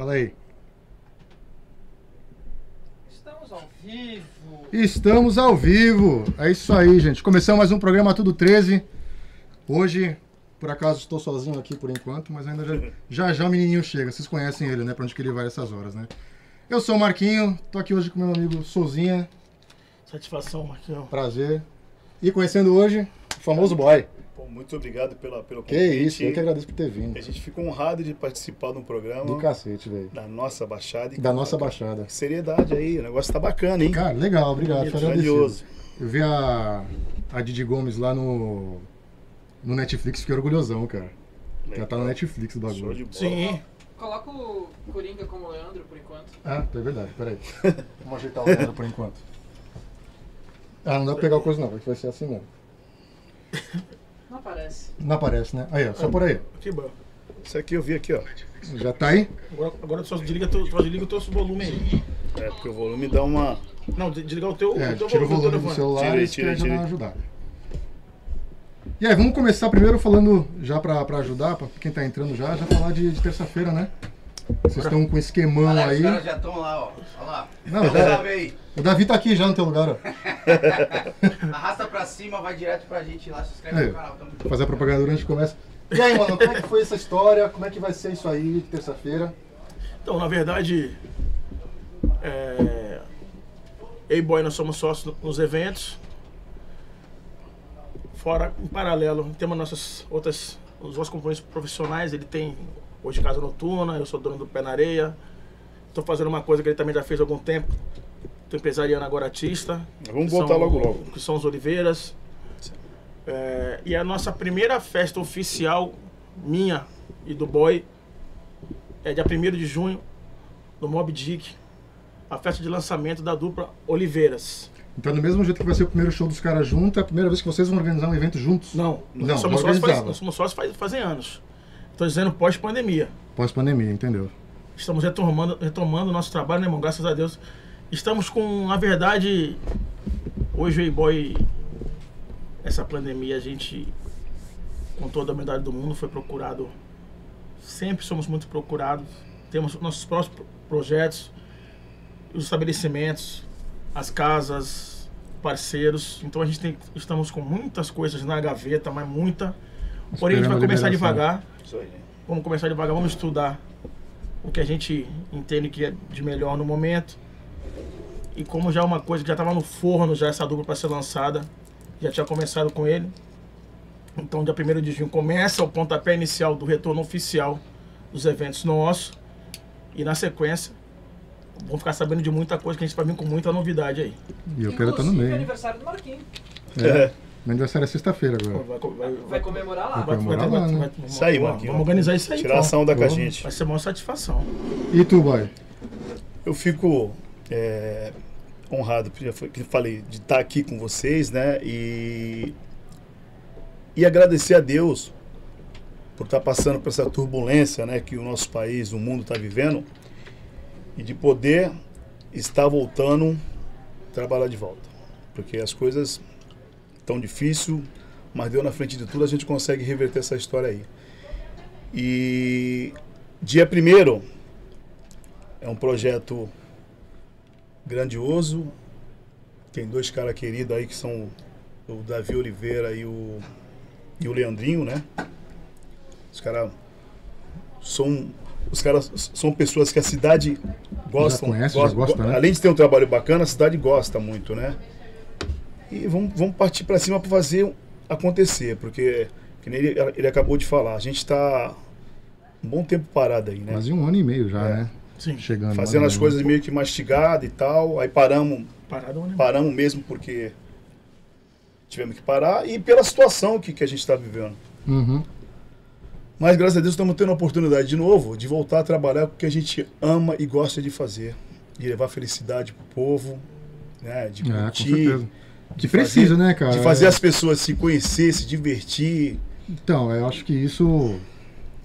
Fala aí. Estamos ao vivo. Estamos ao vivo. É isso aí, gente. Começamos mais um programa Tudo 13. Hoje, por acaso, estou sozinho aqui por enquanto, mas ainda já já, já o menininho chega. Vocês conhecem ele, né? Pra onde que ele vai essas horas, né? Eu sou o Marquinho, tô aqui hoje com meu amigo Souzinha. Satisfação, Marquinhos. Prazer. E conhecendo hoje o famoso boy. Pô, muito obrigado pela, pelo Que convite. isso, eu que agradeço por ter vindo. A gente ficou honrado de participar de um programa Do cacete, velho. da nossa Baixada. Da nossa baixada. Seriedade aí, o negócio tá bacana, hein? Cara, legal, obrigado. Agradecido. Grandioso. Eu vi a, a Didi Gomes lá no, no Netflix, fiquei orgulhosão, cara. Já tá no Netflix o Show de bagulho. bola. Sim. Coloca o Coringa como Leandro por enquanto. Ah, é verdade, peraí. Vamos ajeitar o Leandro por enquanto. Ah, não dá pra pegar o coisa não, vai ser assim mesmo. Não aparece. Não aparece, né? Aí, ó, só por aí. Que bom. Isso aqui eu vi aqui, ó. Já tá aí? Agora, agora só desliga, teu, só desliga o teu volume aí. É, porque o volume dá uma. Não, de- desligar o teu, É, o teu tira o volume do celular Tirei, e já dá uma ajudada. E aí, vamos começar primeiro falando, já pra, pra ajudar, pra quem tá entrando já, já falar de, de terça-feira, né? Vocês estão com esquemão Olha, aí. os caras já estão lá, ó. Olha lá. Não, já- salve aí. O Davi tá aqui já no teu lugar, ó. Arrasta pra cima, vai direto pra gente lá, se inscreve Aí, no canal. Tamo fazer a propaganda durante a gente começa. E aí, mano, como é que foi essa história? Como é que vai ser isso aí de terça-feira? Então, na verdade, é... eu e Boy nós somos sócios nos eventos. Fora, em paralelo, temos nossas outras, os nossos componentes profissionais. Ele tem hoje casa noturna, eu sou dono do Pé na Areia. Estou fazendo uma coisa que ele também já fez há algum tempo. Estou empresariando agora artista. Vamos voltar logo logo. Que são os Oliveiras. É, e a nossa primeira festa oficial, minha e do Boy, é dia 1 de junho, no Mob Dick. A festa de lançamento da dupla Oliveiras. Então, do mesmo jeito que vai ser o primeiro show dos caras juntos, é a primeira vez que vocês vão organizar um evento juntos? Não, Não, nós somos sócios, faz, nós somos sócios faz, fazem anos. Estou dizendo pós-pandemia. Pós-pandemia, entendeu? Estamos retomando, retomando o nosso trabalho, né, irmão? Graças a Deus. Estamos com, na verdade, hoje o E-Boy, essa pandemia, a gente, com toda a humildade do mundo, foi procurado. Sempre somos muito procurados. Temos nossos próprios pro- projetos, os estabelecimentos, as casas, parceiros. Então a gente tem, estamos com muitas coisas na gaveta, mas muita. Porém, a gente vai começar liberação. devagar. Isso aí. Vamos começar devagar, vamos estudar o que a gente entende que é de melhor no momento. E como já é uma coisa que já estava no forno, já essa dupla para ser lançada, já tinha começado com ele. Então, dia 1 de junho começa o pontapé inicial do retorno oficial dos eventos nossos. E na sequência, vão ficar sabendo de muita coisa que a gente vai vir com muita novidade aí. E eu quero estar no meio. aniversário do Marquinhos. É. Meu aniversário é sexta-feira agora. Vai, vai, Vai comemorar lá. Vai comemorar lá, né? Isso aí, vamos, Marquinhos. vamos organizar isso aí. Tirar a então. ação da com a gente. Vai ser uma satisfação. E tu, boy? Eu fico é, honrado, já foi falei, de estar aqui com vocês, né? E, e agradecer a Deus por estar passando por essa turbulência, né? Que o nosso país, o mundo está vivendo e de poder estar voltando a trabalhar de volta, porque as coisas estão difícil, mas Deus na frente de tudo a gente consegue reverter essa história aí. E dia primeiro é um projeto grandioso. Tem dois caras queridos aí que são o Davi Oliveira e o, e o Leandrinho, né? Os caras são. Os caras são pessoas que a cidade gosta. conhece, já gosta, né? Além de ter um trabalho bacana, a cidade gosta muito, né? E vamos, vamos partir para cima para fazer acontecer, porque, que nem ele, ele acabou de falar, a gente está um bom tempo parado aí, né? Quase um ano e meio já, É. né? Sim, Chegando. fazendo lá, as né? coisas meio que mastigado e tal. Aí paramos, parado né? paramos mesmo porque tivemos que parar e pela situação que, que a gente está vivendo. Uhum. Mas graças a Deus estamos tendo a oportunidade de novo de voltar a trabalhar com o que a gente ama e gosta de fazer, de levar felicidade pro povo, né? De É, curtir, certeza. Que precisa, fazer- né, cara? de fazer É. as pessoas se conhecer, se divertir. Então, eu acho que isso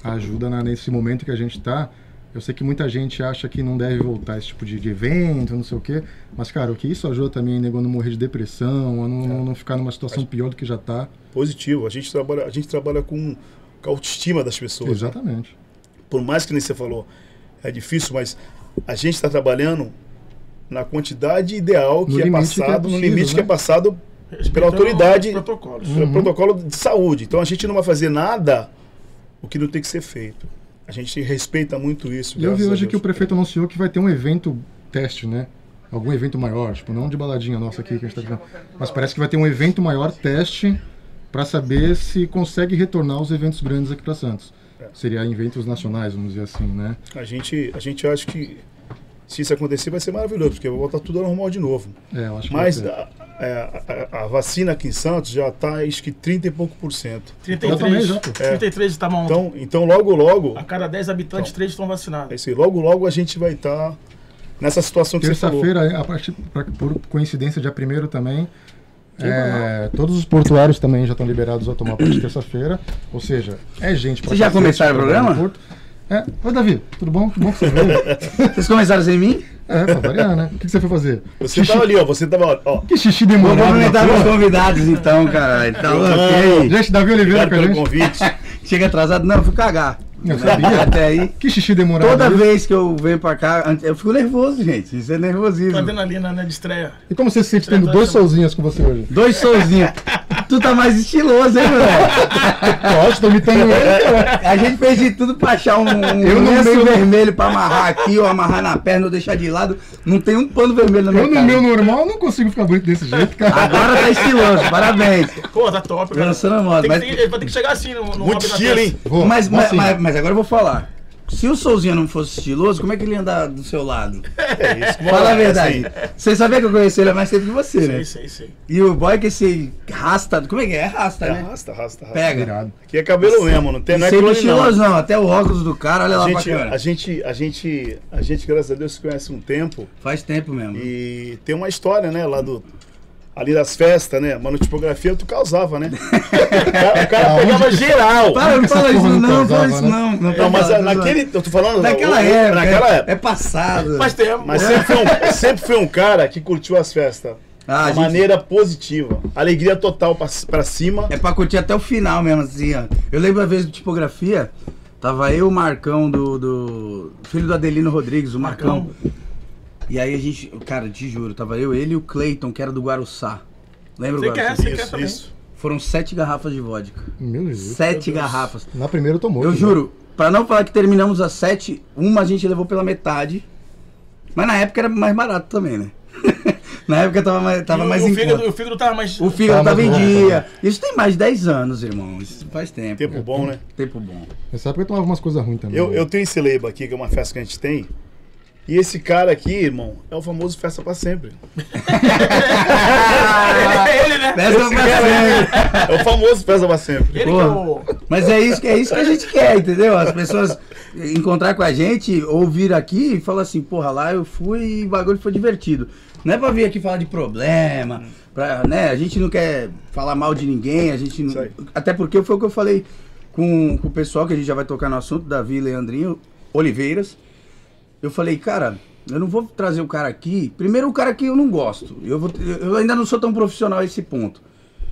ajuda na- nesse momento que a gente tá. Eu sei que muita gente acha que não deve voltar esse tipo de, de evento, não sei o quê. Mas, cara, o que isso ajuda também, nego, a não morrer de depressão, a não, não ficar numa situação pior do que já tá. Positivo. A gente trabalha, a gente trabalha com, com a autoestima das pessoas. né? Exatamente. Por mais que nem você falou, é difícil, mas a gente está trabalhando na quantidade ideal que No é limite que é passado, no possível, limite que né? é passado Respeitando pela autoridade, os protocolos. Uhum. pelo protocolo de saúde. Então a gente não vai fazer nada o que não tem que ser feito. A gente respeita muito isso. Eu vi hoje que o Deus. prefeito anunciou que vai ter um evento teste, né? Algum evento maior, tipo, não de baladinha nossa aqui que a gente tá dizendo. Mas parece que vai ter um evento maior teste para saber se consegue retornar os eventos grandes aqui para Santos. É. Seria eventos nacionais, vamos dizer assim, né? A gente, a gente acha que se isso acontecer vai ser maravilhoso, porque vai voltar tudo ao normal de novo. É, eu acho que Mas a, é, a- a vacina aqui em Santos já está, acho que 30 e pouco por cento. 33, também já, pô. 33 estavam. Então, então logo, logo, a cada 10 habitantes, 3 estão é vacinados. isso aí, logo, logo a gente vai estar nessa situação que você falou. Terça-feira, a por coincidência, dia 1 também, é, todos os portuários também já estão liberados a tomar a partir de terça-feira. Ou seja, é gente pra Vocês já começaram o programa? Porto. É. Oi, Davi, tudo bom? Que bom que você veio. Vocês começaram sem mim? É, pra variar, né? O que que você foi fazer? Você estava ali, ó, você estava, ó, Que xixi demorado. na cumprimentar meus porra. convidados então, caralho. Tá louco? Não. E aí? Gente, Davi Oliveira obrigado pelo convite. Chega atrasado? Não, fui cagar. Eu sabia. Até aí. Que xixi demorado. Toda vez que eu venho pra cá, eu fico nervoso, gente. Isso é nervosismo. Adrenalina, né? De estreia. E como você se sente tendo dois solzinhos com você hoje? Dois solzinhos. tu tá mais estiloso, hein, moleque? Lógico, tô imitando ele, cara. A gente fez de tudo pra achar um, um Eu no lenço meio- vermelho pra amarrar aqui ou amarrar na perna ou deixar de lado. Não tem um pano vermelho na minha Eu no cara. meu normal não consigo ficar bonito desse jeito, cara. Agora tá estiloso, parabéns. Pô, tá top, cara. Lançando a moda, Tem mas- ter- vai ter que chegar assim no, no Muito estilo, hein? Mas, mas, mas- mas agora eu vou falar. Se o Souzinha não fosse estiloso, como é que ele ia andar do seu lado? É isso. Fala a verdade. aí. Você sabia que eu conheci ele há mais tempo que você, né? Sei, sei, sei. E o boy que esse rasta. Como é que é? É rasta, É, né? Arrasta, arrasta, arrasta. Pega. Irado. Aqui é cabelo mesmo, não tem, não é clone estiloso, não. Até o óculos do cara, olha lá A pra gente, câmera. a gente, a gente, a gente, graças a Deus, se conhece um tempo Faz tempo mesmo. e tem uma história, né, lá do ali das festas, né? Mano, tipografia tu causava, né? o cara, o cara Aonde pegava geral. Para, não fala isso não não, fala isso né? não. Não, Não, mas a- naquele, eu tô falando Naquela época. naquela é- época. É passado. Faz tempo. Mas é. sempre foi, um, sempre foi um cara que curtiu as festas Ah, de gente- maneira positiva. Alegria total pra, pra cima. É pra curtir até o final mesmo, assim, ó. Eu lembro a vez do tipografia, tava eu, o Marcão do, do. Filho do Adelino Rodrigues, o Marcão. E aí a gente. Cara, te juro, tava eu, ele e o Cleiton, que era do Guaruçá. Lembra o Você quer, Guaruçá? você quer Isso, também. isso. Foram sete garrafas de vodka. Meu Jesus. Sete garrafas. Na primeira morto. Eu né? juro, pra não falar que terminamos às sete, uma a gente levou pela metade. Mas na época era mais barato também, né? na época tava mais, tava E o- mais o em fígado, conta. o fígado tava mais. O fígado Tá tava mais em dia. Isso tem mais de 10 anos, irmão. Isso faz tempo. Tempo bom, né? Tempo bom. Nessa época eu tomava umas coisas ruins também. Eu, eu tenho esse label aqui, que é uma festa que a gente tem. E esse cara aqui, irmão, é o famoso festa pra sempre. É ele, né? Essa pra sempre. É o famoso festa pra sempre. É o. Mas é isso, que- é isso que a gente quer, entendeu? As pessoas encontrar com a gente, ouvir aqui e falar assim, porra, lá eu fui e o bagulho foi divertido. Não é pra vir aqui falar de problema, pra, né? A gente não quer falar mal de ninguém, a gente não. Até porque foi o que eu falei com, com o pessoal, que a gente já vai tocar no assunto, Davi e Leandrinho Oliveiras. Eu falei, cara, eu não vou trazer o cara aqui. Primeiro, o cara que eu não gosto. Eu, vou- eu ainda não sou tão profissional a esse ponto.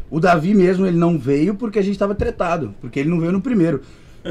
O Davi mesmo, ele não veio porque a gente tava tretado. Porque ele não veio no primeiro.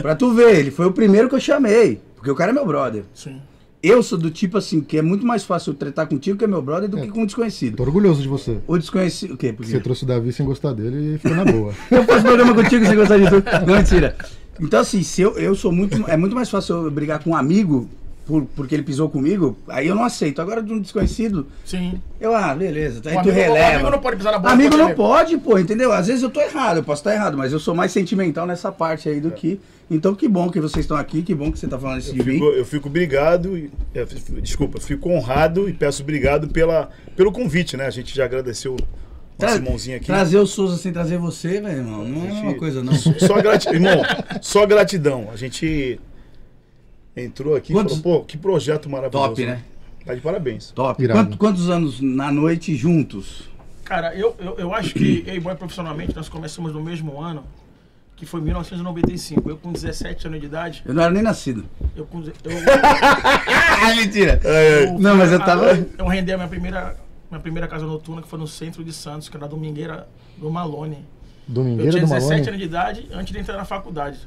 Pra tu ver, ele foi o primeiro que eu chamei. Porque o cara é meu brother. Sim. Eu sou do tipo assim, que é muito mais fácil eu tretar contigo que é meu brother do que com um desconhecido. Tô orgulhoso de você. O desconhecido. O quê? Por quê? Você trouxe o Davi sem gostar dele e ficou na boa. Eu faço programa contigo sem gostar de tudo. Não, mentira. Então, assim, se eu, eu sou muito. É muito mais fácil eu brigar com um amigo por, porque ele pisou comigo, aí eu não aceito. Agora, de um desconhecido, Sim. eu, ah, beleza. Aí O tu amigo, o releva. amigo não pode pisar na bola. Amigo não pode, pô, entendeu? Às vezes eu tô errado, eu posso estar errado, mas eu sou mais sentimental nessa parte aí do que. Então, que bom que vocês estão aqui, que bom que você tá falando isso de Eu mim. fico, eu fico obrigado, e- é, desculpa, fico honrado e peço obrigado pela, pelo convite, né? A gente já agradeceu o Tra- nosso irmãozinho aqui. Trazer o Souza sem trazer você, meu irmão, não é a mesma coisa, não. Só gratidão, irmão, só gratidão. A gente entrou aqui e Quantos- falou, pô, que projeto maravilhoso. Top, né? Tá de parabéns. Top. Quanto- quantos anos na noite juntos? Cara, eu, eu, eu acho que eu e Boy profissionalmente nós começamos no mesmo ano, que foi 1995. Eu com 17 anos de idade, Eu não era nem nascido. eu com. Eu, Ah, mentira! eu Não, mas eu tava- Eu rendi a minha primeira, minha primeira casa noturna, que foi no centro de Santos, que era a domingueira do Malone. Eu Domingueira tinha do 17 Malone. anos de idade antes de entrar na faculdade.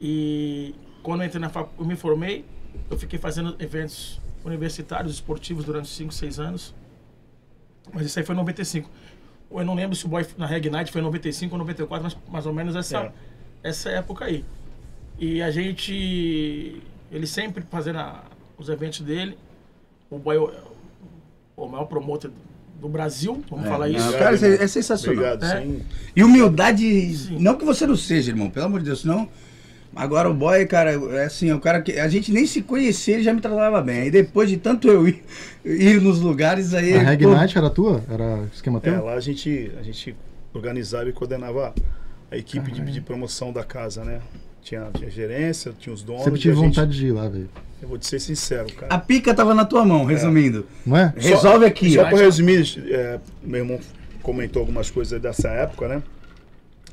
E quando eu entrei na faculdade, eu me formei, eu fiquei fazendo eventos universitários, esportivos durante 5, 6 anos. Mas isso aí foi em 95. Eu não lembro se o Boy na Reg Night foi em 95 ou 94, mas mais ou menos essa, É. essa época aí. E a gente. Ele sempre fazendo a- os eventos dele. O Boy é o- o maior promotor do Brasil, vamos falar Não, isso. cara, é, é sensacional. Obrigado, É. sim. E humildade, Sim. não que você não seja, irmão, pelo amor de Deus, não. Agora o boy, cara, é assim, é o cara que a gente nem se conhecia, ele já me tratava bem. Aí depois de tanto eu ir, ir nos lugares aí. A Reg pô, Night era tua? Era esquema É, teu? lá a gente, a gente organizava e coordenava a equipe de, de promoção da casa, né? Tinha, tinha gerência, tinha os donos. Sempre tive a gente- vontade de ir lá, velho. Eu vou te ser sincero, cara. A pica tava na tua mão, resumindo. Não é? Resolve aqui. Só ó. para resumir, é, meu irmão comentou algumas coisas dessa época, né?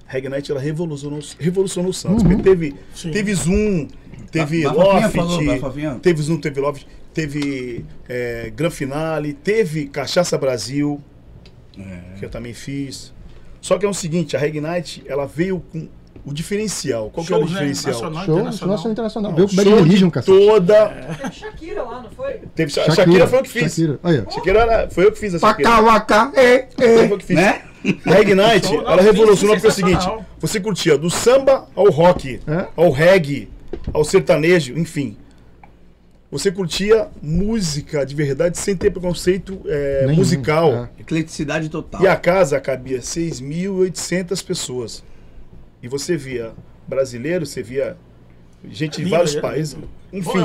Reg Night ela revolucionou, revolucionou o Santos. Uhum. Teve, Sim. teve Zoom, teve Ba- Bafofinha Loft, falou, teve Zoom, teve Loft, teve é, Gran Finale, teve Cachaça Brasil, que eu também fiz. Só que é o seguinte, a Reg Night, ela veio com o diferencial. Qual que é o né? diferencial? Nacional, Show, internacional. nossa internacional. Não, Veio com Bad show de Religion, cacete. toda... Teve Shakira lá, não foi? Teve, Shakira, Shakira foi eu que fiz. Shakira. Olha, Shakira era, foi eu que fiz a Shakira. Waka, waka, e, Foi eu que fiz. né? A Reg Night, Show, não, ela revolucionou porque é o seguinte, você curtia do samba ao rock, É? ao reggae, ao sertanejo, enfim. Você curtia música de verdade sem ter preconceito é, Nenhum, musical. é. Ecleticidade total. E a casa cabia 6.800 pessoas. E você via brasileiro, você via gente de Lindo, vários é, países. Enfim,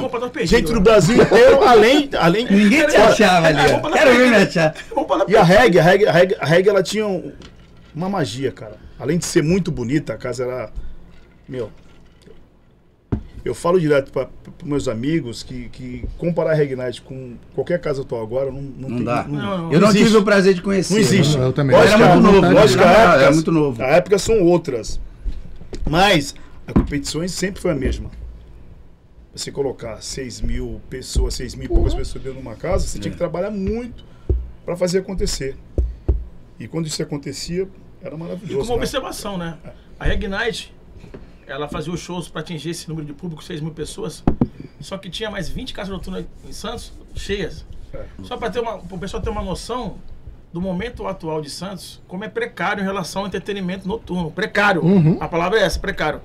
gente do né? Brasil inteiro, além, além Ninguém te achava ali. Quero ver me achar. E a reggae, a reggae, a reggae, a reggae ela tinha um- uma magia, cara. Além de ser muito bonita, a casa era. Meu. Eu falo direto para meus amigos que, que comparar a Reggae Night com qualquer casa atual agora não, não, Não tem- dá. Não, Eu não existe. tive o prazer de conhecer. Não existe. Eu também. Eu era Lógico, muito que- novo. lógico que a época, era muito novo. A época são outras. Mas a competições sempre foi a mesma. Você colocar 6 mil pessoas, 6 mil e poucas pessoas dentro de uma casa, você tinha que trabalhar muito para fazer acontecer. E quando isso acontecia, era E maravilhoso. como né? observação, né? A Reg Night, ela fazia os shows para atingir esse número de público, 6 mil pessoas. Só que tinha mais 20 casas noturnas em Santos cheias. É. Só para o pessoal ter uma noção do momento atual de Santos, como é precário em relação ao entretenimento noturno. Precário. Uhum. A palavra é essa, precário.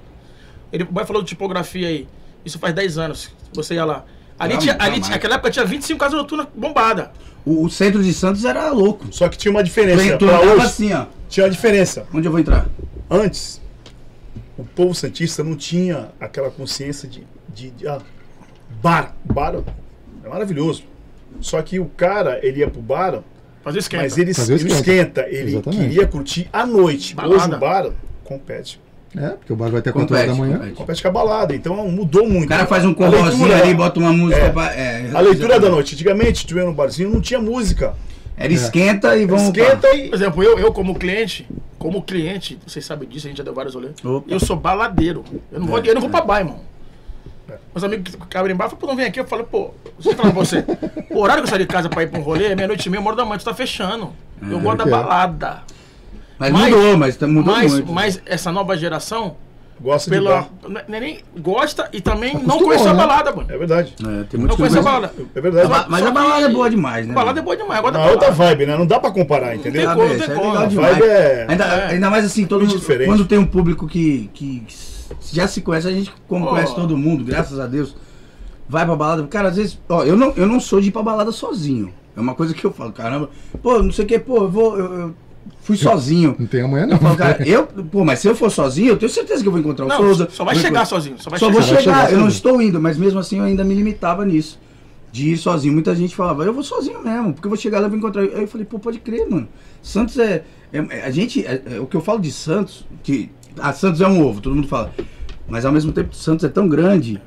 Ele vai falou de tipografia aí. Isso faz 10 anos. Você ia lá. Ali Não, tinha, não ali tinha, naquela época tinha 25 casas noturnas bombadas. O, o centro de Santos era louco. Só que tinha uma diferença. Pra andava hoje, assim, ó. tinha uma diferença. Onde eu vou entrar? Antes, o povo santista não tinha aquela consciência de, de, de, ah, bar. Bar é maravilhoso. Só que o cara, ele ia pro bar, Fazia esquenta. mas ele, Fazer o ele esquenta. esquenta. Ele Exatamente. queria curtir à noite. Balada. Hoje o bar compete. É, porque o bar vai até 4 horas da manhã. compete. Compete com a balada. Então mudou muito. O cara faz um corrozinho ali, bota uma música É. pra. é, A leitura da noite. Antigamente, tu ia no barzinho, não tinha música. Era esquenta e vamos. Esquenta e. Por exemplo, eu, eu como cliente, como cliente, vocês sabem disso, a gente já deu vários rolês. Eu sou baladeiro. Eu não vou, eu não vou pra bar, irmão. Meus amigos que abrem bar falam, pô, não vem aqui. Eu falo, pô, falar pra você. O horário que eu saio de casa pra ir pra um rolê é meia-noite e meia, uma hora da manhã, tu tá fechando. Eu gosto da balada. Mas, Mas- mudou, mas tá- mudou Mas, muito. mas essa nova geração, Gosta de pela, bar. não é nem gosta e também não Acostumou, conhece a né? balada, mano. É verdade. É, tem Não muito que conhece a conhece. balada. É verdade. A ba- Mas Só a balada é boa demais, né? A balada é boa demais. Agora Uma outra vibe, né? Não dá pra comparar, entendeu? tem Ah, como, não isso tem é como. legal A demais. vibe é- Ainda, É. ainda mais assim, todo mundo, quando tem um público que, que já se conhece, a gente como Oh. conhece todo mundo, graças a Deus, vai pra balada. Cara, às vezes, ó, eu não, eu não sou de ir pra balada sozinho. É uma coisa que eu falo, caramba, pô, não sei o que, pô, eu vou. Eu, eu fui sozinho. Não tem amanhã, não. Eu falo, cara, eu, pô, mas se eu for sozinho, eu tenho certeza que eu vou encontrar o Não, Souza. só vai chegar encontrar- sozinho. Só vai só chegar. vou chegar, chegar eu não estou indo, mas mesmo assim eu ainda me limitava nisso. De ir sozinho. Muita gente falava, eu vou sozinho mesmo, porque eu vou chegar lá e vou encontrar. Aí eu falei, pô, pode crer, mano. Santos é. é- é- a gente. é- é- o que eu falo de Santos, que. Ah, Santos é um ovo, todo mundo fala. Mas ao mesmo tempo, Santos é tão grande.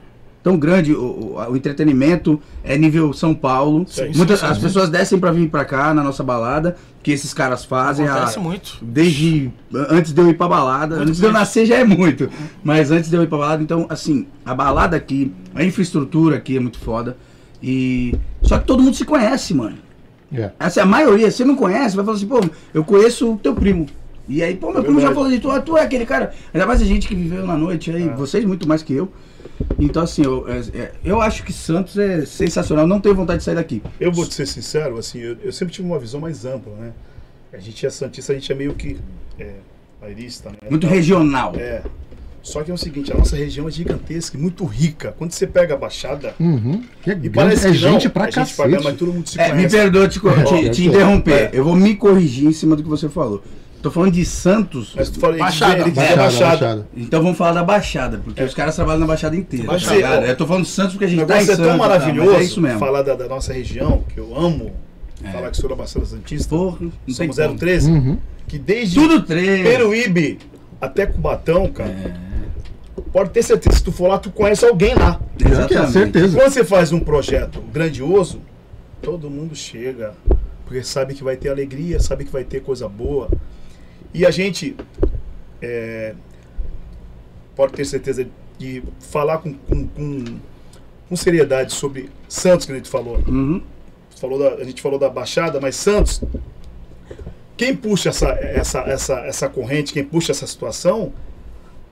Tão grande, o, o- entretenimento é nível São Paulo. Sim, Muitas, sim, sim, as sim. pessoas descem pra vir pra cá na nossa balada, que esses caras fazem. a- Acontece muito. desde antes de eu ir pra balada. Muito antes de eu nascer já é muito. Mas antes de eu ir pra balada, então, assim, a balada aqui, a infraestrutura aqui é muito foda. E. Só que todo mundo se conhece, mano. É. Essa, a maioria, você não conhece, vai falar assim, pô, eu conheço o teu primo. E aí, pô, meu primo já falou de tu, ah, tu é aquele cara. Ainda mais a gente que viveu na noite aí, Ah. vocês muito mais que eu. Então, assim, eu, é- é- eu acho que Santos é sensacional. Não tenho vontade de sair daqui. Eu vou te ser sincero, assim, eu, eu sempre tive uma visão mais ampla, né? A gente é santista, a gente é meio que é, né? Muito Então, regional. É. Só que é o seguinte, a nossa região é gigantesca e muito rica. Quando você pega a Baixada, Uhum. Que é e grande, parece é que gente não, pra a gente paga, mas todo mundo se É, me conhece. perdoa te, te- te interromper. É. Eu vou me corrigir em cima do que você falou. Tô falando de Santos. Mas tu fala, ele Baixada. Baixada, é Baixada. baixada. Então vamos falar da Baixada, porque os caras trabalham na Baixada inteira. Mas tá eu tô falando de Santos porque a gente tá em é Santos. tão tá, maravilhoso mas é isso mesmo. falar da, da nossa região, que eu amo, falar que sou da Baixada Santista. Porra, Somos como. 013, Uhum. que desde Tudo três. Peruíbe até Cubatão, cara, É. pode ter certeza, se tu for lá, tu conhece alguém lá. É é, Exatamente. certeza. Quando você faz um projeto grandioso, todo mundo chega, porque sabe que vai ter alegria, sabe que vai ter coisa boa. E a gente é, pode ter certeza de falar com, com, com, com seriedade sobre Santos, que a gente falou. Uhum. falou da- a gente falou da Baixada, mas Santos, quem puxa essa, essa, essa, essa corrente, quem puxa essa situação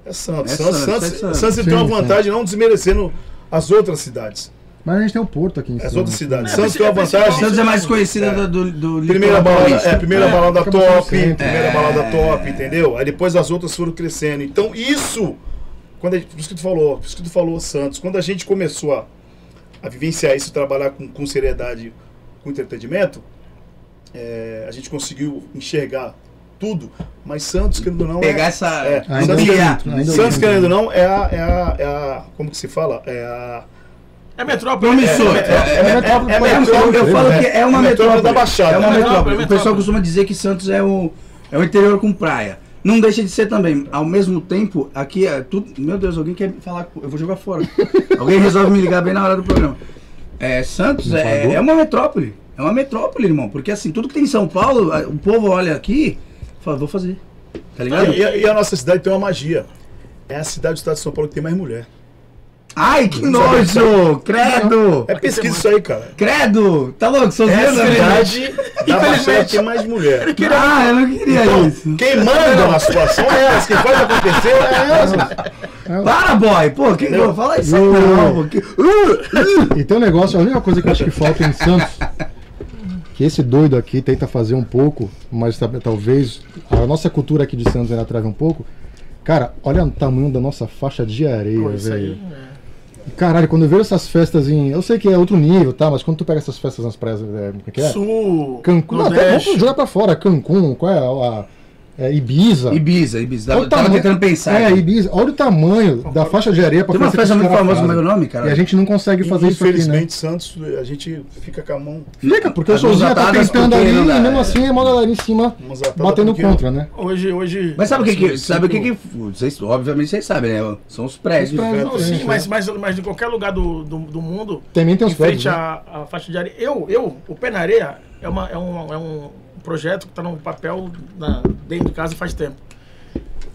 é Santos. É Santos, Santos, Santos, é Santos. Santos tem uma Sim, vantagem não desmerecendo as outras cidades. Mas a gente tem o Porto aqui em As Santos. outras cidades. É, Santos tem uma principal- vantagem. Santos é mais conhecida É. do, do, do Primeira litoral balada, é, primeira É, balada top, primeira É. balada top, entendeu? Aí depois as outras foram crescendo. Então isso, quando a gente, por isso que tu falou, por isso que tu falou, Santos, quando a gente começou a, a vivenciar isso, trabalhar com, com seriedade, com entretenimento, é, a gente conseguiu enxergar tudo. Mas Santos, querendo ou não, Pegar é, essa. é, Santos, ainda Santos querendo ou não, é a, é a, é a, como que se fala? É a É metrópole. Promissor. É, É, é, é metrópole é, pra eu- falo né? que é uma É metrópole metrópole. da Baixada. É uma É metrópole. metrópole, O metrópole. pessoal costuma dizer que Santos é o, é o interior com praia. Não deixa de ser também. Ao mesmo tempo, aqui é tudo. Meu Deus, alguém quer falar. Eu vou jogar fora. alguém resolve me ligar bem na hora do programa. É, Santos é, é uma metrópole. É uma metrópole, irmão. Porque assim, tudo que tem em São Paulo, o povo olha aqui e fala, vou fazer. Tá ligado? e, e a nossa cidade tem uma magia. É a cidade do estado de São Paulo que tem mais mulher. Ai, que nojo! Credo! É pesquisa isso aí, cara. Credo! Tá louco? Sou É a vendo, né? cidade da Baixada que tem mais mulher. Ah, eu não queria Então, isso. quem manda na situação é elas, quem faz acontecer é elas. Para, boy! Pô, quem Entendeu? fala isso aí não? Uh, uh. E tem um negócio, a única coisa que eu acho que falta em Santos, que esse doido aqui tenta fazer um pouco, mas ta- talvez a nossa cultura aqui de Santos ainda trave um pouco. Cara, olha o tamanho da nossa faixa de areia, velho. Caralho, quando eu vejo essas festas em. Eu sei que é outro nível, tá? Mas quando tu pega essas festas nas praias. É, como é que é? Sul, Cancún. Não, até vamos jogar pra fora. Cancún, qual é a. a- é Ibiza. Ibiza, Ibiza. Olha Tava, o tava tamanho- tentando pensar. É, aqui. Ibiza. Olha o tamanho da faixa de areia pra Tem uma festa muito famosa, como é é o fazem. nome, cara? E a gente não consegue fazer isso aqui, né? Infelizmente, Santos, a gente fica com a mão. Fica, porque o Souzinha tá tentando ali e mesmo é. assim é uma galera em cima batendo contra, né? Hoje, hoje. Mas sabe o que que, sabe o que que, vocês, obviamente vocês sabem, né? São os prédios. Os prédios. Não, Sim, sim. mas, mas, mas em qualquer lugar do, do, do mundo, Também tem os em frente prédios. né? à, à faixa de areia. Eu, eu, o Pé na Areia é, uma, é, um, é um projeto que está no papel na- dentro de casa faz tempo.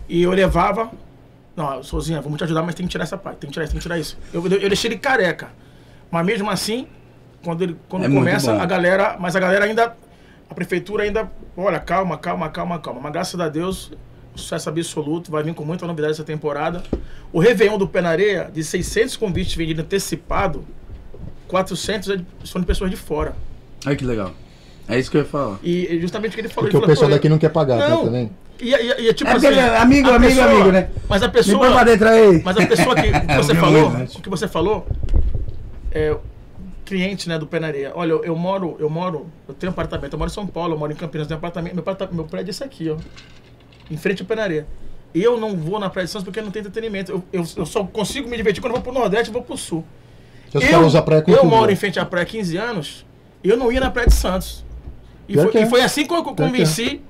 E eu levava. Não, sozinha, vamos te ajudar, mas tem que tirar essa parte, tem que tirar isso, tem que tirar isso. Eu, eu, eu deixei ele careca. Mas mesmo assim, quando ele quando É começa, a galera. Mas a galera ainda. A prefeitura ainda. Olha, calma, calma, calma, calma. Mas graças a Deus, sucesso absoluto. Vai vir com muita novidade essa temporada. O Réveillon do Pé na Areia, de 600 convites vendidos antecipado, 400 é de- são de pessoas de fora. Ai, que legal. É isso que eu ia falar. E justamente o que ele falou. Porque ele o falou, pessoal "Pô, daqui não quer pagar, tá Não. também? E, e, e é tipo É assim. é amigo, a amigo, amigo, né? Mas a pessoa. dentro aí. Mas a pessoa que, que você falou, o que você falou, é cliente né, do Pé na Areia. Olha, eu, eu moro, eu moro, eu tenho um apartamento, eu moro em São Paulo, eu moro em Campinas, eu tenho um apartamento, meu, aparta- meu prédio é esse aqui, ó. Em frente ao Pé na Areia. E eu não vou na Praia de Santos porque não tem entretenimento. Eu, eu, eu só consigo me divertir quando eu vou pro Nordeste e vou pro Sul. Se os caras usam a praia com eu tudo, moro em frente à praia há 15 anos eu não ia na Praia de Santos. E, foi, é. e foi assim que eu é. convenci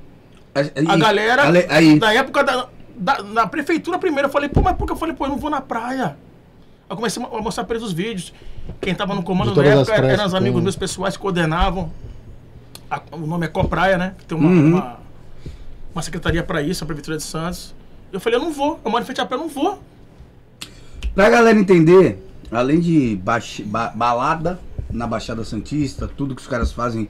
Aí- a galera, Ale- Aí, na época da, da, na prefeitura primeiro, eu falei, pô, mas por que eu falei, pô, eu não vou na praia? Eu comecei a mostrar pra eles os vídeos. Quem tava no comando na época praias eram os amigos tem. meus pessoais que coordenavam. A- o nome é Copraia, né? Que tem uma, Uhum. uma, uma secretaria pra isso, a Prefeitura de Santos. Eu falei, eu não vou, eu moro em frente à praia, eu não vou. Pra galera entender, além de baix- ba- balada na Baixada Santista, tudo que os caras fazem,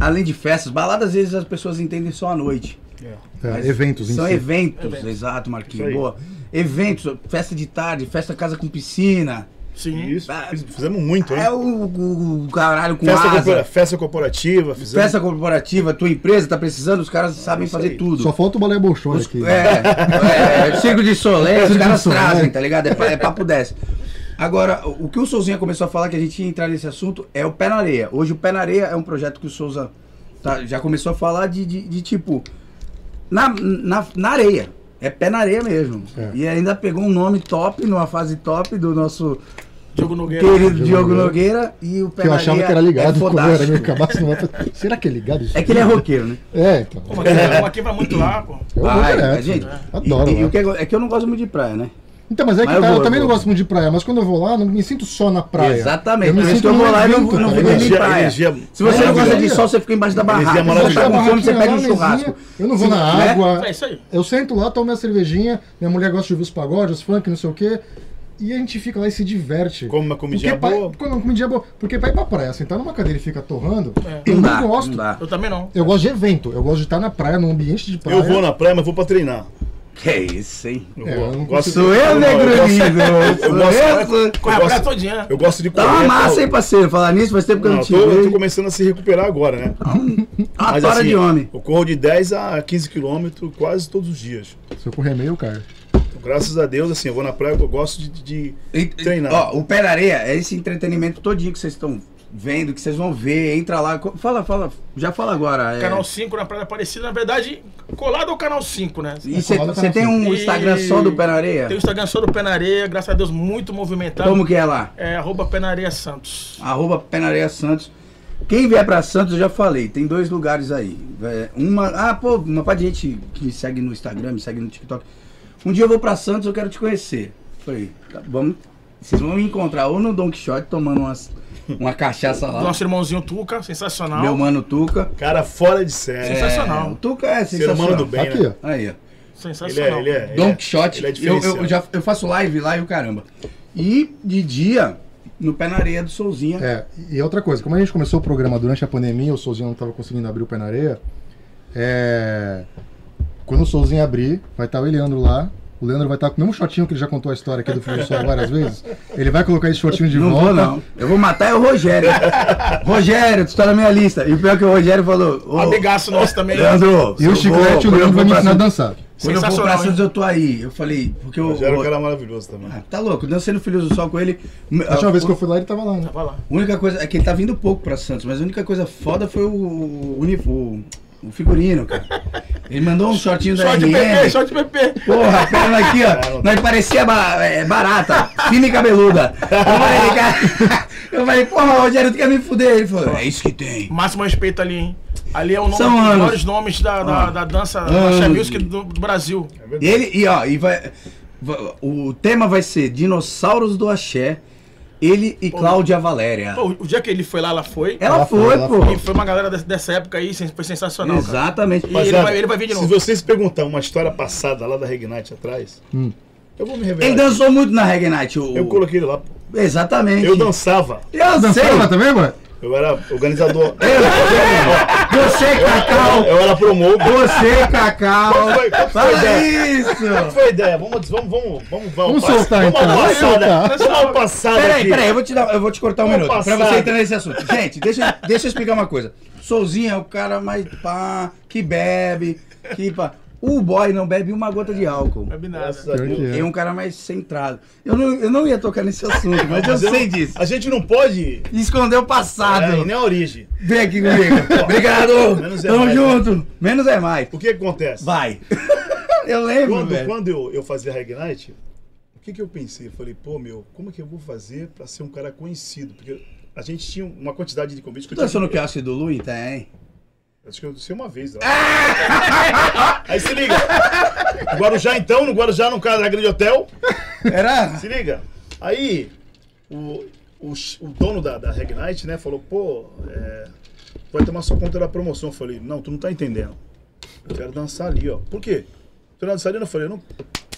além de festas, balada às vezes as pessoas entendem só à noite. É, Mas eventos em São si. eventos, Eventos. exato, Marquinhos. aí. Boa. eventos, festa de tarde, festa casa com piscina. Sim. Isso, fiz- fizemos muito, hein? É o, o- o caralho com Festa, asa. corpora- festa corporativa, fizemos. Festa corporativa, tua empresa tá precisando, os caras sabem fazer tudo. Só falta o balé bolshoi aqui. É, é, Circo de Solé, os Circo de caras trazem, tá ligado? É, é papo 10. Agora, o que o Souzinha começou a falar que a gente ia entrar nesse assunto é o Pé na Areia. Hoje o Pé na Areia é um projeto que o Souza tá- já começou a falar de, de, de, tipo. Na, na, na areia. É pé na areia mesmo. É. E ainda pegou um nome top, numa fase top do nosso Diogo Nogueira. querido Diogo Diogo Nogueira. Nogueira. E o Pé Que eu achava que era ligado é era meio cabaço. Não pra... Será que é ligado isso? É que ele é roqueiro, né? É, então. Pô, mas aqui- aqui vai muito lá, pô. Eu Vai, direto. a gente. Adoro. E, e o que é, é que eu não gosto muito de praia, né? Então, mas é que Mas tá, eu, vou, eu também não gosto muito de praia, mas quando eu vou lá, não me sinto só na praia. Exatamente. Eu me sinto eu vou lá e não, não nem Energia- praia. energia Se você não gosta de sol, você fica embaixo da barraca. Você tá com fome, você pega um churrasco. Eu não vou na água. É isso aí. Eu sento lá, tomo minha cervejinha, minha mulher gosta de ouvir os pagodes, os funk, não sei o quê. E a gente fica lá e se diverte. Come uma comidinha Porque pra- boa. Come uma comidinha boa. Porque pra ir pra praia, sentar numa cadeira e ficar torrando, eu Não não, dá, gosto. não dá. Eu também não. Eu gosto de evento. Eu gosto de estar na praia, num ambiente de praia. Eu vou na praia, mas vou pra treinar. Que isso, hein? Eu, É, eu não gosto Sou eu, não, negro eu gosto- lindo. Eu eu. Eu gosto, todinha. eu gosto de Tá correr. uma massa, hein, parceiro? Falar nisso, faz tempo que eu Não, não eu tô, eu tô vejo. começando a se recuperar agora, né? Ah, Mas, para assim, de homem. Eu corro de 10 a 15 quilômetros quase todos os dias. Se eu correr meio, cara. Graças a Deus, assim, eu vou na praia, eu gosto de, de E- treinar. Ó, o Pé na Areia é esse entretenimento todinho que vocês estão vendo, que vocês vão ver. Entra lá. Fala, fala. Já fala agora. é. Canal 5 na Praia Aparecida, na verdade, colado ao Canal 5, né? E você você tem um E- Instagram só do Pé na Areia? Tem o Instagram só do Pé na Areia, graças a Deus, muito movimentado. Como que é lá? É arroba Pé na Areia Santos. Arroba Pé na Areia Santos. Quem vier pra Santos, eu já falei, tem dois lugares aí. É, uma. Ah, pô, uma parte de gente que me segue no Instagram, me segue no TikTok. Um dia eu vou pra Santos, eu quero te conhecer. Falei, tá, vamos. Vocês vão me encontrar ou no Don Quixote tomando umas, uma cachaça lá. Nosso irmãozinho Tuca, sensacional. Meu mano Tuca. Cara fora de série. Sensacional. É, o Tuca é Ser sensacional. humano do bem, Aqui, né? ó. Aí, ó. Ele é, Sensacional. ele é, ele Don é- Quixote. ele é eu, eu, diferenciado. já, eu faço live lá e o caramba. E de dia, no pé na areia do Souzinha. É, e outra coisa, como a gente começou o programa durante a pandemia, o Souzinho não estava conseguindo abrir o pé na areia. É, quando o Souzinho abrir, vai estar o Leandro lá. O Leandro vai estar com o mesmo shortinho que ele já contou a história aqui do Filho do Sol várias vezes. Ele vai colocar esse shortinho de Não volta. vou, não. Eu vou matar é o Rogério. Rogério, tu tá na minha lista. E o pior é que o Rogério falou. Ô, Amigaço nosso também. Leandro, E o eu Chiclete, vou- o Leandro vai me eu ensinar a dançar. Quando eu vou pra Santos, eu tô aí. Eu falei, porque o. Já era um o- cara maravilhoso também. Ah, tá louco, dancei Filhos do Sol com ele. A última vez que eu fui lá, ele tava lá, né? Vai lá. A única coisa é que ele tá vindo pouco pra Santos, mas a única coisa foda foi o, o, o- o figurino, cara. Ele mandou um shortinho da Short PP, short de PP. Porra, a perna aqui, ó. Nós parecia é, barata, fina e cabeluda. Eu falei, cara. Eu falei, porra, Rogério, tu quer me fuder? Ele falou, é isso que tem. Máximo respeito ali, hein? Ali é o nome São um dos maiores nomes da, da, Ah. da dança. Marcha Music do, do Brasil. É. Ele, e ó, e vai, va- o tema vai ser Dinossauros do Axé, ele e Cláudia Valéria. Pô, o dia que ele foi lá, ela foi. Ela, Ela foi, foi, pô. E foi uma galera dessa, dessa época aí, foi sensacional. cara. Exatamente. E ele vai, ele vai vir de Se novo. vocês perguntar uma história passada lá da Regnite atrás, Hum. eu vou me revelar. Ele dançou muito na Night. O, Eu coloquei ele lá. pô. Exatamente. Eu dançava. Eu. Dançava também, mano? Eu era organizador. Você, Cacau. Eu era promotor. Você, Cacau. Qual foi- qual foi a Fala ideia? isso. Qual foi a ideia? Vamos, vamos, vamos, vamos, Vamos soltar, vamos então, vamos passada, soltar. vamos uma passada Peraí, aqui. peraí, eu vou te, dar, eu vou te cortar um Vamos minuto pra passar. você entrar nesse assunto. Gente, deixa, deixa eu explicar uma coisa. Souzinho é o cara mais pá, que bebe, que pá. O boy não bebe uma gota de álcool. Bebe nada. Que É um cara mais centrado. Eu não, eu não ia tocar nesse assunto, mas eu Mas eu sei não- disso. A gente não pode. Esconder o passado. É, nem a origem. Vem aqui comigo. Obrigado. Menos é Tamo mais, junto. Menos é mais. O que acontece? Vai. eu lembro, Quando, velho. quando eu, eu fazia Reg Night, o que, que eu pensei? Eu falei, pô, meu, como é que eu vou fazer pra ser um cara conhecido? Porque a gente tinha uma quantidade de convites que eu Tu dançou no tinha. quiosque do Lui? Tem. Acho que eu sei uma vez lá. Aí se liga. No Guarujá, então, no Guarujá, no cara da Grande Hotel. Era? Se liga. Aí, o, o, o dono da, da Reg Night, né, falou, pô, é, vai tomar sua conta da promoção. Eu falei, não, tu não tá entendendo. Eu quero dançar ali, ó. Por quê? Tu não dançar ali? Eu falei, eu não.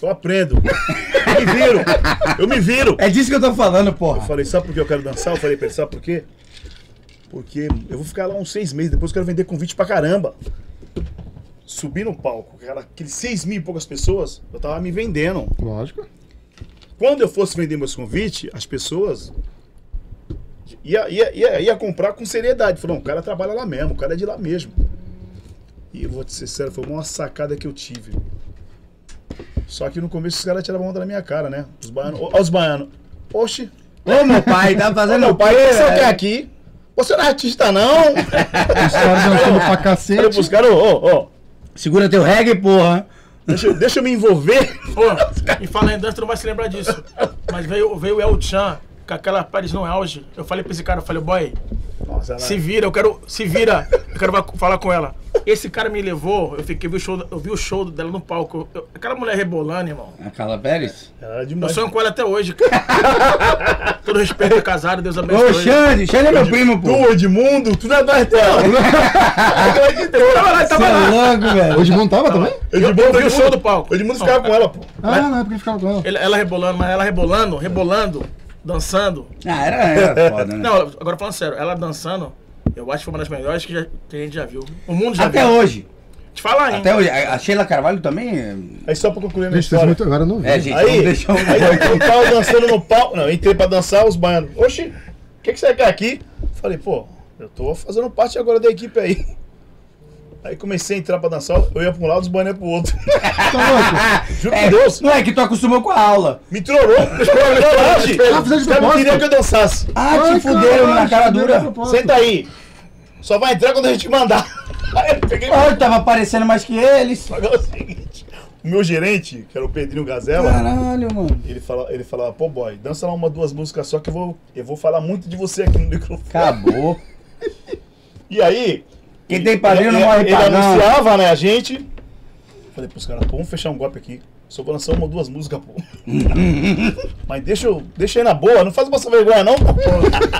Eu aprendo. Eu me viro. Eu me viro. É disso que eu tô falando, Eu porra. falei, sabe por que eu quero dançar? Eu falei sabe por quê? Porque eu vou ficar lá uns seis meses, depois eu quero vender convite pra caramba. subir no palco, aquela- aqueles 6 mil e poucas pessoas, eu tava me vendendo. Lógico. Quando eu fosse vender meus convites, as pessoas ia, ia, ia, ia comprar com seriedade. Falou, o cara trabalha lá mesmo, o cara é de lá mesmo. E eu vou te ser sincero, foi uma sacada que eu tive. Só que no começo os caras tiravam onda na minha cara, né? Os baianos. Ó, os baianos. Oxe, Ô, meu pai, tá Ô, fazendo meu o pai, o que você velho? quer aqui? Você não é artista, não? Os caras dançando pra cacete. pros caras, ô, ó, Segura teu reggae, porra. deixa, eu- deixa eu me envolver. Pô, e falar em dança, tu não vai se lembrar disso. Mas veio, veio o El Chan, com aquela Paris no auge. Eu falei pra esse cara, eu falei, boy, Nossa, ela- se vira, eu quero. Se vira, eu quero falar com ela. Esse cara me levou, eu fiquei, vi o show, eu vi o show dela no palco. Eu- aquela mulher rebolando, irmão. A Carla Pérez? ela é Eu demais. sonho com ela até hoje, cara. Todo respeito, é casado, Deus abençoe. Ô, Xande, Xande é meu primo, pô. Tu, Edmundo, tu não é mais dela. Tava lá, Você tava é lá. louco, velho. O Edmundo tava também? Edmundo, Eu vi o show do palco. O Edmundo ficava com ela, pô. Ah, na época que ficava com. Ela, ela rebolando, mas ela rebolando, rebolando, dançando. Ah, era, era foda, né? Não, agora falando sério, ela dançando, eu acho que foi uma das melhores que, já- que a gente já viu. O mundo já Até viu. hoje. Te falar, hein? Até hoje. A Sheila Carvalho também. é- Aí só pra concluir a minha história. muito agora não vi. É, gente, Aí, deixar um. aí eu tava dançando no palco. Não, eu entrei pra dançar os baianos. Oxi, o que, que você quer aqui? Falei, pô, eu tô fazendo parte agora da equipe aí. Aí comecei a entrar pra dançar, eu ia pra um lado, os iam pro outro. Juro É, Deus, não é que tu acostumou com a aula. me trollou. Me trollou, fizeram de Os caras queriam que eu dançasse. Ah, Ai, te fuderam na cara dura. Senta aí. Só vai entrar quando a gente mandar. Aí eu peguei Ah, eu tava aparecendo mais que eles. Agora é o seguinte, o meu gerente, que era o Pedrinho Gazela, Caralho, mano. ele, fala, ele falava, pô boy, dança lá uma, duas músicas só que eu vou, eu vou falar muito de você aqui no microfone. Acabou. E aí, Quem tem padrinho não ele, morre ele pagando. anunciava, né, a gente. Falei pros caras, pô, vamos fechar um golpe aqui. Só vou lançar uma ou duas músicas, pô. Mas deixa eu, deixa aí na boa, não faz passar vergonha não, pô.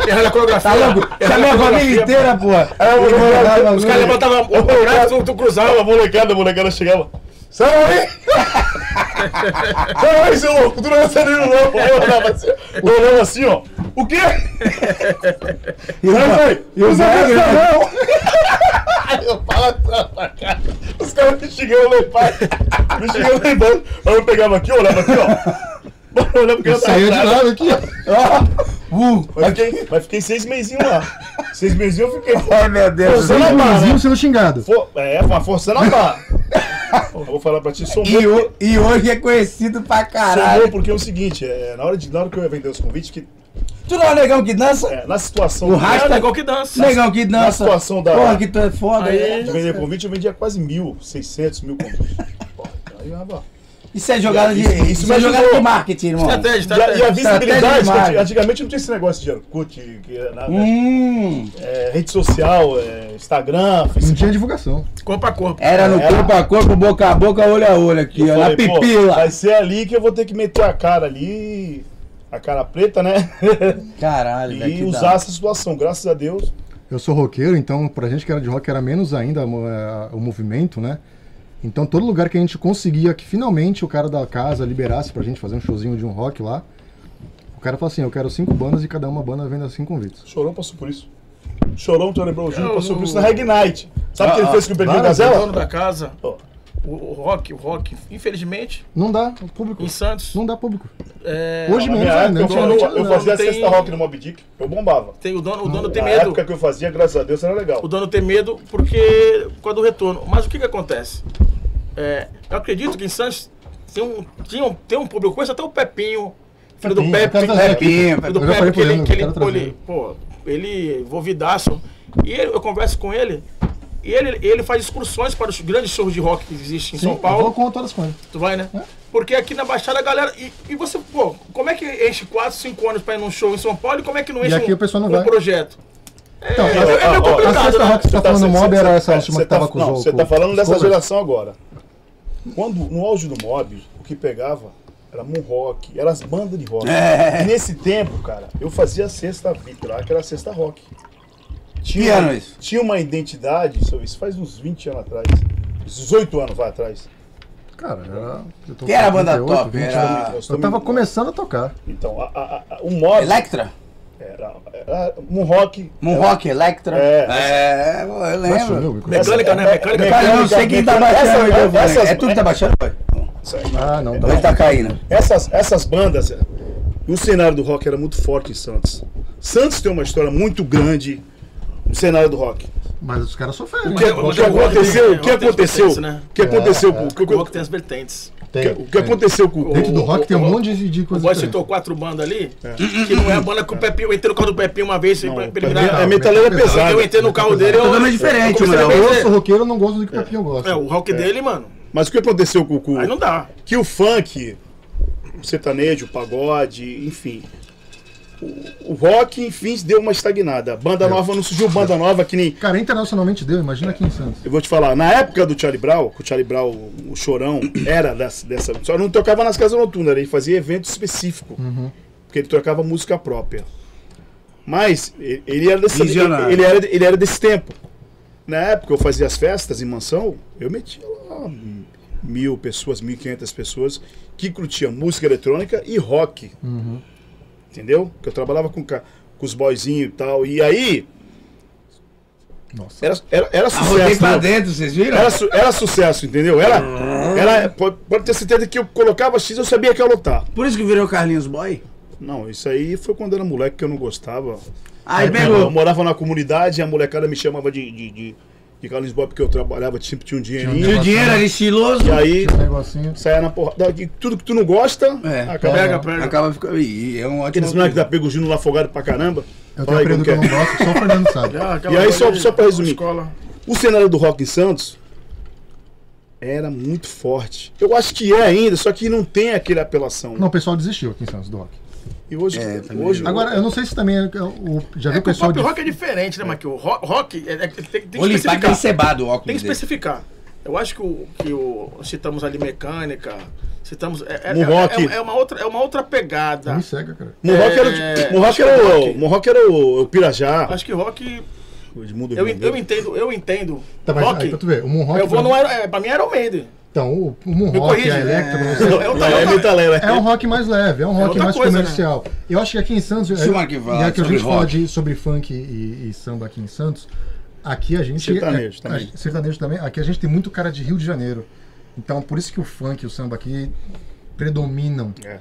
Errando a coreografia. Tá louco? errando Chamei a família inteira, pô. eu- Os caras levantavam o braço, tu, cruzava. A molecada, a molecada chegava. Sai aí! Sai aí, seu louco! Tu não é olhava assim, eu olhava assim, ó. O quê? E o sai! e o Zé, né? não! Eu falo pra cara. Os caras me xingando meu pai. Me xingando lembrando. Aí eu pegava aqui, eu olhava aqui, ó. Eu olhava porque eu tava Saiu de lado aqui, ó. Uh, Mas fiquei, mas fiquei seis mesinhos lá. Seis mesinhos eu fiquei. Ai, meu Deus. Forçando a Seis barra, mesinhos sendo xingado. For, é, uma força na barra. Eu vou falar pra ti, sou E, o- e hoje é conhecido pra Sou caralho. porque é o seguinte, é, na, hora de, na hora que eu ia vender os convites, que, Tu não é negão que dança? é, na situação O É rasta- o negócio que dança. Negão que na dança. situação da, Porra, que tu é foda. Aí- é. de vender convite, eu vendia quase mil, seiscentos mil convites. Porra, aí, rapaz. Isso é jogada de. Isso- Isso, é jogada de marketing, irmão. Estratégia, E a, e a estratégia. visibilidade, Estratégia antigamente não tinha esse negócio de Orkut, que era nada, Hum. é, rede social, é, Instagram, Não Facebook. tinha divulgação. Corpo a corpo. Era no Era. corpo a corpo, boca a boca, olho a olho aqui, ó, na falei, pô, pipila. vai ser ali que eu vou ter que meter a cara ali, a cara preta, né? Caralho, velho. e que usar da- essa situação, graças a Deus. Eu sou roqueiro, então pra gente que era de rock era menos ainda eh, o movimento, né? Então todo lugar que a gente conseguia que finalmente o cara da casa liberasse pra gente fazer um showzinho de um rock lá, o cara falou assim, eu quero cinco bandas e cada uma banda venda cinco convites. Chorão passou por isso. Chorão, Tony Brown Jr. Eu- passou por isso na Reg Night. Sabe o que Ah, ele fez com o Pedrinho Gazela? dono da casa, Ó, o, o rock, o rock, infelizmente, Não dá público. em Santos, Não dá público. é, Hoje na ainda. época, eu, eu, eu fazia a tem- sexta rock no Mob Dick, eu bombava. tem o dono, o dono tem Na medo. época que eu fazia, graças a Deus, era legal. O dono tem medo porque por causa do retorno. Mas o que que acontece? É, eu acredito que em Santos tem um, tinha um, tem um público, conheço até o Pepinho, filho do Pepinho, Pepe, trazer aqui. filho do Pepe, que ele, ele, que ele, pô, ele, pô, ele envolvidaço. E eu converso com ele, e ele, ele faz excursões para os grandes shows de rock que existem em Sim, São Eu Paulo. vou com todas as coisas. Tu vai, né? Porque aqui na Baixada a galera. E, e você, pô, como é que enche 4, 5 anos pra ir num show em São Paulo e como é que não enche aqui um, o pessoal não um vai. projeto? Então, é, a- é meio ó, ó, complicado, a sexta né? rock que você tá falando mob era essa última que tava tá, com Não, os você tá falando os dessa covers. geração agora. Quando, no auge do mob, o que pegava era moon rock, eram as bandas de rock. É. E nesse tempo, cara, eu fazia a sexta VIP lá, que era a sexta rock. Que ano isso? Tinha uma identidade, isso faz uns 20 anos atrás. uns 18 anos vai atrás. Cara, era. eu tô Quem era a banda 38, top? 20 Era- anos. Eu tava começando a tocar. Então, a, a, a, o mob. Electra? É, Era, era um rock. Moonrock, Electra. É. É, eu lembro. Mecânica, né? Mecânica. Cara, eu não sei quem tá Essa- baixando. essas- é tu que tá baixando? pai? Ah, não, ele tá caindo? Essas, essas bandas, o cenário do rock era muito forte em Santos. Santos tem uma história muito grande no cenário do rock. Mas os caras sofreram. O que, né? o que aconteceu? O que aconteceu? né? O que aconteceu com É, o O rock tem as vertentes. Tem, o que tem. aconteceu com Dentro do O- rock o- tem um o- monte de, de O coisa boy diferente. citou quatro bandas ali, que não é a banda que o Pepinho, eu entrei no carro do Pepinho uma vez, pra, pra ele dar- É metaleira pesada. Eu entrei no carro dele, eu... Totalmente diferente, eu comecei a mano. Eu sou roqueiro, eu não gosto do que o Pepinho gosta. É, o rock dele, mano, Mas o que aconteceu com, com aí não dá. que o funk, o sertanejo, o pagode, enfim. O, rock, enfim, deu uma estagnada. Banda nova, não surgiu banda nova que nem. Cara, internacionalmente deu, imagina aqui em Santos. Eu vou te falar, na época do Charlie Brown, que o Charlie Brown, o Chorão, era dessa. dessa só não tocava nas casas noturnas, ele fazia evento específico. Porque ele tocava música própria. Mas ele, ele era desse, ele, ele era, ele era desse tempo. Na época eu fazia as festas em mansão, eu metia lá mil pessoas, mil e quinhentas pessoas que curtiam música eletrônica e rock. Entendeu? Que eu trabalhava com, com os boyzinhos e tal. E aí, Nossa. era, era, era sucesso. pra né? dentro, vocês viram? Era, su- era sucesso, entendeu? Era, era, pode, pode ter certeza que eu colocava X, eu sabia que ia lotar. Por isso que virou Carlinhos Boy? Não, isso aí foi quando eu era moleque que eu não gostava. Aí Eu pegou. morava na comunidade e a molecada me chamava de, de, de, de Carlinhos Boy porque eu trabalhava, sempre tinha um dinheirinho. Tinha o dinheiro, era estiloso. E aí um saia na porrada. Tudo que tu não gosta, É, acaba. Pega, pega. Acaba ficando. E é um ótimo. Aqueles moleques da Pego Júnior lá afogado pra caramba. Eu tenho um período que eu não é. gosto, só o Fernando sabe. Aquela E aí, só- só pra resumir. Escola. O cenário do rock em Santos era muito forte. Eu acho que é ainda, só que não tem aquele apelação. Não, o pessoal desistiu aqui em Santos do rock. E hoje, É, hoje Agora, eu não sei se também é o, já viu É o que o pessoal pop de... rock é diferente, né, Marquinhos? O rock, rock é- é- tem, tem que O limpar especificar. tem cebado o óculos Tem que dele. especificar. Eu acho que o, que o citamos ali mecânica, citamos é, é, é- rock. é- é uma outra é uma outra pegada. Me cega, cara. Mohawk era, É, que era, é o, rock. Mohawk era o, o Pirajá. Acho que rock O Edmundo eu, eu entendo, eu entendo. Tá, mas rock. aí pra tu ver, o Moonrock... eu vou pra- no é, pra mim era o Maiden. Então, o, o Moonrock, corrige. a Electra, É, você- é, É, é metaleira. É um rock mais leve, é um rock outra mais coisa, né? comercial. Eu acho que aqui em Santos, é, já que a sobre gente fala rock. de, sobre funk e, e samba aqui em Santos, aqui a gente. Sertanejo é, também. a- sertanejo também. Aqui a gente tem muito cara de Rio de Janeiro. Então, por isso que o funk e o samba aqui predominam. É.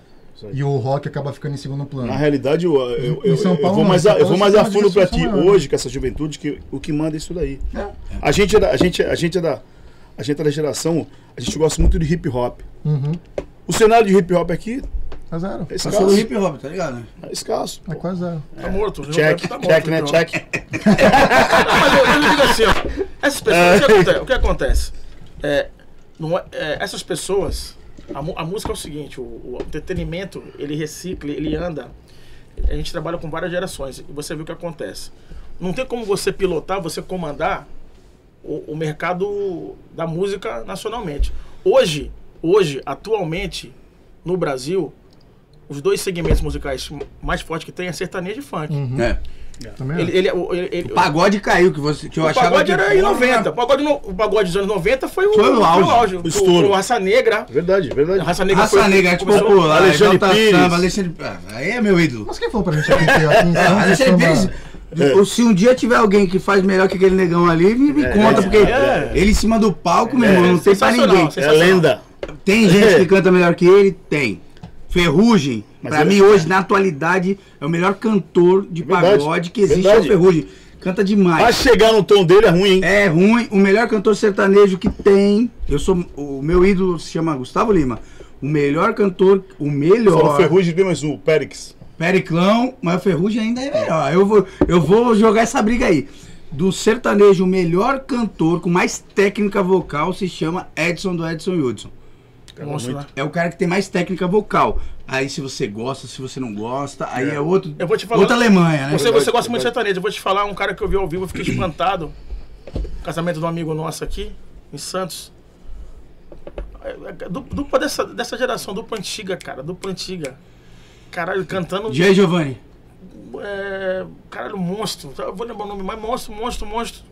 E o rock acaba ficando em segundo plano. Na realidade, eu, eu, Em eu, Paulo vou mais, a, eu vou Paulo mais a fundo pra diversão ti maior. hoje, com essa juventude, que o que manda é isso daí. A gente é da, a gente, a gente é da, a gente é da geração, a gente gosta muito de hip hop. Uhum. O cenário de hip hop aqui É zero. é Passou escasso. do hip hop, tá ligado? É escasso. É quase zero. Tá morto. o Check, tá morto, check, né? Check. Não, mas eu, eu digo assim, ó, essas pessoas, o, que acontece, o que acontece? É, não é- é, essas pessoas, a, a música é o seguinte, o, o entretenimento, ele recicla, ele anda. A gente trabalha com várias gerações e você vê o que acontece. Não tem como você pilotar, você comandar o, o mercado da música nacionalmente. Hoje, hoje, atualmente, no Brasil, os dois segmentos musicais mais fortes que tem é sertanejo e funk. É. Também é. Ele, ele, ele, ele- O pagode caiu, que, você, que eu o achava pagode que... era em 90. O pagode, no, o pagode dos anos 90 foi o, Foi o auge. O, O estouro. o Raça Negra. Verdade, verdade. A Raça Negra Raça foi, Negra, tipo, começou- popular, Alexandre Pires. Samba, Alexandre... Ah, Aí é meu ídolo. Mas quem falou pra gente aqui aqui em É, Santos Alexandre samba- Pires... ou Se um dia tiver alguém que faz melhor que aquele negão ali, me, me conta, porque é. ele em cima do palco, meu irmão, não tem pra ninguém. É lenda. Tem gente que canta melhor que ele? Tem. Ferrugem, Mas pra mim hoje, na atualidade, é o melhor cantor de Verdade, pagode que existe, verdade. é o Ferrugem. Canta demais. Mas chegar no tom dele é ruim, hein? É ruim, o melhor cantor sertanejo que tem. Eu sou. O meu ídolo se chama Gustavo Lima. O melhor cantor, o melhor. Ferrugem tem mais um, o Périx. Periclão, mas o Ferrugem ainda é melhor. Eu vou, eu vou jogar essa briga aí. Do sertanejo, o melhor cantor com mais técnica vocal se chama Edson do Edson Hudson. É o cara que tem mais técnica vocal. Aí se você gosta, se você não gosta, aí é, outro. Eu vou te falar- Outra Alemanha, né? Você, você gosta muito de sertanejo. Eu vou te falar um cara que eu vi ao vivo, eu fiquei espantado. Casamento de um amigo nosso aqui, em Santos. É, é, du- Dupla dessa, dessa geração, dupla antiga, cara. Dupla antiga. Caralho, cantando. G. Giovanni. É, caralho, monstro. Eu vou lembrar o nome, mas monstro, monstro, monstro.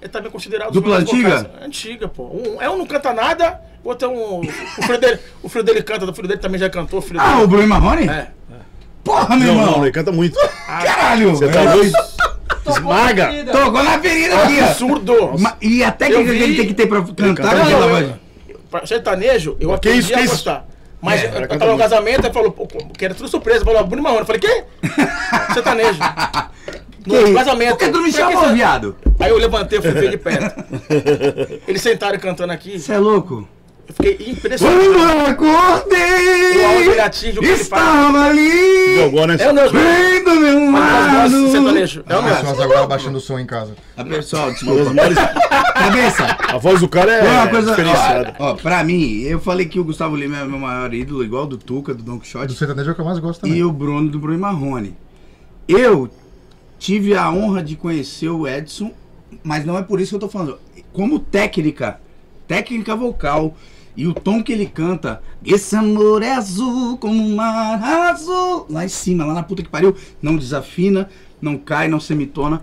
Ele também é considerado. os Dupla melhores antiga? vocais. Antiga, pô. Um, é um não canta nada, o outro é um. O filho dele, o filho dele canta, o filho dele também já cantou. O Ah, o Bruno Marrone? é. Porra, meu Não, irmão. não, ele canta muito. Caralho! Você tá é- doido? Esmaga. Tocou na ferida aqui, ó. Absurdo! Ma- E a técnica Eu vi- que ele tem que ter pra cantar Não, eu, pra sertanejo, eu Que aprendi isso, que a isso? gostar. Mas É, eu, eu tava no casamento, ele falou, pô, que era tudo surpresa. Falou, Bruno Marrone. Eu falei, quê? sertanejo. No Que casamento. Por que tu não me chamou, viado? Aí eu levantei, fui ver de perto. Eles sentaram cantando aqui. Você é louco? Eu fiquei impressionado. Quando O acordei, o que ele faz. estava ali, Jogou, né? É o meu. bem do meu Mas lado. sertanejo. É o meu. pessoas agora baixando o som em casa. Ah, pessoal, desculpa. Cabeça, A voz do cara é, é uma coisa. diferenciada. Ó, ó, pra mim, eu falei que o Gustavo Lima é meu maior ídolo, igual do Tuca, do Don Do Quixote, sertanejo é o que eu mais gosto também. e o Bruno do Bruno Marrone. Eu tive a honra de conhecer o Edson, mas não é por isso que eu tô falando. Como técnica, técnica vocal. E o tom que ele canta, esse amor é azul como um mar azul. Lá em cima, lá na puta que pariu, não desafina, não cai, não semitona.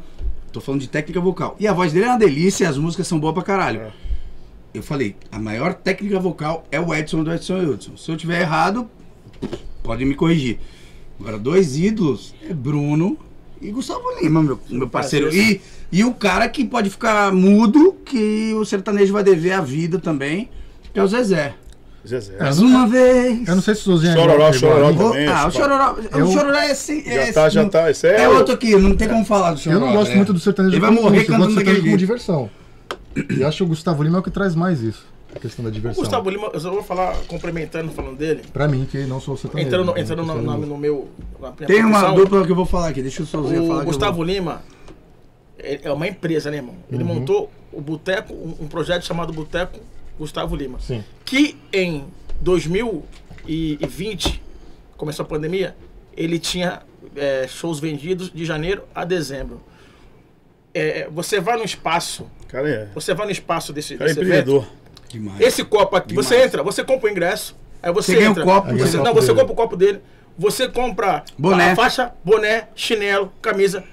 Tô falando de técnica vocal. E a voz dele é uma delícia e as músicas são boas pra caralho. É. Eu falei, a maior técnica vocal é o Edson do Edson Hudson. Se eu tiver errado, pode me corrigir. Agora, dois ídolos é Bruno e Gustavo Lima, meu, meu parceiro. E, e o cara que pode ficar mudo, que o sertanejo vai dever a vida também, é o Zezé. Zezé. É, Mais uma vez. Eu não sei se o Sozinho Chororó, chororó O- também. ah, o esse Chororó, Eu- o Chororó é assim. Já é, tá, já não- tá. Esse é, É o- outro aqui, não tem como falar do Eu Chororó. não gosto né? muito do sertanejo Ele vai morrer música, eu gosto cantando do como diversão. E acho que o Gustavo Lima é o que traz mais isso. A questão da O diversão. Gustavo Lima, eu só vou falar, complementando, falando dele. Pra mim, que não sou sertanejo. Entrando, no, né? entrando no, no, meu. Tem uma dupla que eu vou falar aqui, deixa o Sozinho falar. O eu Gustavo Lima é é uma empresa, né, irmão? Ele Uhum. montou o Boteco, um, um projeto chamado Boteco Gustavo Lima. Sim. Que em 2020, começou a pandemia, ele tinha é, shows vendidos de janeiro a dezembro. É, você vai no espaço, Cara é. você vai no espaço desse, Cara é desse evento, empreendedor. Demais. esse copo aqui, Demais. você entra, você compra o ingresso, aí você, Você entra. copo, você, você- não, copo você dele. compra o copo dele, você compra Boné. a faixa, boné, chinelo, camisa.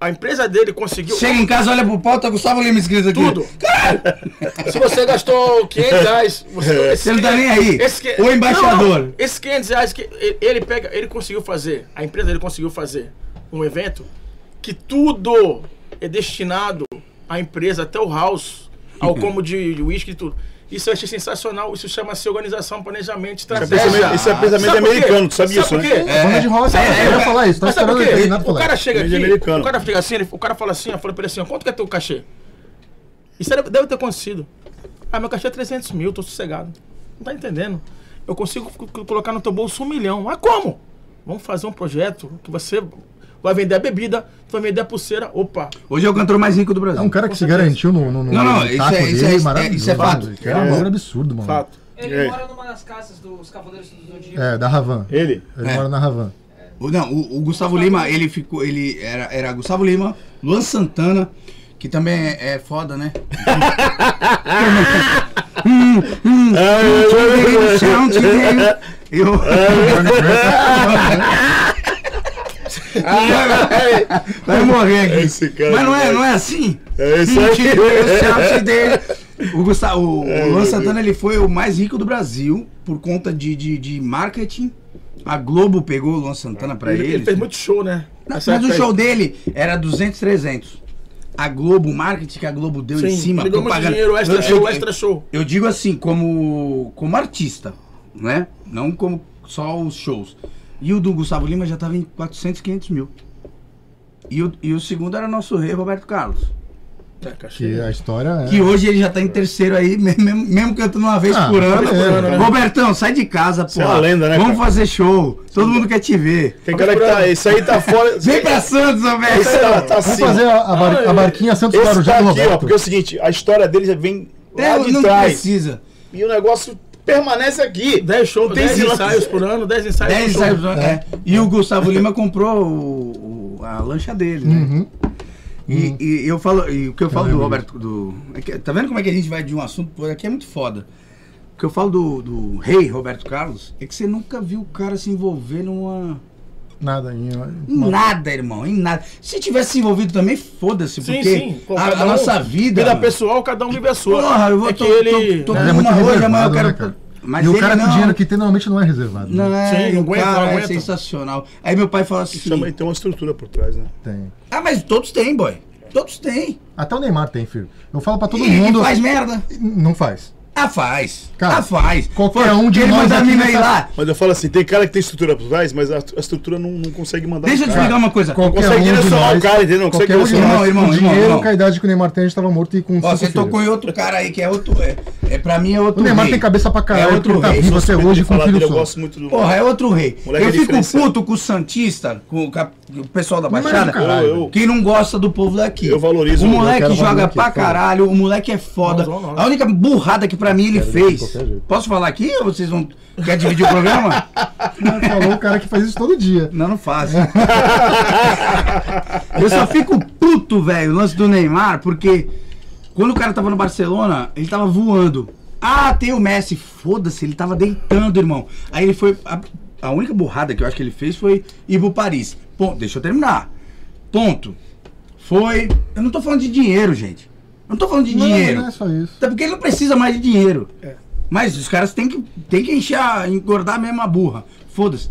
A empresa dele conseguiu Chega em casa, olha pro pau, tá Gustavo Lima escrito aqui. tudo. Se você gastou 500 reais, você, não tá nem aí. esse que- O embaixador. Não. Esses 500 reais que ele- ele pega, ele conseguiu fazer, a empresa dele conseguiu fazer um evento que tudo é destinado à empresa, até o house, ao como de uísque e tudo. Isso eu achei sensacional. Isso chama-se organização, planejamento, é estratégia. esse é pensamento quê? americano, tu sabe, isso, né? É, de rock, É, eu ia é, falar isso. Tá Mas sabe por quê? pra O cara falar. chega Mídia aqui, americano. o cara chega assim, ele- o cara fala assim, eu falei pra ele assim, ó, quanto que é teu cachê? Isso deve, deve ter acontecido. Ah, meu cachê é 300 mil, tô sossegado. Não tá entendendo? Eu consigo colocar no teu bolso um milhão. Mas como? Vamos fazer um projeto que você vai vender a bebida, tu vai vender a pulseira. Opa, Hoje é o cantor mais rico do Brasil. É um cara que Com se certeza. garantiu no, no, no Não, não, isso é- isso é- isso é- maravilhoso, isso é fato. é um bagulho absurdo, mano. fato. Ele É. mora numa das casas dos Cavaleiros do Zodíaco. É, da Ravan. Ele? Ele É. mora na Ravan. O- Não, o, o Gustavo Lima, ele ficou. Ele era, era Gustavo Lima, Luan Santana, que também é, é foda, né? hum, hum, te veio no Eu. Vai morrer aqui. Esse cara Mas não é, não é assim? É isso aí. O, Gustavo, o, o Luan Santana ele foi o mais rico do Brasil por conta de, de, de marketing. A Globo pegou o Luan Santana pra Ele, ele. ele fez muito show, né? Mas o aí. show dele era 200, 300. A Globo, o marketing que a Globo deu em Sim, cima. ele muito propaganda- dinheiro, extra eu, show, eu- extra show. eu digo assim, como, como artista, né? Não como só os shows. E o do Gustavo Lima já tava em 400, 500 mil. E o, e o segundo era nosso rei, Roberto Carlos. É. Que a história é. Que hoje ele já tá em terceiro aí, mesmo, mesmo- cantando uma vez Ah, por ano. né? Robertão, sai de casa, pô. é uma lenda, né, Vamos cara? fazer show. Todo mundo quer te ver. Tem cara que tá. Esse aí tá fora. Vem pra Santos, Roberto. Tá, tá Vamos assim. fazer a, a, bar- a barquinha Santos Esse Guarujá tá do aqui, ó, Roberto. porque é o seguinte, a história dele já vem lá É, de não trás. precisa. E o negócio permanece aqui. 10 shows, Não tem 10 esse lance. ensaios por ano, 10 ensaios 10 por show. ensaios, é. E o Gustavo Lima comprou o- o- a lancha dele, né? Uhum. E, e eu falo, e o que eu falo Eu do Roberto, do, é que- tá vendo como é que a gente vai de um assunto outro? Aqui é muito foda. O que eu falo do, do rei Roberto Carlos é que você nunca viu o cara se envolver numa. Nada. Em, Em nada, irmão, em nada. Se tivesse se envolvido também, foda-se, Sim, porque sim. Pô, a, a um- nossa vida. Vida mano, pessoal, cada um vive a sua. Porra, eu vou é tô, que ele. tô, tô com é muito uma hoje, amanhã eu quero. né, cara? Mas e o ele cara com não. dinheiro que tem normalmente não é reservado. Não, né? é, Sim, não aguenta, cara não é aguenta. sensacional. Aí meu pai fala assim: Isso também tem uma estrutura por trás, né? Tem. Ah, mas todos têm, boy. Todos têm. Até o Neymar tem, filho. Eu falo pra todo E- mundo. E faz merda. Não faz. Ah, faz. Cara, ah, faz. qualquer um de Ele nós manda a mina nessa- lá. Mas eu falo assim, tem cara que tem estrutura por trás, mas a, a estrutura não, não consegue mandar Deixa eu te explicar uma coisa. Qualquer consegue um direcionar o nós- cara, entendeu? Não consegue um direcionar. nós, Irmão, irmão, dinheiro, irmão. com a idade que o Neymar tem, a gente tava morto e com Ó, você filhos. tocou em outro cara aí que é outro. É, é, pra mim é outro O Neymar rei. tem cabeça pra caralho, É outro tá rei. até Suspeito hoje com um falar filho dele, eu gosto muito do. Porra, é outro rei. Moleque eu é fico puto com o Santista, com o, cap- o pessoal da é Baixada, caralho, Eu- eu- que não gosta do povo daqui. Eu valorizo O eu moleque joga aqui, pra favor. caralho, o moleque é foda. Não, não, não. A única burrada que pra mim ele fez. Posso falar aqui ou vocês vão. Quer dividir o programa? Falou o cara que faz isso todo dia. Não, não faço. eu só fico puto, velho, o lance do Neymar, porque quando o cara tava no Barcelona, ele tava voando. Ah, tem o Messi. Foda-se, ele tava deitando, irmão. Aí ele foi. A, única burrada que eu acho que ele fez foi ir pro Paris. Ponto. Deixa eu terminar. Ponto. Foi. Eu não tô falando de dinheiro, gente. Eu não tô falando de Não, dinheiro. não é só isso. Até porque ele não precisa mais de dinheiro. Mas os caras têm que, têm que encher, a- engordar mesmo a burra. Foda-se.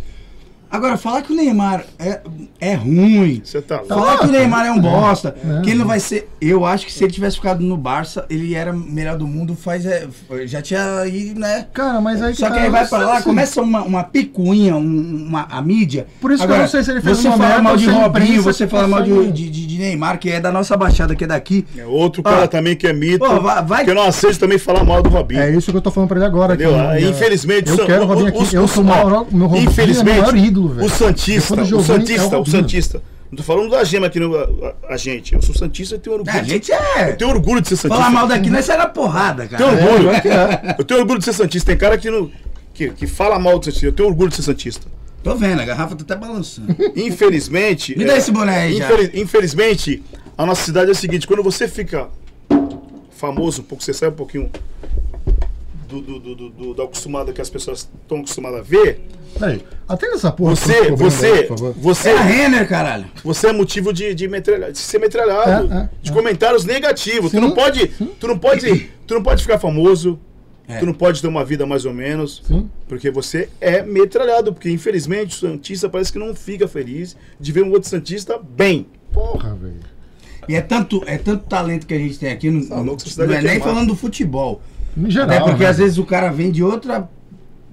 Agora, falar que o Neymar é, é ruim. Você tá louco. Falar que o Neymar é um bosta. É. Que ele não vai ser. Eu acho que se ele tivesse ficado no Barça, ele era melhor do mundo. Faz. é, já tinha ido, né? Cara, mas aí Só tá, que aí vai pra lá, assim, começa uma, uma picuinha, um- uma, a mídia. Por isso que eu não sei se ele fez Você uma fala mal de Robinho, você fala mal de, de, Neymar, que é da nossa baixada, que é daqui. É outro cara Ah. também que é mito. Pô, vai- vai- Que eu não aceito também falar mal do Robinho. É isso que eu tô falando pra ele agora. Entendeu? que, Ah, né, Infelizmente, eu quero o Robinho aqui. os- eu sou o maior, meu Robinho Infelizmente, é o maior ídolo, velho. o Santista, o Santista, é o. Santista. Não tô falando da gema aqui, no, a, a- gente. Eu sou Santista e tenho orgulho. A gente é. Eu tenho orgulho de ser Santista. Falar mal daqui, nós era porrada, cara. Tenho orgulho. é. Eu tenho orgulho de ser Santista. Tem cara que, não, que, que fala mal do Santista. Eu tenho orgulho de ser Santista. Tô vendo, a garrafa tá até balançando. Infelizmente. Me dá esse boné aí já. infeliz- Infelizmente, a nossa cidade é o seguinte: quando você fica famoso, um pouco, você sai um pouquinho do, do, do, do, do- do acostumado que as pessoas estão acostumadas a ver, Peraí, atende essa porra. você, você, favor. você, É a Renner, caralho. você é motivo de, de, metralha- de ser metralhado, É, é, de é. comentários negativos. tu Sim, não pode, tu não pode, tu não pode ficar famoso. É. Tu não pode ter uma vida mais ou menos, Sim. porque você é metralhado. Porque infelizmente o Santista parece que não fica feliz de ver um outro Santista bem. Porra, velho. E é tanto, é tanto talento que a gente tem aqui, não, Tá não é é nem falando do futebol. Em geral. Até porque né? às vezes o cara vem de outra,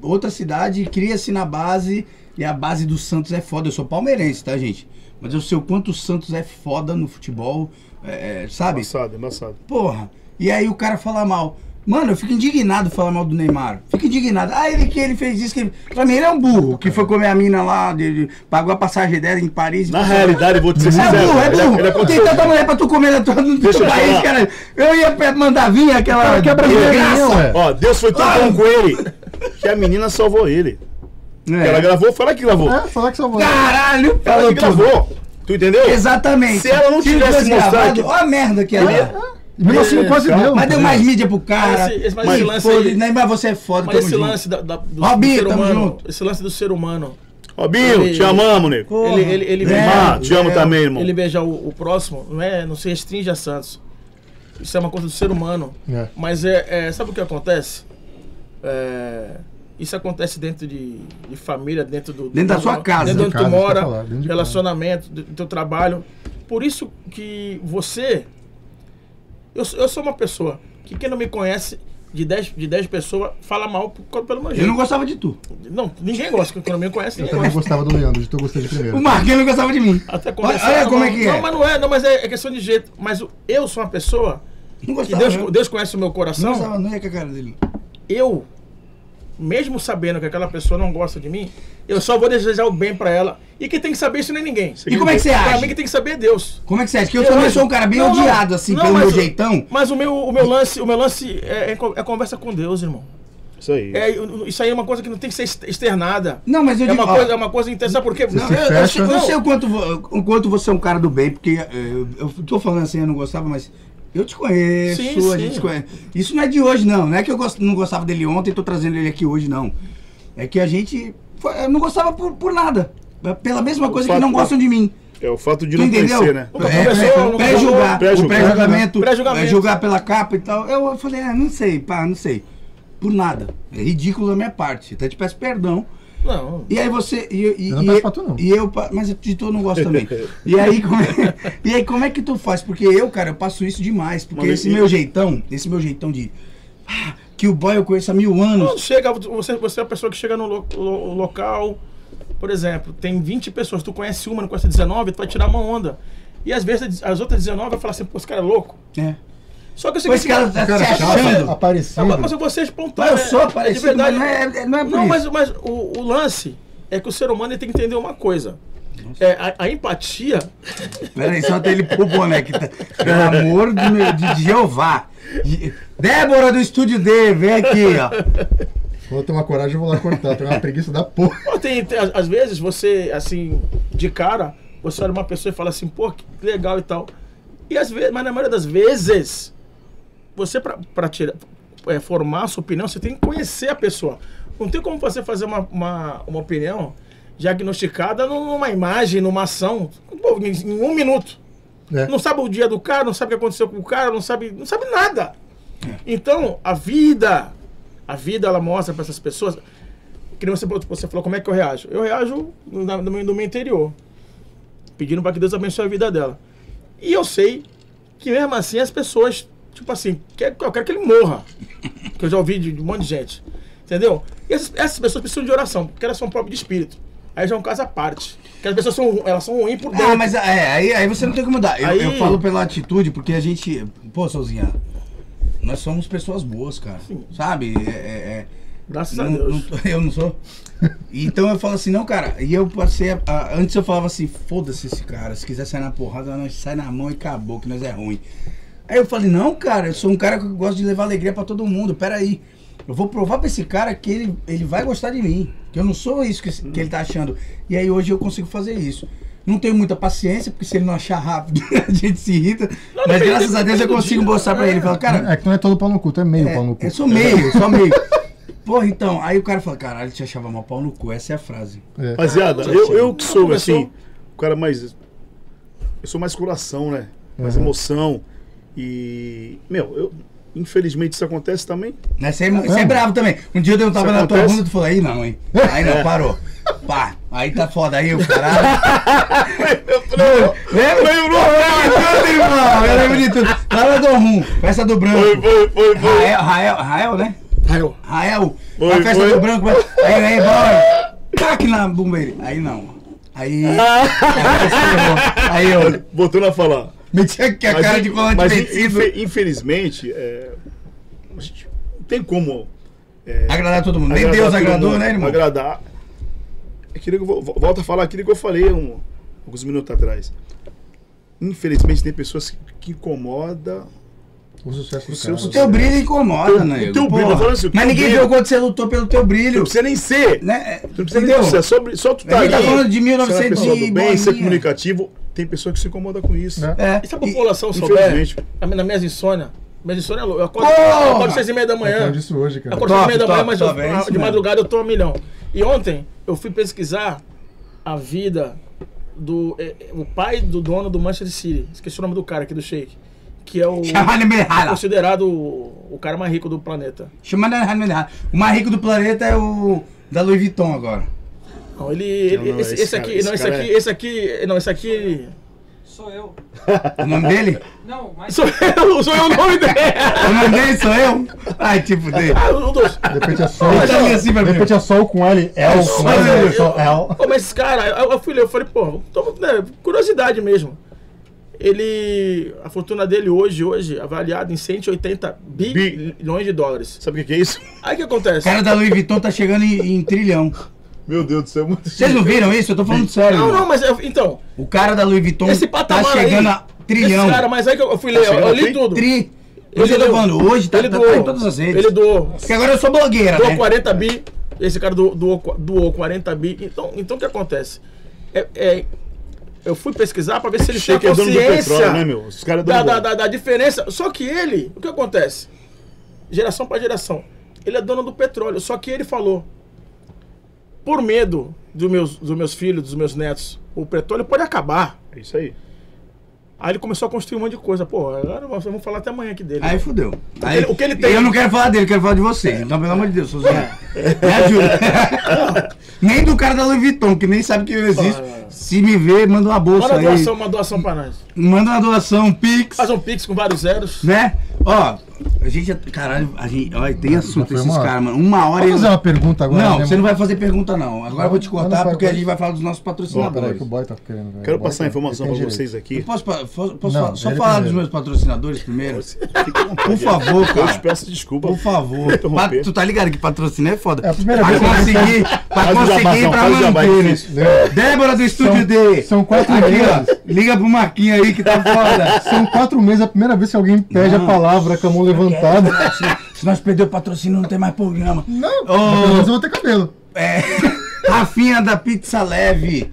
outra cidade, cria-se na base, e a base do Santos é foda. Eu sou palmeirense, tá, gente? Mas eu sei o quanto o Santos é foda no futebol, é, é, sabe? Embaçado, embaçado. Porra. E aí o cara fala mal. Mano, eu fico indignado falar mal do Neymar. Fico indignado. Ah, ele que ele fez isso. Que ele... Pra mim ele é um burro. Que foi comer a mina lá, de, de- pagou a passagem dela em Paris. Na realidade, vou te ser É burro, é ele- burro. ele Tem tanta mulher pra tu comer na tua, no Deixa teu eu país, cara. Eu ia mandar vir aquela. Que é ué. Ó, Deus foi tão Ah. bom com ele que a menina salvou ele. É. Ela gravou, fala que gravou. É, falar que salvou. Caralho, Ela falou que tudo. gravou. Tu entendeu? Exatamente. Se ela não tivesse mostrado Ó a merda que ela é. E mesmo assim quase Calma. deu. Mas deu mais mídia pro cara. Mas esse- esse- mas Mas esse lance foda- aí- Neymar, você é foda, Mas esse junto. lance da, da- do, Robinho, do ser tamo humano, junto. esse lance do ser humano, Robinho, Ele- te amamos, nego. Ele, ele, ele, É. beijar- Ah, te amo é. também, irmão. ele beijar o, o próximo, não é, não se restringe a Santos. Isso é uma coisa do ser humano. É. Mas é, é- sabe o que acontece? É, isso acontece dentro de, de família, dentro do Dentro da sua casa. dentro de onde Casa, tu mora, falar, relacionamento, do, do teu trabalho. Por isso que você, eu, sou- eu sou uma pessoa que quem não me conhece de 10 de 10 pessoas fala mal por- pelo meu Eu jeito. não gostava de tu. Não, ninguém gosta. Quem não me conhece, Eu ninguém também gosta. gostava do Leandro, de tu eu gostei de primeiro. O Marquinhos não gostava de mim. Até Olha, conversar. olha como é não- que Não, é. mas não é, não, mas é, é questão de jeito. Mas eu sou uma pessoa Não que gostava. Deus, não. Deus conhece o meu Não coração. gostava, não ia com a cara dele. Eu, mesmo sabendo que aquela pessoa não gosta de mim, eu só vou desejar o bem pra ela. E quem tem que saber isso não é ninguém. E como é que você Pra age? mim, quem tem que saber é Deus. Como é que você acha? Que eu, Eu também acho- sou um cara bem Não, odiado, assim, Não, pelo mas meu o- jeitão. Mas o meu, o meu lance, o meu lance é, é, é conversa com Deus, irmão. Isso aí. É, isso aí é uma coisa que não tem que ser ex- externada. Não, mas eu É digo. uma ó, coisa, é uma coisa intensa. Sabe por quê? Não, se eu, eu eu Não. sei o quanto, o quanto você é um cara do bem, porque eh, eu, eu tô falando assim, eu não gostava, mas eu te conheço, Sim, a sim. gente conhece. Isso não é de hoje, não. Não é que eu gost- não gostava dele ontem e tô trazendo ele aqui hoje, não. É que a gente foi- eu não gostava por, por nada. Pela mesma coisa que não gostam de mim. É o fato de Tu não entendeu? conhecer, né? É, pré- nunca Pré-julgar, falou. o pré-julgamento, Pré-julgamento. é, julgar pela capa e tal. Eu falei, ah, não sei, pá, não sei. por nada. É ridículo da minha parte. Até te peço perdão. Não. E aí você. E, e, Eu não e, peço pra tu, não. e eu. Mas de tu eu não gosto também. e, aí, como é, e aí, como é que tu faz? Porque eu, cara, eu passo isso demais. Porque Mano, esse e- meu jeitão, esse meu jeitão de. ah, que o boy eu conheço há mil anos. Quando chega, você, você é a pessoa que chega no lo- lo- local, por exemplo, tem 20 pessoas, tu conhece uma, não conhece 19, tu vai tirar uma onda. E às vezes as outras 19 vai falar assim, pô, esse cara é louco. É. Só que eu sei que esse tá Cara, se chato, achando. aparecido. Agora, mas você é espontâneo. Mas eu sou é- é de parecido, verdade. mas não é, não é por Não, isso. mas, mas o, o lance é que o ser humano ele tem que entender uma coisa. É, a, a empatia. Peraí, só até ele pôr o boné aqui. tá? Pelo amor de, meu, de Jeová. Je- Débora do estúdio D, vem aqui, ó. Vou ter uma coragem, eu vou lá cortar. Tem uma preguiça da porra. Pô, tem, tem- às- às vezes você, assim, de cara, você olha uma pessoa e fala assim, pô, que legal e tal. E às vezes, mas na maioria das vezes, você pra tirar, é, formar a sua opinião, você tem que conhecer a pessoa. Não tem como você fazer uma, uma, uma opinião diagnosticada numa imagem, numa ação, pô, em, em um minuto. É. Não sabe o dia do cara, não sabe o que aconteceu com o cara, não sabe, não sabe nada. Então, a vida, a vida ela mostra para essas pessoas. Que você, você falou como é que eu reajo. Eu reajo no, meu, no meu interior, pedindo para que Deus abençoe a vida dela. E eu sei que mesmo assim as pessoas, tipo assim, quer, eu quero que ele morra. Que eu já ouvi de, de um monte de gente. Entendeu? E essas, essas pessoas precisam de oração, porque elas são próprias de espírito. Aí já é um caso à parte. Porque as pessoas são, elas são ruins por dentro. Ah, mas é, aí, aí você não tem que mudar. Eu, Aí- eu falo pela atitude, porque a gente. Pô, Souzinha, nós somos pessoas boas, cara. Sabe? É, é- é- Graças a não- Deus. não eu não sou. Então eu falo assim, não, cara. E eu passei. a- a- antes eu falava assim, foda-se esse cara. Se quiser sair na porrada, nós sai na mão e acabou, que nós é ruim. Aí eu falei, não, cara, eu sou um cara que gosta de levar alegria pra todo mundo. Peraí. Eu vou provar pra esse cara que ele, ele vai gostar de mim. Que eu não sou isso que, que ele tá achando. E aí hoje eu consigo fazer isso. Não tenho muita paciência, porque se ele não achar rápido, a gente se irrita. mas depende- graças a Deus eu consigo dia. mostrar pra ele. Falar, cara, É que tu não é todo pau no cu, tu é meio pau no cu. é, eu sou meio, sou meio. Porra, então, aí o cara fala, caralho, te achava mal pau no cu, essa é a frase. É. Rapaziada, Ah, eu, eu que sou assim, o cara mais. Eu sou mais coração, né? Mais Uhum. emoção. E. Meu, eu. Infelizmente isso acontece também. Né? Você, é, você é bravo também. Um dia eu dei um tapa na tua bunda, tu falou, aí não, hein? Aí não, parou. Pá, aí tá foda, aí o caralho. Lembra? Eu lembro de tudo, irmão. Eu lembro de tudo. Na do Rum, festa do branco. Foi, foi, foi, foi. Rael, Rael, Rael, né? Rael, Rael, Foi, a festa foi. do branco. Aí, aí, boy. Taque na bumba dele. Aí não. Aí. Aí eu Voltando a falar. Meti aqui a Mas, cara de volante mas vencido. infe- infelizmente, é, a gente não tem como. é, Agradar todo mundo. Nem Deus agradou, mundo, né, irmão? Agradar. É aquilo que eu volto a falar aquilo que eu falei um- alguns minutos atrás. Infelizmente tem pessoas que, que incomodam. O sucesso do seu cara. O teu brilho incomoda, né? o teu brilho, eu assim, o Mas ninguém brilho. viu quando você lutou pelo teu brilho. Não precisa nem ser. Né? Tu não precisa nem Entendeu? ser. É só, só tu tá tá ali, falando de ser uma 1900 pessoa e do bem, ser comunicativo. Tem pessoa que se incomoda com isso. É. É. e se a população souber, Infelizmente. na, minha insônia, minha insônia é louca. Eu acordo, eu acordo às seis e meia da Eu manhã. falando disso hoje, cara. Acordo às seis e meia da Top, manhã, top, mas top, eu- é de mesmo. madrugada eu tô a milhão. E ontem eu fui pesquisar a vida do eh, o pai do dono do Manchester City. Esqueci o nome do cara aqui do Sheik. Que é o Merhala. considerado o, o cara mais rico do planeta. O mais rico do planeta é o da Louis Vuitton agora. Não, ele. ele- Não, esse, esse esse cara- aqui. esse não, esse cara aqui. é- Esse aqui. Não, esse aqui. Sou eu. O nome dele? Não, mas. Sou eu, sou eu o nome dele. O nome dele sou eu? Ai, tipo dele. Ah, dos. De repente é sol. Ali assim De repente é sol com L, L com Sol, L, só L. Mas esse cara, eu, eu fui ler, eu falei, pô, tô- né, curiosidade mesmo. Ele. A fortuna dele hoje, hoje, avaliada em 180 bilhões de dólares. Sabe o que é isso? Aí o que O acontece? cara da Louis Vuitton tá chegando em, em trilhão. Meu Deus do céu, muito Vocês não viram isso? Eu tô falando sério. Não, não, mas eu- então, O cara da Louis Vuitton esse tá patamar chegando aí, a trilhão. Esse cara, mas aí que eu eu fui ler, eu, chegando eu a li tudo. Tri. Hoje eu tô falando, hoje tá, ele tá, doou, tá em todas as redes. Ele doou. Porque agora eu sou blogueira, Doou né? 40 bi. Esse cara doou, doou, doou 40 bi. Então, então o que acontece? É, é, eu fui pesquisar pra ver se ele tinha é dono do consciência petróleo, né, meu? Os caras da, dono da, do- da, da diferença. Só que ele, o que acontece? Geração pra geração. Ele é dono do petróleo. Só que ele falou: por medo dos meus, dos meus filhos, dos meus netos, o petróleo pode acabar. É isso aí. Aí ele começou a construir um monte de coisa. Pô, agora nós vamos falar até amanhã aqui dele. Aí fudeu. Aí, ele- o que ele tem- Eu não quero falar dele, eu quero falar de vocês. Então, pelo amor de Deus, Sozinho. Me ajuda. nem do cara da Louis Vuitton, que nem sabe que eu existo. Se me ver, manda uma bolsa Manda uma aí. doação, uma doação pra nós. Manda uma doação, um Pix. Faz um pix com vários zeros. Né? Ó, a gente. Caralho, a gente. Olha, tem assunto esses caras, mano. Uma hora Vamos eu. fazer uma pergunta agora. Não, né, você não vai fazer pergunta, não. Agora eu vou te cortar porque a gente vai falar dos nossos Ó, peraí patrocinadores. que o boy tá querendo. velho. Quero passar a tá- informação ele pra vocês aqui. Posso, pa- posso, posso Não, falar- só falar dos meus patrocinadores primeiro? Por favor, Eu cara. te peço desculpa. Por favor. Tu tá ligado que patrocinar é foda. É a primeira pra vez conseguir, pra conseguir pra manter. Débora do Estúdio D. são quatro Aqui, meses. ó. Liga pro Marquinhos aí que tá foda. São quatro meses, a primeira vez que alguém pede a palavra com a mão levantada. Se nós perder o patrocínio, não tem mais programa. Não, mas eu vou ter cabelo. É. Rafinha da Pizza Leve.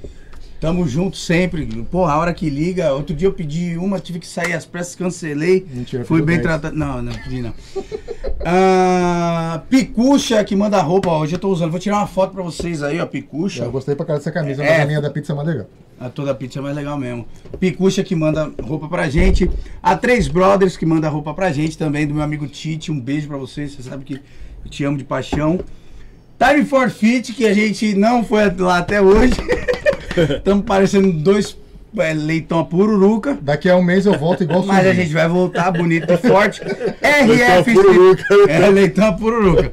Tamo junto sempre. Pô, a hora que liga. Outro dia eu pedi uma, tive que sair às pressas, cancelei. Mentira, Fui bem tratado. Não, não pedi não. Ah, Picucha que manda roupa. ó, Hoje eu tô usando. Vou tirar uma foto pra vocês aí, ó. Picucha. Eu gostei pra cara dessa camisa, É. mas a minha da pizza é mais legal. A toda pizza é mais legal mesmo. Picucha que manda roupa pra gente. A Três Brothers que manda roupa pra gente também, do meu amigo Tite. Um beijo pra vocês. Você sabe que eu te amo de paixão. Time for Fit, que a gente não foi lá até hoje. Estamos parecendo dois é, leitão a pururuca. Daqui a um mês eu volto igual Mas a gente vai voltar bonito e forte. A RF. É, leitão a pururuca.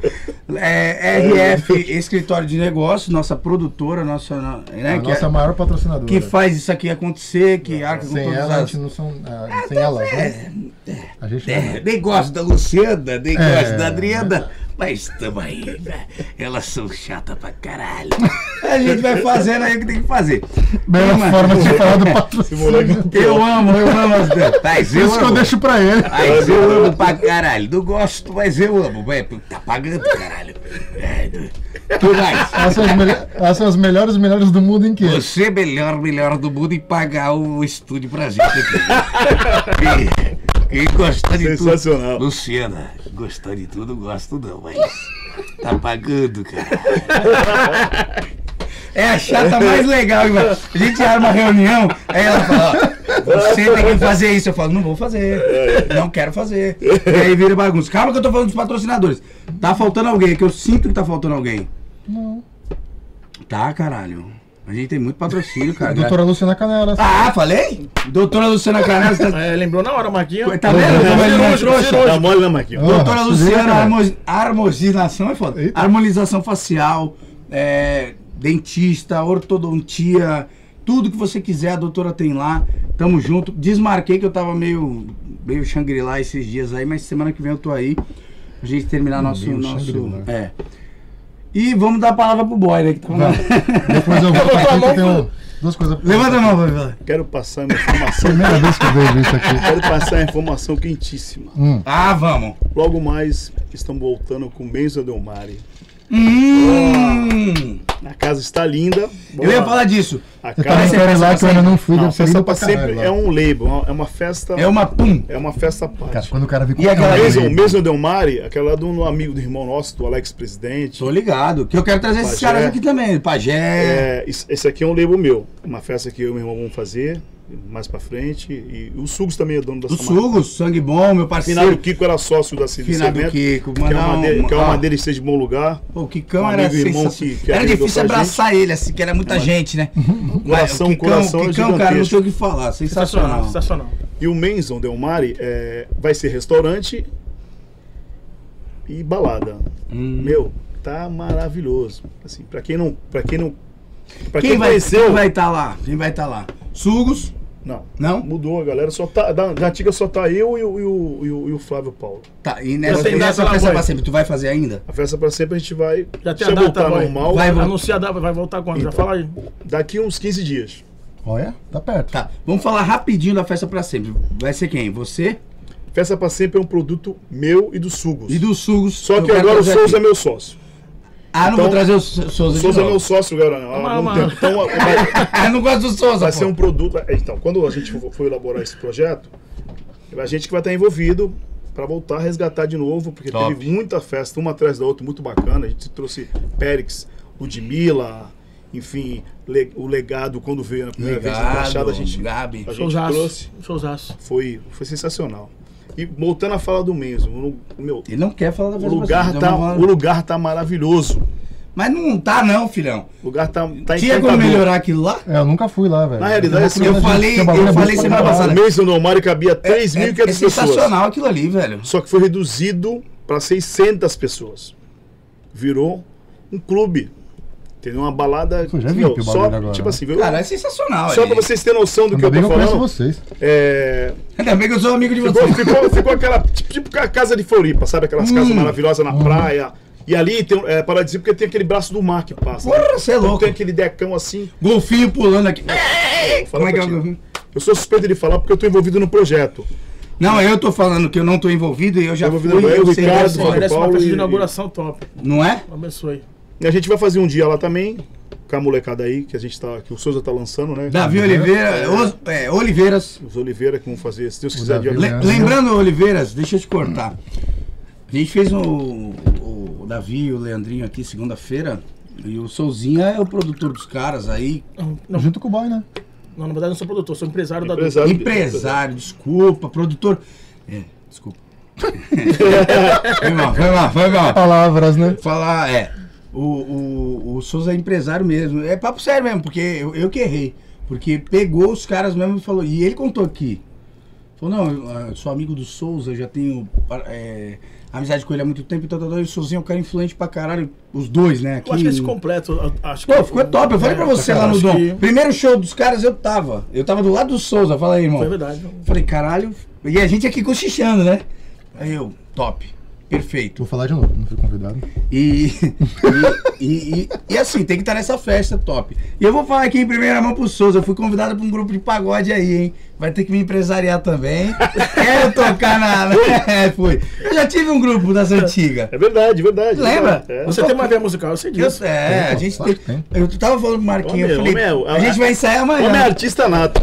É, RF Escritório de Negócios, nossa produtora, nossa, né, A que, nossa é- maior patrocinadora. que faz isso aqui acontecer, que arca com Sem todas ela, a as... gente não são. ah, sem ela, né? A gente É, nem gosto da Luciana, nem É. gosto da Adriana, mas tamo aí, né? Elas são chatas pra caralho. A gente vai fazendo aí o que tem que fazer. Bela Mano, forma de falar do patrocínio. moleque Eu amo, eu amo as eu isso que eu deixo pra ele. Mas eu amo pra caralho. Não gosto, mas eu amo. Ué, Tá pagando, caralho. É, tu mais. Elas são, as melhor- elas são as melhores melhores do mundo em quê? Você é melhor, melhor do mundo em pagar o estúdio pra gente. E, gostar de Sensacional. tudo. Luciana, gostar de tudo, gosto não, mas tá pagando, cara. É a chata mais legal, irmão. A gente arma uma reunião, aí ela fala, ó, você tem que fazer isso. Eu falo, não vou fazer, não quero fazer. E aí vira bagunça. Calma que eu tô falando dos patrocinadores. Tá faltando alguém, que eu sinto que tá faltando alguém. Não. Tá, caralho. A gente tem muito patrocínio, cara. Doutora Luciana Canelas. Ah, falei? Doutora Luciana Canales. Tá, É, lembrou na hora, Marquinhos. tá vendo? É trouxa? Tá mole, né, Marquinhos? Doutora Luciana, harmonização é foda. Eita. Harmonização facial, é, dentista, ortodontia, tudo que você quiser, a doutora tem lá. Tamo junto. Desmarquei que eu tava meio, meio Shangri-La esses dias aí, mas semana que vem eu tô aí. A gente terminar nosso. Meio nosso Shangri-La. é. E vamos dar a palavra pro boy, né? Que tá. Depois eu vou a mão, aqui que eu tenho duas coisas pra Levanta a mão, vai, vai. Quero passar uma informação. Primeira vez que eu vejo isso aqui. Quero passar uma informação quentíssima. Hum. Ah, vamos. Logo mais, estamos voltando com o Menzo Del Mare. Hum, A casa está linda. eu ia falar disso. A Eu casa querendo lá que eu ainda não fui, Não, festa pra sempre lá. é um label, é uma festa. É uma pum. É uma festa parte. Cara, quando o cara vem com E aquela é um Mesmo, livro. mesmo Del aquela do um amigo do irmão nosso, do Alex Presidente. Tô ligado. Que eu quero trazer esses Pajé. caras aqui também. Pajé. É, esse aqui é um label meu. Uma festa que eu e meu irmão vamos fazer mais pra frente. E o Sugos também é dono da Do Sugos, sangue bom, meu Finado parceiro. Kiko era sócio da Cid Finado Cimento, Kiko, Que é uma um- dele, que é uma ó. dele esteja de bom lugar. Pô, o Kikão Um era irmão sensacional. que- que Era difícil pra abraçar ele, assim, que era muita gente, né? Mas coração- o Kikão, coração é Kikão, cara, não tem o que falar. Sensacional, Sensacional. sensacional. E o Menzon Del Mare é, vai ser restaurante e balada. Hum. Meu, tá maravilhoso. Assim, para quem não, para quem não, para Quem, quem, vai conheceu, quem vai estar lá? Quem vai estar lá? Sugos? Não, Não? mudou a galera. Só tá da, da antiga só tá eu e o, e o, e o, e o Flávio Paulo. Tá, e nessa, e nessa festa boy? pra sempre, tu vai fazer ainda? A festa para sempre a gente vai Já tem a data, voltar boy. normal Vai voltar. Anuncia a data, vai voltar quando? Já fala aí. daqui uns 15 dias. Olha, tá perto. Tá, vamos falar rapidinho da festa pra sempre. Vai ser quem? Você Festa para sempre é um produto meu e do Sugos. e dos Sugos. Só que agora o Souza é meu sócio. Ah, não então- vou trazer o Souza O de Souza é meu sócio, galera. Há tempo. Então, vai- Ah, eu não gosto do Souza, Vai pô. ser um produto. é, Então, quando a gente for elaborar esse projeto, a gente que vai estar envolvido para voltar a resgatar de novo, porque Top. teve muita festa, uma atrás da outra, muito bacana. A gente trouxe Périx, Ludmilla enfim, le- o legado quando veio na primeira vez na Legado, Baixada, a gente, Gabi. a gente Showzaço. trouxe. Showzaço. Foi, foi sensacional. E voltando a falar do mesmo, o, meu, Ele não quer falar da o festa lugar, vocês, tá, o lugar tá maravilhoso. Mas não tá não, filhão. O lugar tá, tá Tinha como melhorar aquilo lá? É, eu nunca fui lá, velho. Na realidade, assim, eu falei- eu falei semana O passada. Mason do Mário cabia 3.500 é, é pessoas. sensacional aquilo ali, velho. Só que foi reduzido para 600 pessoas. Virou um clube. Entendeu? Uma balada. Pô, já vi só, agora, tipo né? assim, viu? Cara, é sensacional. só ali. pra vocês terem noção do que Ainda eu bem tô que eu conheço falando. vocês. É, Ainda bem que eu sou amigo de ficou, vocês. ficou, ficou aquela. Tipo, tipo a casa de Floripa, sabe? Aquelas casas Hum. maravilhosas na praia. E ali tem é, paradisíaco porque tem aquele braço do mar que passa. né? Porra, você é Então louco. Tem aquele decão assim. Golfinho pulando aqui. Como é que é o golfinho? Eu sou suspeito de falar porque eu tô envolvido no projeto. Não, eu tô falando que eu não tô envolvido e eu já Tô fui. envolvido, eu, eu Ricardo, dessa- Fábio Merece uma Paulo festa de e- inauguração top. Não é? Abençoe. E a gente vai fazer um dia lá também, com a molecada aí, que a gente tá. Que o Souza tá lançando, né? Davi Oliveira, Os- é, Oliveiras. Os Oliveira que vão fazer, se Deus quiser, Davi, dia? Le- lembrando, Oliveiras, deixa eu te cortar. A gente fez o, o Davi e o Leandrinho aqui segunda-feira. E o Souzinha é o produtor dos caras aí. Não, não, Junto com o boy, né? não, na verdade eu não sou produtor, sou empresário, da Empresário. Empresário, desculpa, produtor. É, desculpa. foi mal, foi mal, foi mal. Palavras, né? Falar, é. O, o, o Souza é empresário mesmo. É papo sério mesmo, porque eu, eu que errei. Porque pegou os caras mesmo e falou. E ele contou aqui. Falou, não, eu, ah, sou amigo do Souza, já tenho é, amizade com ele há muito tempo, então, e o Souzinho é um cara influente pra caralho. Os dois, né? Aqui, Eu acho que esse completo, acho que. Pô, ficou top. Eu falei pra você lá no Dom. que Primeiro show dos caras eu tava. Eu tava do lado do Souza. Fala aí, irmão. Foi verdade. Falei, caralho. E a gente aqui cochichando, né? Aí eu, top. Perfeito. Vou falar de novo, não fui convidado. E, e, e, e- e assim, tem que estar nessa festa top. E eu vou falar aqui em primeira mão pro Souza. Eu fui convidado pra um grupo de pagode aí, hein? Vai ter que me empresariar também. Quero tocar na. É, fui. Eu já tive um grupo das antigas. É verdade, verdade. Lembra? É. Você tem uma veia musical, eu sei Eu, disso. é, a gente tem. Eu tava falando pro Marquinhos, eu falei, homem, a gente vai ensaiar Homem é amanhã. artista nato.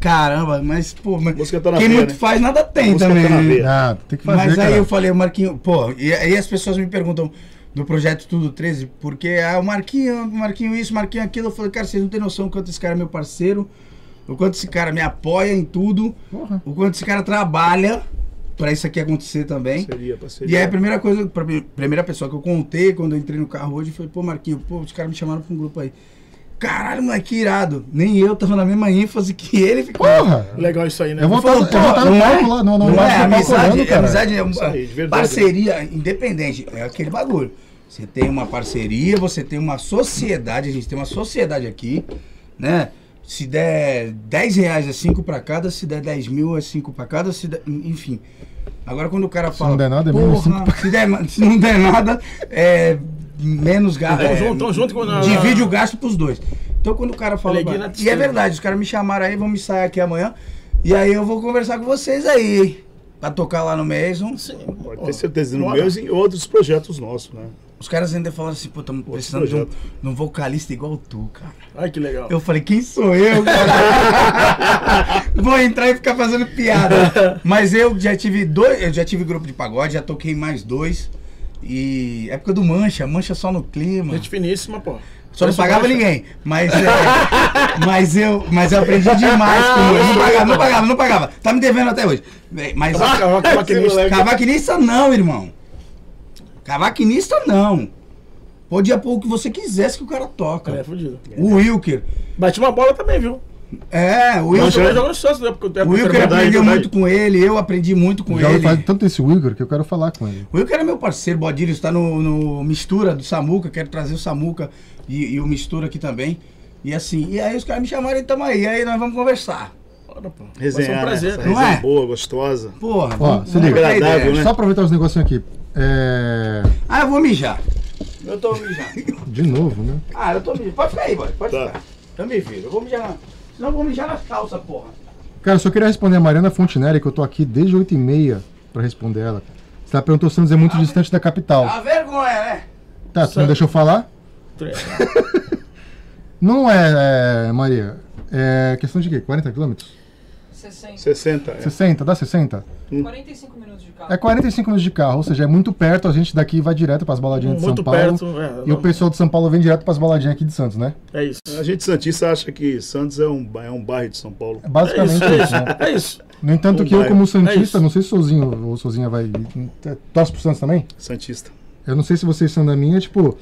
Caramba, mas, pô, mas Música tá na quem veia, muito né? faz, nada tem Música também. tá na né? Ah, tem que fazer, Mas aí cara. eu falei, o Marquinho, pô, e aí as pessoas me perguntam do projeto Tudo 13, porque ah, o Marquinho, o Marquinho isso, o Marquinho aquilo. Eu falei, cara, vocês não têm noção o quanto esse cara é meu parceiro, o quanto esse cara me apoia em tudo, Porra. o quanto esse cara trabalha pra isso aqui acontecer também. Seria, parceria. E aí a primeira coisa, mim- primeira pessoa que eu contei quando eu entrei no carro hoje foi, pô, Marquinho, pô, os caras me chamaram pra um grupo aí. Caralho, moleque, que irado. Nem eu tava na mesma ênfase que ele ficou. Porra! Legal isso aí, né? Eu vou estar no não é? palco lá, não, não, Não, não, é, amizade, olhando, cara. amizade é Isso aí, verdade, parceria independente, é aquele bagulho. Você tem uma parceria, você tem uma sociedade, a gente tem uma sociedade aqui, né? Se der 10 reais é 5 pra cada, se der 10 mil é 5 pra cada, se der, enfim. Agora quando o cara fala. não der nada, é menos "Porra, cinco se, der, se não der nada, é menos gasto. Tamo é, junto, junto com a- Divide o gasto pros dois. Então quando o cara fala. E é verdade, os caras me chamaram aí, vamos ensaiar aqui amanhã. E aí eu vou conversar com vocês aí, hein? Pra tocar lá no Mason. Sim. Pode ter certeza, no meus e em outros projetos nossos, né? Os caras ainda falaram assim, pô, estamos precisando de um, de um vocalista igual tu, cara. Ai, que legal. Eu falei, quem sou eu, cara? Vou entrar e ficar fazendo piada. Mas eu já tive dois, eu já tive grupo de pagode, já toquei mais dois. E época do Mancha, Mancha só no clima. Gente finíssima, pô. Só não pagava baixa- ninguém. Mas, é, mas, eu, mas eu aprendi demais com ele. Não pagava, não pagava, não pagava. Tá me devendo até hoje. Mas cavaquinista. cavaquinista não, irmão. Cavaquinista não. Podia pôr o que você quisesse que o cara toca. É, fudido. O Wilker. Bati uma bola também, viu? É, o Wilker. Santos, né? Porque O Wilker aprendeu verdade. muito com ele, eu aprendi muito com Já ele. falar tanto desse Uyghur que eu quero falar com ele. O Wilker é meu parceiro, Bodilho, está no, no Mistura do Samuca, quero trazer o Samuca e, e o Mistura aqui também. E assim, e aí os caras me chamaram e tamo aí, aí nós vamos conversar. Bora, pô. Vai Resenhar, ser um prazer. essa Não resenha é? boa, gostosa. Porra, Ó, se liga. Agradável, né? Só aproveitar os negocinhos aqui. É. Ah, eu vou mijar. Eu tô mijando. De novo, né? Ah, eu tô mijando. Pode ficar aí, boy. Pode Tá. ficar. Eu me viro. Eu vou mijar. Senão eu vou mijar nas calças, porra. Cara, eu só queria responder a Mariana Fontinelli, que eu tô aqui desde 8h30 pra responder ela. Você ela perguntou se Santos é muito distante da capital. A vergonha, né? Tá, você não deixou eu falar? Não é, é, Maria. É questão de quê? 40 quilômetros? 60. 60. É. 60, dá 60? 45 minutos. É 45 minutos de carro, ou seja, é muito perto, a gente daqui vai direto pras baladinhas de São Muito Paulo. perto. É, E o pessoal de São Paulo vem direto pras baladinhas aqui de Santos, né? é isso. A gente Santista acha que Santos é um, é um bairro de São Paulo. É É basicamente isso, é isso, isso. né? É isso. No entanto Um que eu, bairro. como É Santista, não sei se Sozinho ou Sozinha vai. Torce pro Santos também? Santista. Eu não sei se vocês são da minha, tipo.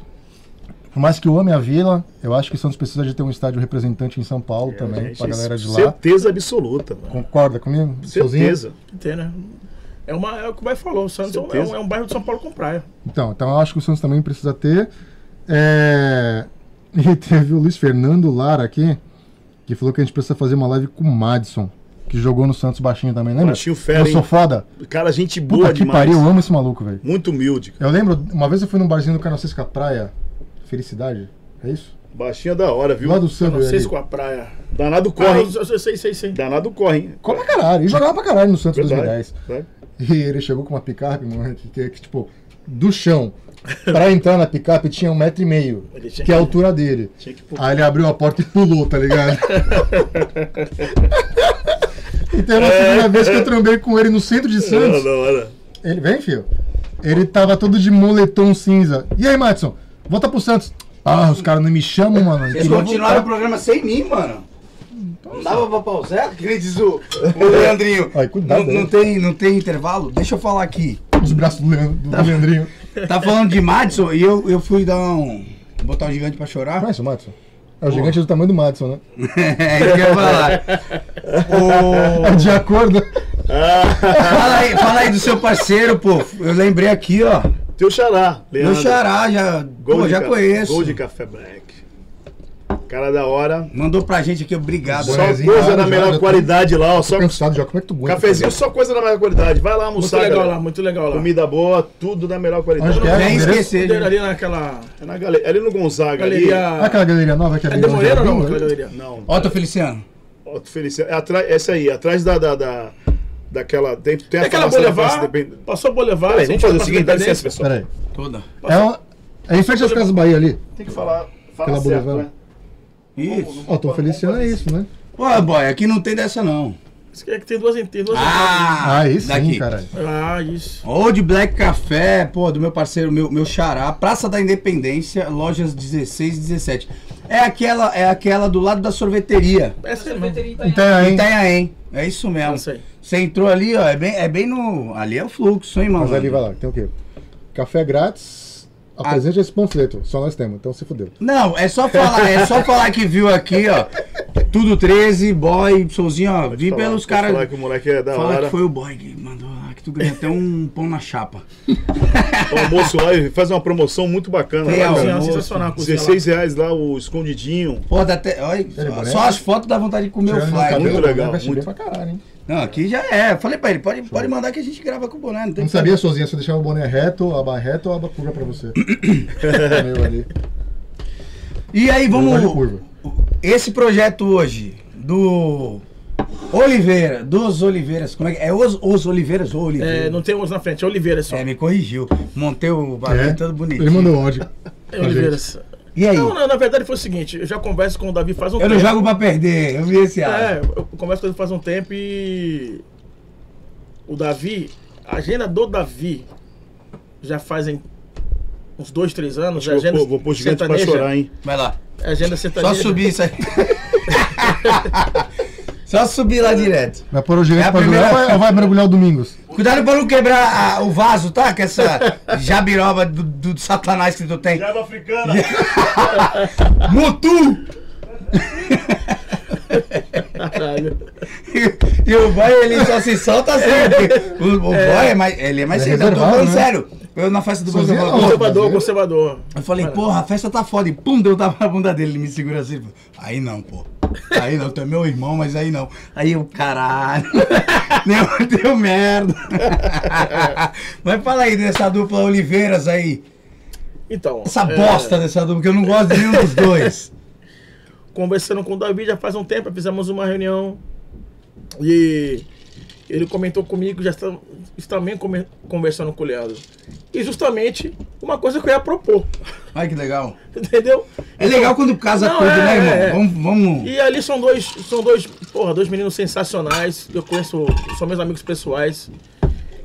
Por mais que eu ame a vila, eu acho que Santos precisa de ter um estádio representante em São Paulo também, Gente, pra galera de lá. Certeza absoluta. mano. Concorda comigo? Sozinho? Certeza. Que tem, né? É, uma, é o que o Bairro falou. O Santos é um, é um bairro de São Paulo com praia. Então, então eu acho que o Santos também precisa ter. É... E teve o Luiz Fernando Lara aqui, que falou que a gente precisa fazer uma live com o Madison, que jogou no Santos baixinho também, lembra? Baixinho fera, Eu sou foda. Cara, gente Puta boa que demais. pariu, eu amo esse maluco, velho. Muito humilde. Eu lembro, uma vez eu fui num barzinho do Canocesca Praia, Felicidade, é isso? Baixinho é da hora, viu? Lá do ali. se com a praia. Danado Ah, corre, hein? eu, sei, sei, sei. Danado corre, hein? Como pra caralho, e jogava pra caralho no Santos Verdade. 2010. Verdade. E ele chegou com uma picape, mano, que, que, que, tipo, do chão. Pra entrar na picape tinha um metro e meio, tinha que é a que- altura dele. Que. Aí ele abriu a porta e pulou, tá ligado? então, na segunda vez que eu trombei com ele no centro de Da Santos, hora. ele vem, filho. Ele tava todo de moletom cinza. E aí, Madison? Volta pro Santos. Ah, os caras não me chamam, mano. Eles continuaram o programa sem mim, mano. Não dava pra pausar? Que nem diz o, o Leandrinho. Ai, cuidado não, não tem, não tem intervalo? Deixa eu falar aqui. Os braços do, Leandro, do Leandrinho. Tá falando de Madison e eu, eu fui dar um. botar o gigante pra chorar. Conhece o Madison? É o gigante do tamanho do Madison, né? é isso que eu ia falar. É de acordo. Fala aí, fala aí do seu parceiro, pô. Eu lembrei aqui, ó. Teu xará, Meu Leandro. xará, já, pô, já conheço. Gol de café black. Cara da hora. Mandou pra gente aqui, obrigado. Só Bonezinho, coisa na já, melhor já tô- qualidade lá, ó. Só Tô cansado já. Como é que tu aguenta? cafezinho, só coisa na melhor qualidade. Vai lá Muito almoçar, legal galera. lá, muito legal lá. Comida boa, tudo da melhor qualidade. Onde que é? Esquecer, ali naquela É na gale... Ali no Gonzaga. Ali... galeria. Ah, aquela galeria nova que é É bem Demoleiro ou não? Aquela galeria? Não. Ó, tô Feliciano. Ó, tu Feliciano. É atrás, essa aí, atrás da. da, da daquela. Tem, tem aquela Praça Independ- passou Boulevard. Peraí, vamos fazer o seguinte, dá licença, pessoal. Peraí. Toda. É, é em frente às Casas Bahia ali. Tem que falar. Fala Aquela certo, né? Isso. Ó, Tom Feliciano é isso, né? Pô, boy, aqui não tem dessa não. Isso que é que tem duas, duas Ah, Aí sim, daqui. caralho. entradas. Ah, isso. Old Black Café, pô, do meu parceiro, meu, meu xará, Praça da Independência, lojas 16 e 17. É aquela, é aquela do lado da sorveteria. Essa é. Sorveteria Itanhaém. Então Itanhaém. É isso mesmo. Não sei. Você entrou ali, ó, é bem, é bem no. Ali é o fluxo, hein, mano? mas ali vai lá, tem o quê? Café grátis. Apresente esse panfleto, só nós temos, então se fudeu. Não, é só falar, é só falar que viu aqui, ó. Tudo 13, boy, sozinho, ó. Vim Falar- pelos caras. falar que o moleque é da Fala hora. que foi o boy que mandou lá, que tu ganhou até um pão na chapa. O almoço lá e faz uma promoção muito bacana. Tem lá, almoço. cara. Sensacional, a cozinha lá. 16 reais lá, o escondidinho. Pô, dá até. Olha, só, só as fotos dá vontade de comer o Tirando fly. cabelo, muito o legal, Veste muito. pra caralho, hein? Não, aqui já é. Eu Falei pra ele, pode, pode mandar que a gente grava com o boné. Não, tem Não sabia, sozinha, se eu deixava o boné reto, a barra reta ou a aba curva pra você. Meu ali. E aí, vamos. curva. Esse projeto hoje do Oliveira, dos Oliveiras, como é que é? É os, os Oliveiras ou Oliveira? É, não tem uns na frente, é Oliveira só. É, me corrigiu. Montei o bagulho É, todo bonitinho. Ele mandou ódio. É Oliveira. E aí? Não, não, na verdade foi o seguinte, eu já converso com o Davi faz um eu tempo. não jogo pra perder, eu vi esse áudio. É, eu converso com ele faz um tempo e. O Davi, a agenda do Davi já fazem uns dois, três anos. Acho a eu agenda vou, vou pôr gigante pra chorar, hein? Vai lá. a Agenda Só sertaneja. subir isso aí. Só subir lá direto. Vai pôr o gigante É pra primeira- jogar ou vai, ou vai mergulhar o Domingos? Cuidado pra não quebrar a- o vaso, tá? Que essa jabiroba do, do satanás que tu tem. Java africana. Mutu! E, e o boy, ele só se solta assim. porque O, o boy é mais. Ele é mais É sério. Eu tô falando né? sério. Eu na festa do Sozinho Brasil. não. Conservador, conservador. Eu falei, porra, a festa tá foda. E pum, deu tapa na bunda dele. Ele me segura assim. Aí não, pô. Aí não, tu é meu irmão, mas aí não. Aí eu, caralho. deu, deu merda. mas fala aí dessa dupla Oliveiras aí. Então. Essa é, bosta dessa dupla, que eu não gosto de nenhum dos dois. conversando com o Davi já faz um tempo, fizemos uma reunião e ele comentou comigo, já estamos também conversando com o Leandro. E justamente uma coisa que eu ia propor, Ai, que legal. entendeu? É legal quando casa Não, tudo, é, né, irmão? é. Vamos, vamos. E ali são dois, são dois Porra, dois meninos sensacionais. Eu conheço, são meus amigos pessoais.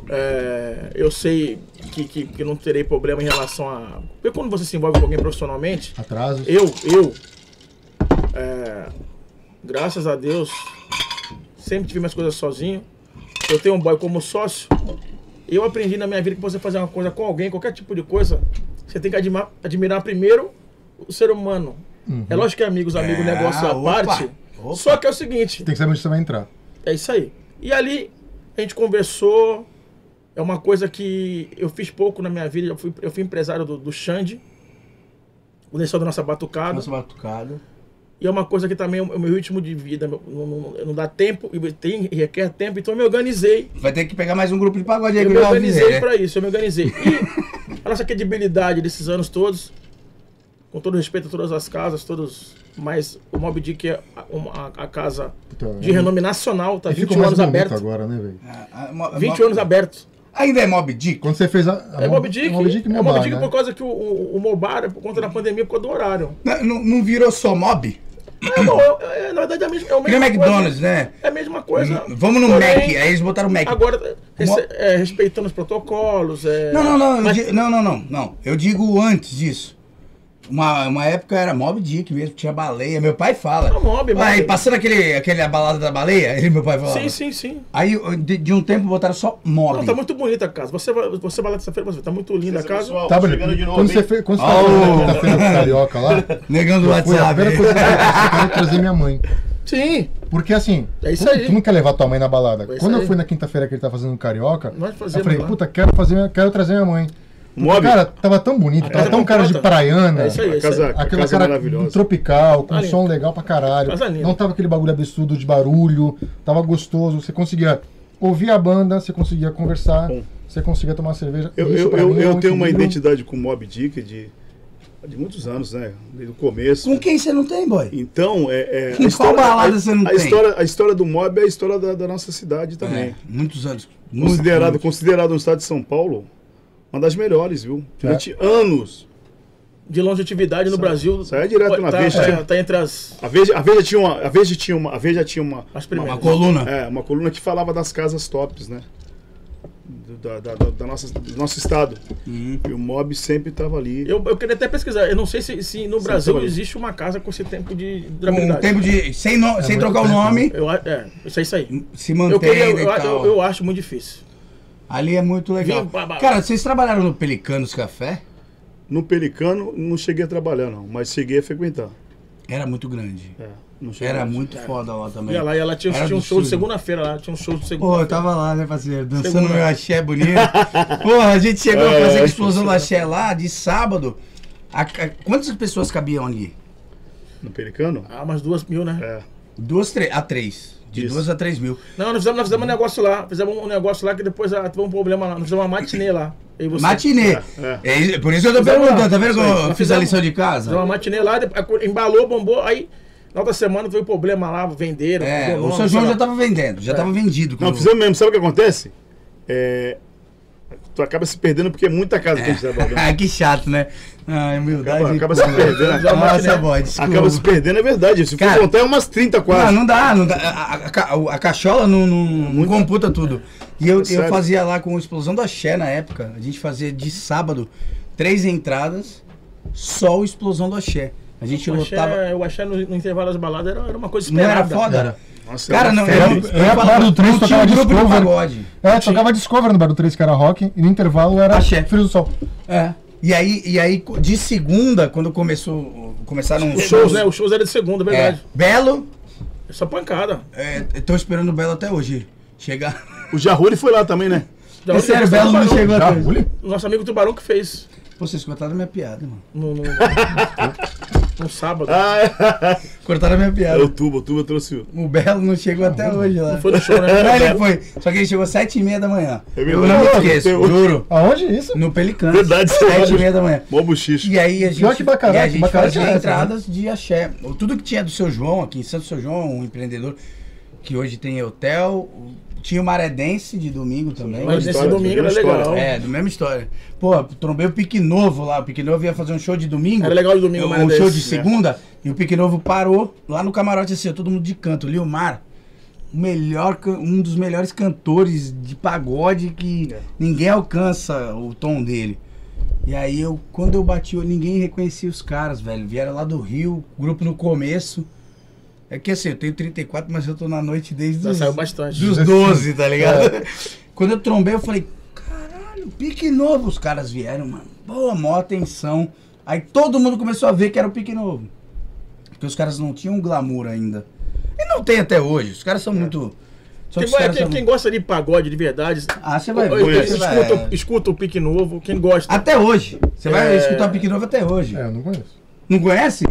É, eu sei que, que, que não terei problema em relação a. Porque quando você se envolve com alguém profissionalmente, Atrasos. eu, eu, é, graças a Deus, sempre tive minhas coisas sozinho. Eu tenho um boy como sócio. Eu aprendi na minha vida que você fazer uma coisa com alguém, qualquer tipo de coisa, você tem que admirar, admirar primeiro o ser humano. É lógico que é amigos, amigos, É, negócio à opa, parte. opa. Só que é o seguinte, Tem que saber onde você vai entrar. é isso aí. E ali a gente conversou. É uma coisa que eu fiz pouco na minha vida. Eu fui, eu fui empresário do, do Xande, o Nessão da nossa batucada. Nossa batucada. E é uma coisa que também é o meu ritmo de vida. meu- Não, não- não dá tempo, e tem, requer tempo. Então eu me organizei. Vai ter que pegar mais um grupo de pagode aí Eu que me organizei pra isso, eu me organizei. E a nossa credibilidade desses anos todos, com todo respeito a todas as casas, todos. Mas o Mob Dick é a, uma- a casa Puta, de é- renome nacional, tá E 20 ficou mais anos bonito aberto. agora, né, velho? Ah, ah, mo- 20 mo- anos aberto. Ainda é Mob Dick? Quando você fez a. a É Mob Dick. É Mob Dick é Mob Dick né? por causa que o, o, o Mobar, por conta da pandemia, por causa do horário. Não, não- não virou só Mob? É, não, é- é- na verdade é a mesma, é a nem mesma McDonald's, coisa. né? É a mesma coisa. Vamos no Porém, Mac, aí eles botaram o Mac. Agora, rece- é, respeitando os protocolos. É, Não, não, não, mas- não, não, não, não. Eu digo antes disso. Uma, uma época era Mob Dick mesmo, tinha baleia. Meu pai fala. Não, Mob, Aí, Mob. passando aquele, aquele a balada da baleia, ele, meu pai falava. Sim, sim, sim. Aí de, de um tempo botaram só Mob. Não, tá muito bonita a casa. Você vai, você vai lá terça-feira, tá muito linda a casa. pessoal? Tá, Chegando de novo, quando hein? você fez. Quando você Oh. quinta-feira do Carioca lá, Negando o a WhatsApp. primeira coisa que eu quero trazer minha mãe. Sim, Porque assim, É isso tu, aí. tu não quer levar tua mãe na balada. É Quando eu fui na quinta-feira que ele tá fazendo um carioca, eu falei, puta, quero fazer, quero trazer minha mãe. Mob, Cara, tava tão bonito, tava tão cara de praiana. É isso aí, é a isso aí. casa, a Aquela casa é cara maravilhosa. tropical, com Tá som legal pra caralho. Não tava aquele bagulho absurdo de barulho, tava gostoso. Você conseguia ouvir a banda, você conseguia conversar, Bom. você conseguia tomar cerveja. Eu, eu, eu, é eu um tenho uma identidade com o Mob Dick de, de muitos anos, né? Desde o começo. Com quem você não tem, boy? Então, é, é, Com qual balada a, você não a tem? História, a história do Mob é a história da, da nossa cidade também. É, muitos anos. Considerado, considerado no estado de São Paulo, uma das melhores, viu? Durante anos. de longevidade no Brasil. sai direto na tá, Veja. tá, tá entre as, A Veja, a Veja tinha uma, a Veja tinha uma, a Veja tinha uma, as Uma primeiras. coluna. é, uma coluna que falava das casas tops, né? Do, da, da, da- da nossa, do nosso estado. Uhum. E o Mob sempre estava ali. Eu, eu queria até pesquisar. Eu não sei se, se no Brasil trabalhou. existe uma casa com esse tempo de Com um durabilidade. tempo de. Sem, no- sem muito trocar o nome, Eu, é, isso é isso aí. se Eu, queria, eu, eu, tal. eu acho muito difícil. Ali é muito legal. Cara, vocês trabalharam no Pelicanos Café? No Pelicano, não cheguei a trabalhar, não, mas cheguei a frequentar. Era muito grande. É, não cheguei Era muito foda lá também. Ia lá, ia lá, tinha, tinha um show de segunda-feira lá, tinha um show de Pô, eu segunda-feira. tava lá, né, parceiro? Dançando Segunda. meu axé bonito. Porra, a gente chegou a fazer É, a explosão do axé lá de sábado. A- a- quantas pessoas cabiam ali? No Pelicano? Ah, umas duas mil, né? É. Duas tre- a três. De Isso. duas a três mil. Não, nós fizemos, nós fizemos um negócio lá. Fizemos um negócio lá que depois ah, teve um problema lá. Nós fizemos uma matinê lá. Matinê. É, É isso- por isso que eu tô Fizemos perguntando, lá. tá vendo aí. eu Nós fiz a lição de Fizemos uma casa? matinê lá, depois, embalou, bombou, aí na outra semana teve problema lá, venderam. É, o São João já tava vendendo, já É. tava vendido. Não, fizemos mesmo. Sabe o que acontece? É, tu acaba se perdendo porque é muita casa que a gente trabalha. Ah, que chato, né? Ai, humildade. Acaba, acaba se perdendo. Nossa, boy, desculpa. Acaba se perdendo, é verdade. Se for contar, é umas 30 Não, quase. não dá, não dá. A, a- a ca- a cachola não, não, não computa tudo. E eu, eu Sério? fazia lá com a explosão do axé na época. A gente fazia de sábado três entradas, só o explosão do axé. A gente Eu achei, lotava. eu achei no, no intervalo das baladas era, era uma coisa Não esperada. era foda? Nossa, Cara, é não, febre. eu, Eu falar do três, não tinha tocava um grupo de Discover. pagode. É, tocava Discover no Bar do 3, que era rock, e no intervalo era Axé. Filho do Sol. É. E aí, e aí, de segunda, quando começou, começaram os Os shows, né? Os shows eram de segunda, é É, verdade. Belo, Só pancada. é, tô esperando o Belo até hoje. Chegar. O Jarruli foi lá também, né? É sério, o. Belo não chegou Já, até hoje. Nosso amigo Tubarão que fez. Pô, vocês cortaram minha piada, mano. No, no, no sábado. Ah, é. Cortaram minha É piada. o Tubo, o Tubo trouxe o. O Belo não chegou até hoje lá. Não foi no show, né? Não, ele foi. Só que ele chegou às sete e meia da manhã. É eu verdade. não me esqueço, juro. Aonde isso? No Pelicano. Verdade, Sete você e meia da manhã. Mó buchicho. E aí a gente, Pior que Bacará, e a gente fazia tinha essa, entradas de axé. Tudo que tinha do seu João aqui em Santo Seu João, um empreendedor que hoje tem hotel. Tinha o Maredense de domingo também. Mas história, domingo era mesma história. legal. É, do mesma história. Pô, trombei o Pique Novo lá. O Pique Novo ia fazer um show de domingo. Era legal de domingo, Um show de né? segunda. E o Pique Novo parou lá no camarote assim, todo mundo de canto. Lilmar, o melhor, um dos melhores cantores de pagode que ninguém alcança o tom dele. E aí eu, quando eu bati, eu, ninguém reconhecia os caras, velho. Vieram lá do Rio, grupo no começo. É que assim, eu tenho 34, mas eu tô na noite desde Já os, saiu bastante. dos 12, tá ligado? Quando eu trombei, eu falei, caralho, pique novo. Os caras vieram, mano. Boa, maior atenção. Aí todo mundo começou a ver que era o pique novo. Porque os caras não tinham glamour ainda. E não tem até hoje. Os caras são muito. Só Quem, vai- quem- são- quem gosta de pagode de verdade, Ah, você vai ver. escuta, vai- escuta o pique novo. Quem gosta. Até hoje. Você vai É. escutar o pique novo até hoje. É, eu não conheço. Não conhece?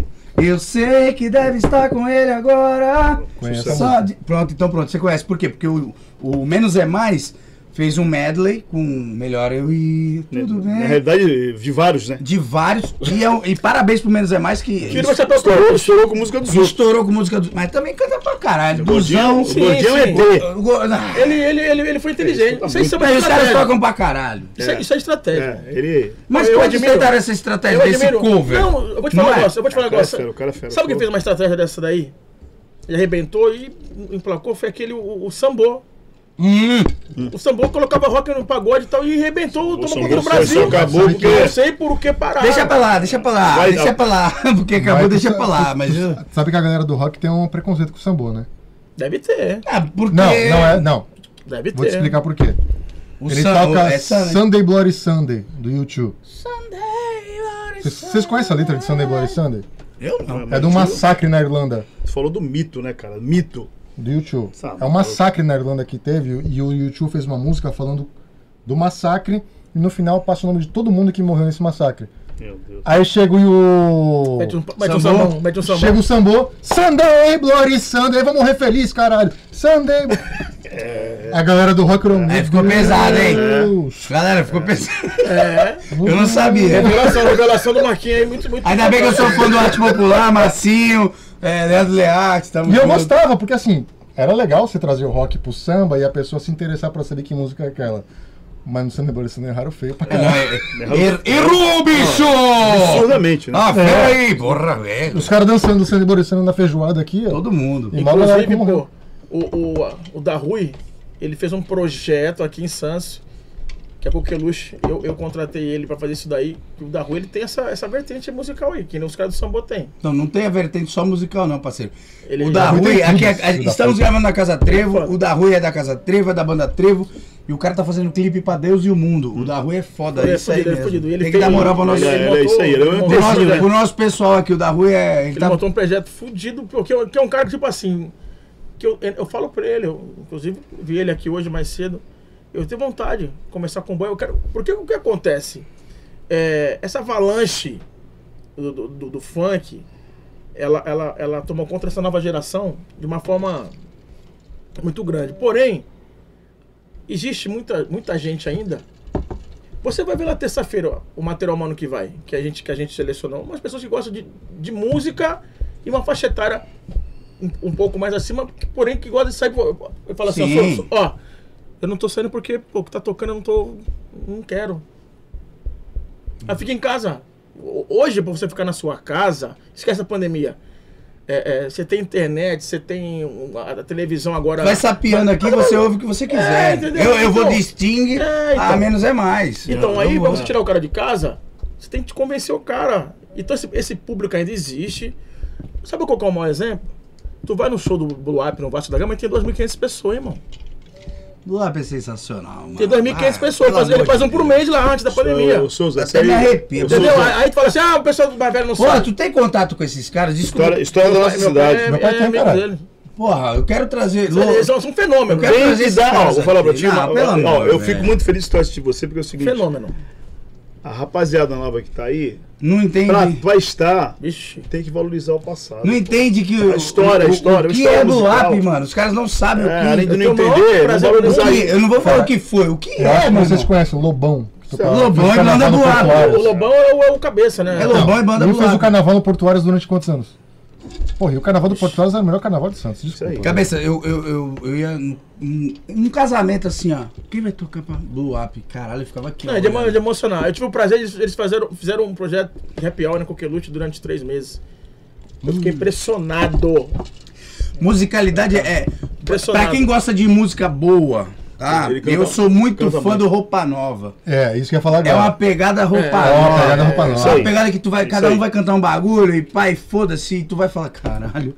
Eu sei que deve estar com ele agora. Conheço Só de- Pronto, então pronto. Você conhece. Por quê? Porque o, o Menos é Mais fez um medley com Melhor Eu Ir. Tudo Na bem. realidade, vi vários, né? De vários. E, é um- e parabéns pro Menos é Mais que. Tira você pra Estourou, estourou com música dos outros. Estourou com música do. Mas também canta pra caralho. Duzão. o Gordinho é sim. D. ah, Ele, ele, ele, ele foi inteligente. Isso tá Isso aí, isso é os caras tocam pra caralho. Isso é, isso é estratégia. É, ele. Mas Eu tentaram essa estratégia Eu desse admiro. cover? Não, eu vou te Não falar um é? negócio. Eu vou te falar um é negócio. é. Sabe quem fez uma estratégia dessa daí? E arrebentou e emplacou? Foi aquele, o, o Sambô. Hum, O Sambô colocava rock no pagode e tal e arrebentou, tomou Sambô conta do foi- Brasil. só acabou porque- não sei por que parar. deixa pra lá, deixa pra lá, Vai deixa dar. pra lá. Porque acabou, Vai- deixa pra lá. Mas. Sabe que a galera do rock tem um preconceito com o sambô, né? Deve ter, Ah, porque. Não, não é. Não. deve Vou te ter. explicar por quê. O Ele Sam- toca é Sunday. Sunday Bloody Sunday, do YouTube. Vocês- Vocês conhecem a letra de Sunday Bloody Sunday? Eu não. É de um massacre na Irlanda, Você falou do mito, né, cara? Mito. Do YouTube. Sabe, É um massacre na Irlanda que teve e o YouTube fez uma música falando do massacre e no final passa o nome de todo mundo que morreu nesse massacre. Meu Deus. Aí chega o. Mete um, mete um Sambô. sambão, mete um sambão. Chega o Sambô, Sunday, Bloody Sunday, vai morrer feliz, caralho. Sunday. A galera do rock roll. Aí ficou pesado, hein? Deus. Galera, ficou pensando. É. Eu não sabia. Revelação, revelação do Marquinhos aí, muito, muito. Ainda bem que eu sou fã do Arte Popular, Massinho, é, Leandro Learte, tamo E eu gostava, porque assim, era legal você trazer o rock pro samba e a pessoa se interessar pra saber que música é aquela. Mas no Sunday é raro feio pra É, não, caralho. é- er- Errou, bicho! Absurdamente, né? Ah, peraí, porra, velho. Os caras dançando o Sunday Bloody Sunday na feijoada aqui, ó. Todo mundo. E mal Inclusive, morreu. pô, o, o, o da Rui, ele fez um projeto aqui em Santos, que é a Coqueluche. Eu, eu contratei ele pra fazer isso daí. O da Rui, ele tem essa, essa vertente musical aí, que nem os caras do Sambô tem. Não, não tem a vertente só musical, não, parceiro. Ele- o da Rui tem aqui, tudo, é- filho da estamos gravando na Casa Trevo. foda. O da Rui é da Casa Trevo, é da banda Trevo. E o cara tá fazendo clipe pra Deus e o mundo. O da Rui é foda, Ele é isso aí ele é fudido. Ele Tem que dar moral pro nosso, Ele é- ele é isso aí, ele é pro nosso, tecido, né? nosso pessoal aqui. O da Rui é. Ele Ele tá, montou um projeto fudido, porque é um cara que, tipo assim, que eu, eu falo pra ele, eu, inclusive vi ele aqui hoje mais cedo, eu tenho vontade de começar com banho, eu quero. Porque o que acontece? É, essa avalanche do, do, do- funk, ela, ela, ela tomou conta dessa nova geração de uma forma muito grande. Porém, existe muita, muita gente ainda. Você vai ver lá terça-feira o material humano que vai, que a gente, que a gente selecionou. Umas pessoas que gostam de, de música e uma faixa etária um, um pouco mais acima, porém que gosta de sair. Eu falo assim, ó, ó, eu não tô saindo porque pô, o que tá tocando eu não tô. Não quero. Aí fica em casa. Ho- Hoje, pra você ficar na sua casa, esquece a pandemia. É, é, você tem internet, você tem a, televisão agora. vai sapeando aqui, você ouve o que você quiser. É, eu, eu vou Então- de Sting, É, então. a menos é mais. Então aí, pra vou- você tirar o cara de casa, você tem que convencer o cara. Então esse, esse público ainda existe. Sabe qual que é o maior exemplo? Tu vai no show do Blue Up no Vasco da Gama e tem 2.500 pessoas, irmão. Blue é sensacional, mano. Tem 2.500 Ah, pessoas. Faz, ele faz um por mês lá antes da pandemia. Ô, Souza, Até me aí- arrepio. Entendeu? Souza, Aí, aí tu fala assim, ah, o pessoal do mais velho não Porra, sabe. tu tem contato com esses caras? Desculpa. História, história da nossa pai- cidade. Meu Meu pai pai é, tem, dele. Porra, eu quero trazer. Eles são um fenômeno. Eu quero Tem trazer dar, ó, vou falar pra ti, ó, amor, eu velho. fico muito feliz de tu assistir você, porque é o seguinte, Fenômeno. A rapaziada nova que tá aí, Não entende. pra, pra estar, Vixe. tem que valorizar o passado. Não entende que o, A história, a o- história, o a que história é do musical. Up, mano? Os caras não sabem É, o que. além de eu não o entender, não o valorizar que- eu não vou falar o que foi. O que Eu acho é, que mano? vocês conhecem o Lobão. Lobão e banda do ar. O Lobão é o, é o cabeça, né? É Lobão e banda Ele do fez o carnaval no Portuários durante quantos anos? Porra, e o carnaval do Portuários era o melhor carnaval de Santos. Desculpa. aí. Cabeça, eu, eu, eu, eu ia num, casamento assim, ó. Quem vai tocar pra Blue Up? Caralho, eu ficava aqui. Não, ó, é de, emo- de emocionar. Eu tive o prazer, eles, eles fizeram, fizeram um projeto de happy hour na Coqueluche durante três meses. Eu Hum. fiquei impressionado. Musicalidade é. Impressionado. Pra quem gosta de música boa, tá? Ele canta- eu sou muito fã muito. do Roupa Nova. É, isso que eu ia falar É agora. uma pegada roupa É, É uma nova. pegada roupa É nova. uma aí. pegada que tu vai, cada um vai cantar um bagulho e pai, foda-se, e tu vai falar, caralho.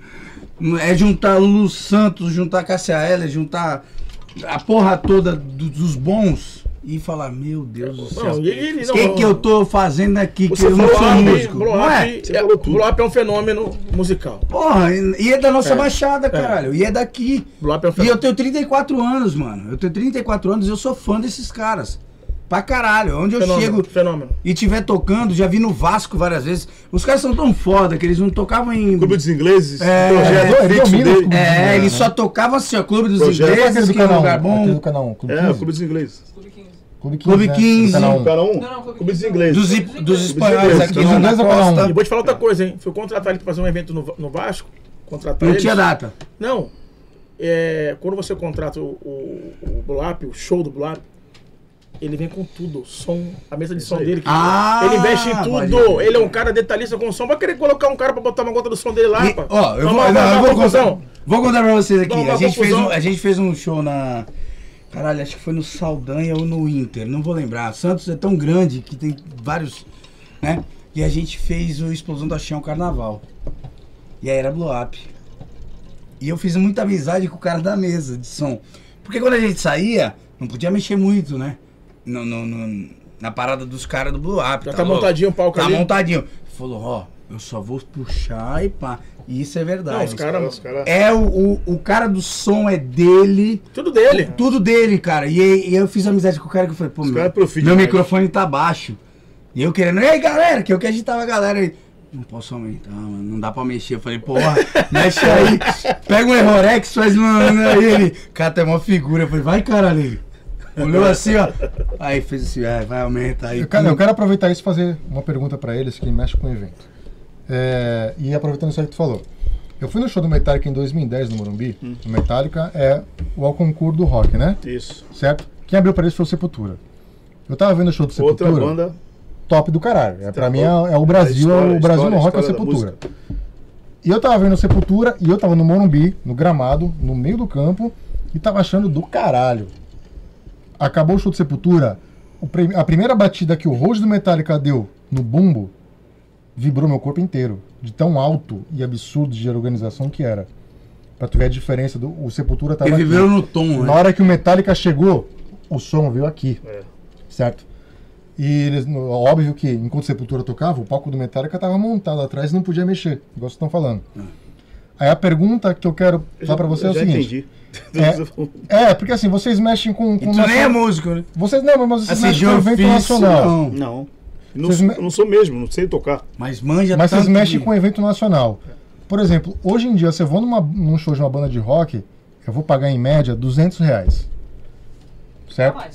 É juntar Lulu Santos, juntar Cássia Eller, juntar a porra toda do- dos bons e falar, meu Deus do céu. O que, que eu tô fazendo aqui que eu não sou up, músico? blow Não é? up, é, blow up é um fenômeno musical. Porra, e é da nossa É. baixada, caralho. E é daqui. Blow up é um E eu fenômeno. tenho 34 anos, mano. Eu tenho 34 anos e eu sou fã desses caras. Pra caralho. Onde eu Fenômeno, chego fenômeno. e tiver tocando, já vi no Vasco várias vezes. Os caras são tão foda que eles não tocavam em. Clube dos Ingleses, É, projeto fixo dele. É, É, eles só tocavam assim, ó, Clube dos Projeto. Ingleses, do que é um canal, lugar bom. do canal 1, Clube É, 15. o Clube dos Ingleses. Clube 15. Clube 15, Clube né? 15. Do canal 1. Canal 1. Não, não, Clube Clube dos 15. Ingleses. Dos, dos espanhóis aqui Dos ingleses ou um? costa. E vou te falar outra coisa, hein? Fui contratar ele pra fazer um evento no, no Vasco. Contratar Não tinha data. Não. É, quando você contrata o, o, o Blap, o show do Blap, ele vem com tudo. Som, a mesa de som dele. que- Ah, ele investe em tudo. Ele é um cara detalhista com som. Vai querer colocar um cara pra botar uma gota do som dele lá, E, pá. ó, eu vou, uma- não, eu uma vou contar, vou contar pra vocês aqui. A gente, fez um, a gente fez um show na. Caralho, acho que foi no Saldanha ou no Inter, não vou lembrar. Santos é tão grande que tem vários. né? E a gente fez o Explosão da Chão Carnaval. E aí era blow up. E eu fiz muita amizade com o cara da mesa de som. Porque quando a gente saía, não podia mexer muito, né? No, no- no- na parada dos caras do blow up. Já tá louco? montadinho o palco Tá ali. montadinho. Falou, ó, eu só vou puxar e pá. E isso é verdade. Não, os caras. Os caras. É o, o, o cara do som é dele. Tudo dele. Tudo dele, cara. E, e eu fiz amizade com o cara que eu falei, pô, Os meu, meu demais. microfone tá baixo. E eu querendo, ei galera, que eu que agitava a galera aí. Não posso aumentar, mano. Não dá pra mexer. Eu falei, porra, mexe aí. Pega um Errorex, faz uma. Aí ele. Cara, tem uma figura. Eu falei, vai caralho. Ele olhou assim, ó. Aí fez assim, ah, vai, aumenta aí. Eu quero, eu quero aproveitar isso e fazer uma pergunta pra eles que mexe com o evento. É, e aproveitando isso aí que tu falou. Eu fui no show do Metallica em 2010 no Morumbi. Hum. O Metallica é o concurso do rock, né? Isso. Certo? Quem abriu pra eles foi o Sepultura. Eu tava vendo o show do Outra Sepultura. banda. top do caralho. É, pra Tá mim é, é o Brasil, história- é o Brasil no rock é o Sepultura. E eu tava vendo o Sepultura e eu tava no Morumbi, no gramado, no meio do campo, e tava achando do caralho. Acabou o show do Sepultura, a primeira batida que o Rose do Metallica deu no bumbo vibrou meu corpo inteiro. De tão alto e absurdo de organização que era. Pra tu ver a diferença do. O Sepultura tava Ele aqui. viveu no tom, Na né? hora que o Metallica chegou, o som veio aqui. É. Certo? E eles, óbvio que enquanto Sepultura tocava, o palco do Metallica estava montado atrás e não podia mexer, igual vocês estão falando. Aí a pergunta que eu quero Eu dar pra você é o seguinte. entendi. É, porque assim, vocês mexem com. E com tu nem é músico, né? Vocês não, mas vocês Assim, mexem com evento ofício, nacional. não. Não. Não, me- eu não sou mesmo, não sei tocar. Mas manja Mas vocês mexem de- com evento nacional. Por exemplo, hoje em dia, se eu vou numa, num show de uma banda de rock, eu vou pagar em média 200 reais. Pra Certo? mais.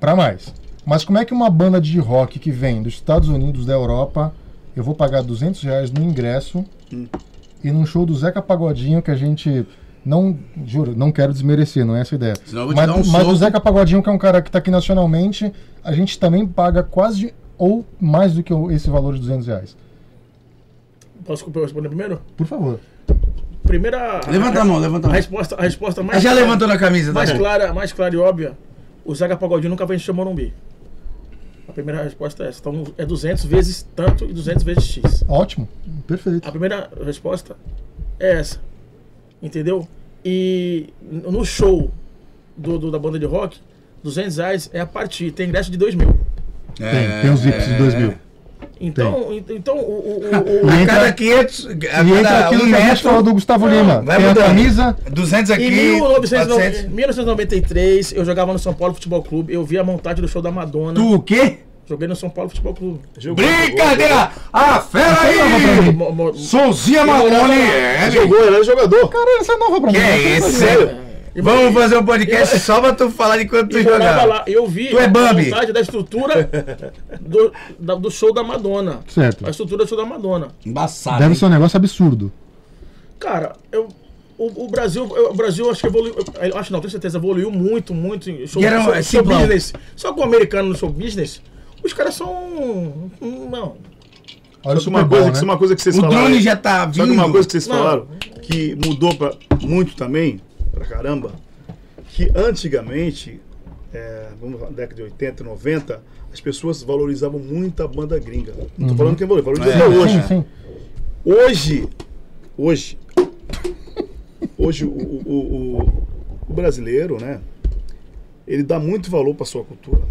Pra mais. Mas como é que uma banda de rock que vem dos Estados Unidos, da Europa, eu vou pagar 200 reais no ingresso Hum. e num show do Zeca Pagodinho que a gente não, juro, não quero desmerecer, não é essa a ideia. Senão eu vou te Mas, dar um mas o Zeca Pagodinho, que é um cara que tá aqui nacionalmente, a gente também paga quase ou mais do que esse valor de 200 reais. Posso responder primeiro? Por favor. Primeira. Levanta a mão, levanta a A mão. resposta, a resposta mais. Já clara- levantou na camisa, tá? mais bom? clara, mais clara e óbvia, o Zeca Pagodinho nunca vai encher o Morumbi. A primeira resposta é essa. Então é 200 vezes tanto e 200 vezes X. Ótimo. Perfeito. A primeira resposta é essa. Entendeu? E no show do, do- da banda de rock, 200 reais é a partir. Tem ingresso de 2 mil. Tem, tem os VIPs de 2 mil. Então, ent- então o, o, o- o- A entra- cada 500, a E entra aquilo um que a metro, do Gustavo Lima. vai Tem a camisa, 200 aqui, Em 1990 400. 1993, eu jogava no São Paulo Futebol Clube. Eu vi a montagem do show da Madonna. Tu o quê? Joguei no São Paulo Futebol Clube. Jogou, Brincadeira! Ah, fera é aí! Sonzinha Malone! é, Jogou, ele era jogador. Cara, essa é nova pra mim. Que é esse? Sério? Vamos fazer um podcast só pra tu falar de quanto tu jogava lá. Eu vi Tu é a Bambi. montagem da estrutura do, da- do show da Madonna. Certo. A estrutura do show da Madonna. Embaçado. Deve hein? ser um negócio absurdo. Cara, eu, o, o Brasil, eu- o Brasil acho que evoluiu. Eu acho não, tenho certeza, evoluiu muito, muito em show, era show, é show business. Só que o americano no show business, os caras são. Não. Olha o Só que uma Super coisa, Bowl, que- né? uma coisa que vocês O falaram. drone já tá Só que uma vindo. coisa que vocês Não. falaram que mudou pra muito também pra caramba, que antigamente, é, vamos falar, década de 80, 90, as pessoas valorizavam muito a banda gringa. Não tô Uhum. falando que é valor, valoriza É, hoje. Sim, sim. Hoje, hoje, hoje o, o, o- o brasileiro, né? Ele dá muito valor para sua cultura.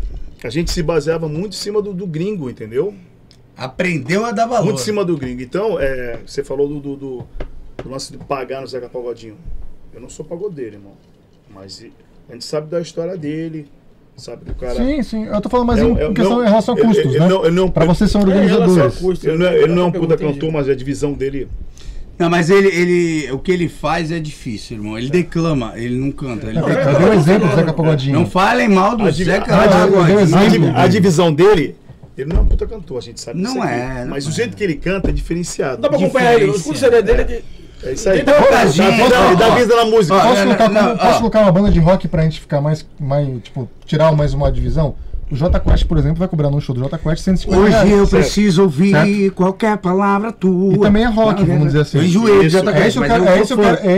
A gente se baseava muito em cima do, do gringo, entendeu? Aprendeu a dar valor. Muito em cima do gringo. Então, é, você falou do, do, do, do lance de pagar no Zeca Pagodinho. Eu não sou pagodeiro, irmão. Mas a gente sabe da história dele, sabe do cara. Sim, sim. Eu tô falando mais É em um- é questão não, em relação a ele- custos, ele né? não- ele não- Pra vocês são É, em relação a organizadores. custo, Ele não é, ele não é um eu puta cantor, mas a divisão dele. Não, mas ele, ele, o que ele faz é difícil, irmão. Ele declama, ele não canta. Ele Eu declama. eu dei um exemplo do Zeca Pagodinho. Não falem mal do A Zeca Ah, eu Pagodinho. A, divisão dele, ele não é um puta cantor, a gente sabe Não aqui. é, não Mas o é. jeito que ele canta é diferenciado. Dá pra acompanhar ele. O CD dele é de. É isso aí. Tem gente, Dá vida- na música. Posso, Não, colocar, não, como- ó. posso colocar uma banda de rock pra gente ficar mais, mais tipo, tirar mais uma divisão? O J Quest, por exemplo, vai cobrar num show do J Quest 150 Hoje reais. eu preciso ouvir Certo. qualquer palavra tua. E também é rock, vamos dizer assim. Eu enjoei É Quest, que, eu é,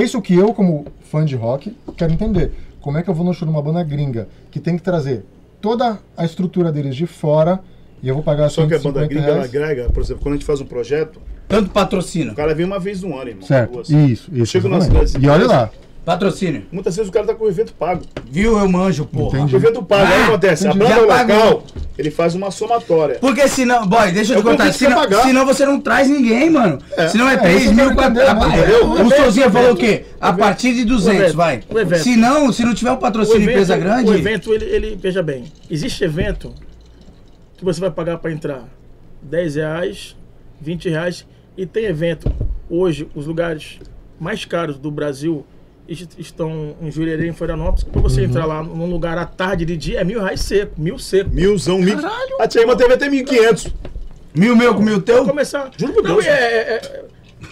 isso, que- é eu, como fã de rock, quero entender. Como é que eu vou no show de uma banda gringa que tem que trazer toda a estrutura deles de fora e eu vou pagar Só que a 150 banda gringa, ela agrega, por exemplo, quando a gente faz um projeto, Tanto patrocínio. o cara vem uma vez no ano, irmão. Certo, duas. isso, isso. Chega na cidade- E olha lá, Patrocínio. Muitas vezes o cara tá com o evento pago. Viu? Eu manjo, porra. Entendi. O evento pago, aí o que acontece? A entendi. banda Já pagou. local, ele faz uma somatória. Porque senão, boy, deixa eu É te contar. Senão, senão você não traz ninguém, mano. Senão é É, 3 isso eu mil, quero 4 entender? Entendeu? O Sozinha falou o quê? A partir de 200, evento, vai. o evento. Se não, se não tiver um O patrocínio evento, empresa grande. o evento ele, ele- veja bem, existe evento que você vai pagar para entrar 10 reais, 20 reais, e tem evento, hoje, os lugares mais caros do Brasil est- estão em Jurerê, em Florianópolis, para você entrar lá num lugar à tarde de dia, é mil reais seco, mil seco. Milzão, mil. A Tia Irmã teve até 1.500. Mil meu com mil teu? Começar. Juro por Não, Deus. é- é- é-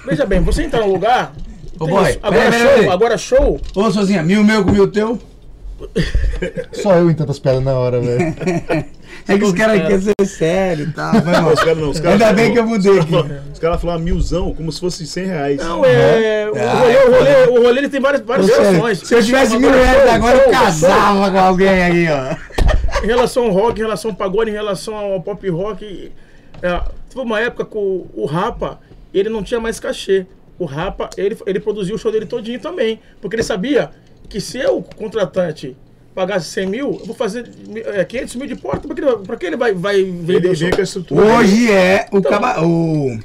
veja bem, você entrar num lugar. Ô, boy, isso. agora, pera, pera, show, pera. agora show, Ô, Sozinha, mil meu com mil teu? Só eu entendo as piadas na hora, velho. É que os caras cara. querem ser sério e tal. vai, Não, os caras não. Os caras Ainda bem que eu mudei aqui. Os caras falaram milzão como se fosse 100 reais. Não, é. O Ah, rolê, o rolê, o rolê ele tem várias, várias. Se eu tivesse mil reais agora, eu casava com alguém aí, ó. Em relação ao rock, em relação ao pagode, em relação ao pop rock, é, teve uma época que o, o Rapa, ele não tinha mais cachê. O Rapa, ele, ele produziu o show dele todinho também. Porque ele sabia que se eu, contratante, pagasse 100 mil, eu vou fazer é, 500 mil de porta. Pra que ele, pra que ele vai, vai vender Ele o show? vem com a estrutura. Hoje é o, caba... o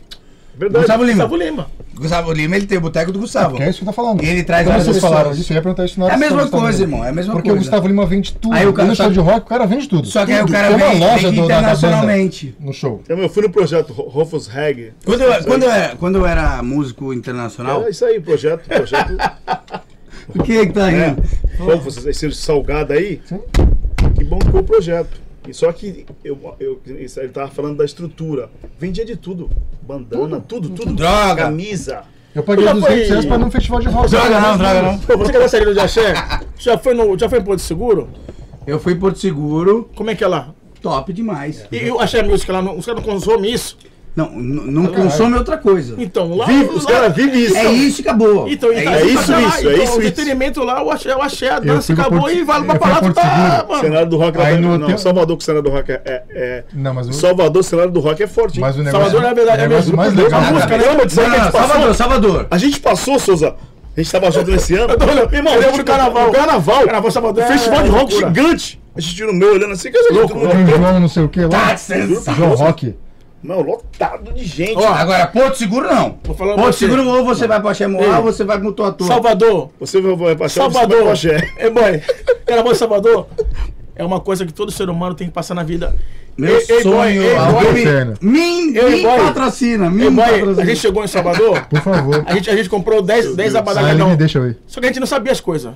Verdade. Gustavo Lima. Gustavo Lima. Gustavo Lima, ele tem o boteco do Gustavo. Que é isso que tô falando. E ele traz Quando vocês falaram disso, eu ia perguntar isso na hora É a mesma coisa, irmão, é a mesma Porque coisa. o Gustavo Lima vende tudo. Aí o cara no show tá- de rock, o cara vende tudo. Só que aí o Tudo. cara Tem uma loja do- da- internacionalmente. no show. Então, eu fui no projeto Ro- Rufus Reg. Quando eu, quando, eu quando eu era músico internacional, É isso aí, projeto. projeto o que é que tá é, rindo? Rufus, esse salgado aí. Que bom que foi o projeto. E só que eu, eu, ele tava falando da estrutura. Vendia de tudo. Bandana, tudo, tudo. Droga. Camisa. Eu paguei Já 200 foi- reais pra ir num festival de rock. Droga não, droga não. Pô, você que é da saída de axé, já foi, no, já foi em Porto Seguro? Eu fui em Porto Seguro, Como é que é lá? top demais. E, e o axé music lá, não- os caras não consomem isso? Não, não consome outra coisa. Então, lá... Vive, os caras vivem isso. É isso que acabou. Então, é então, é isso, tá lá, isso, é então, isso, O isso. entretenimento lá, o axé, o axé a dança acabou Porto- e vai eu pra palavra, tá, Seguro. mano. Cenário do rock lá Aí tá- no Não, hotel- Salvador, que o cenário do rock é. é, é- Não, mas o, Salvador, o cenário do rock é forte. mas o negócio, Salvador, na verdade, o é negócio mesmo. mais legal. a música? Lembra disso aí? Salvador, Salvador. A gente passou, Souza. A gente tava junto nesse ano. Irmão, eu lembro do carnaval. O carnaval. Carnaval Salvador é festival de rock gigante. A gente tira o meu olhando assim, que Tem um João não sei o que lá. Tá sensacional. João Rock. Não, lotado de gente. Ó, Agora, Porto Seguro não. Vou falar pra Porto você. Seguro ou você vai pra Xemoá ou você vai pro Tuatu. Salvador, Você vai vai passar Salvador. Você vai pra É, boy. Carnaval de Salvador é uma coisa que todo ser humano tem que passar na vida. Meu Ei, ei, boy, sonho. ei, boy. me, me, Ei, me boy. patrocina, me Ei, boy, patrocina. a gente chegou em Salvador, Por favor. a gente, a gente comprou 10, 10 abadá Ah, ele cada um. me deixa eu ir. Só que a gente não sabia as coisas.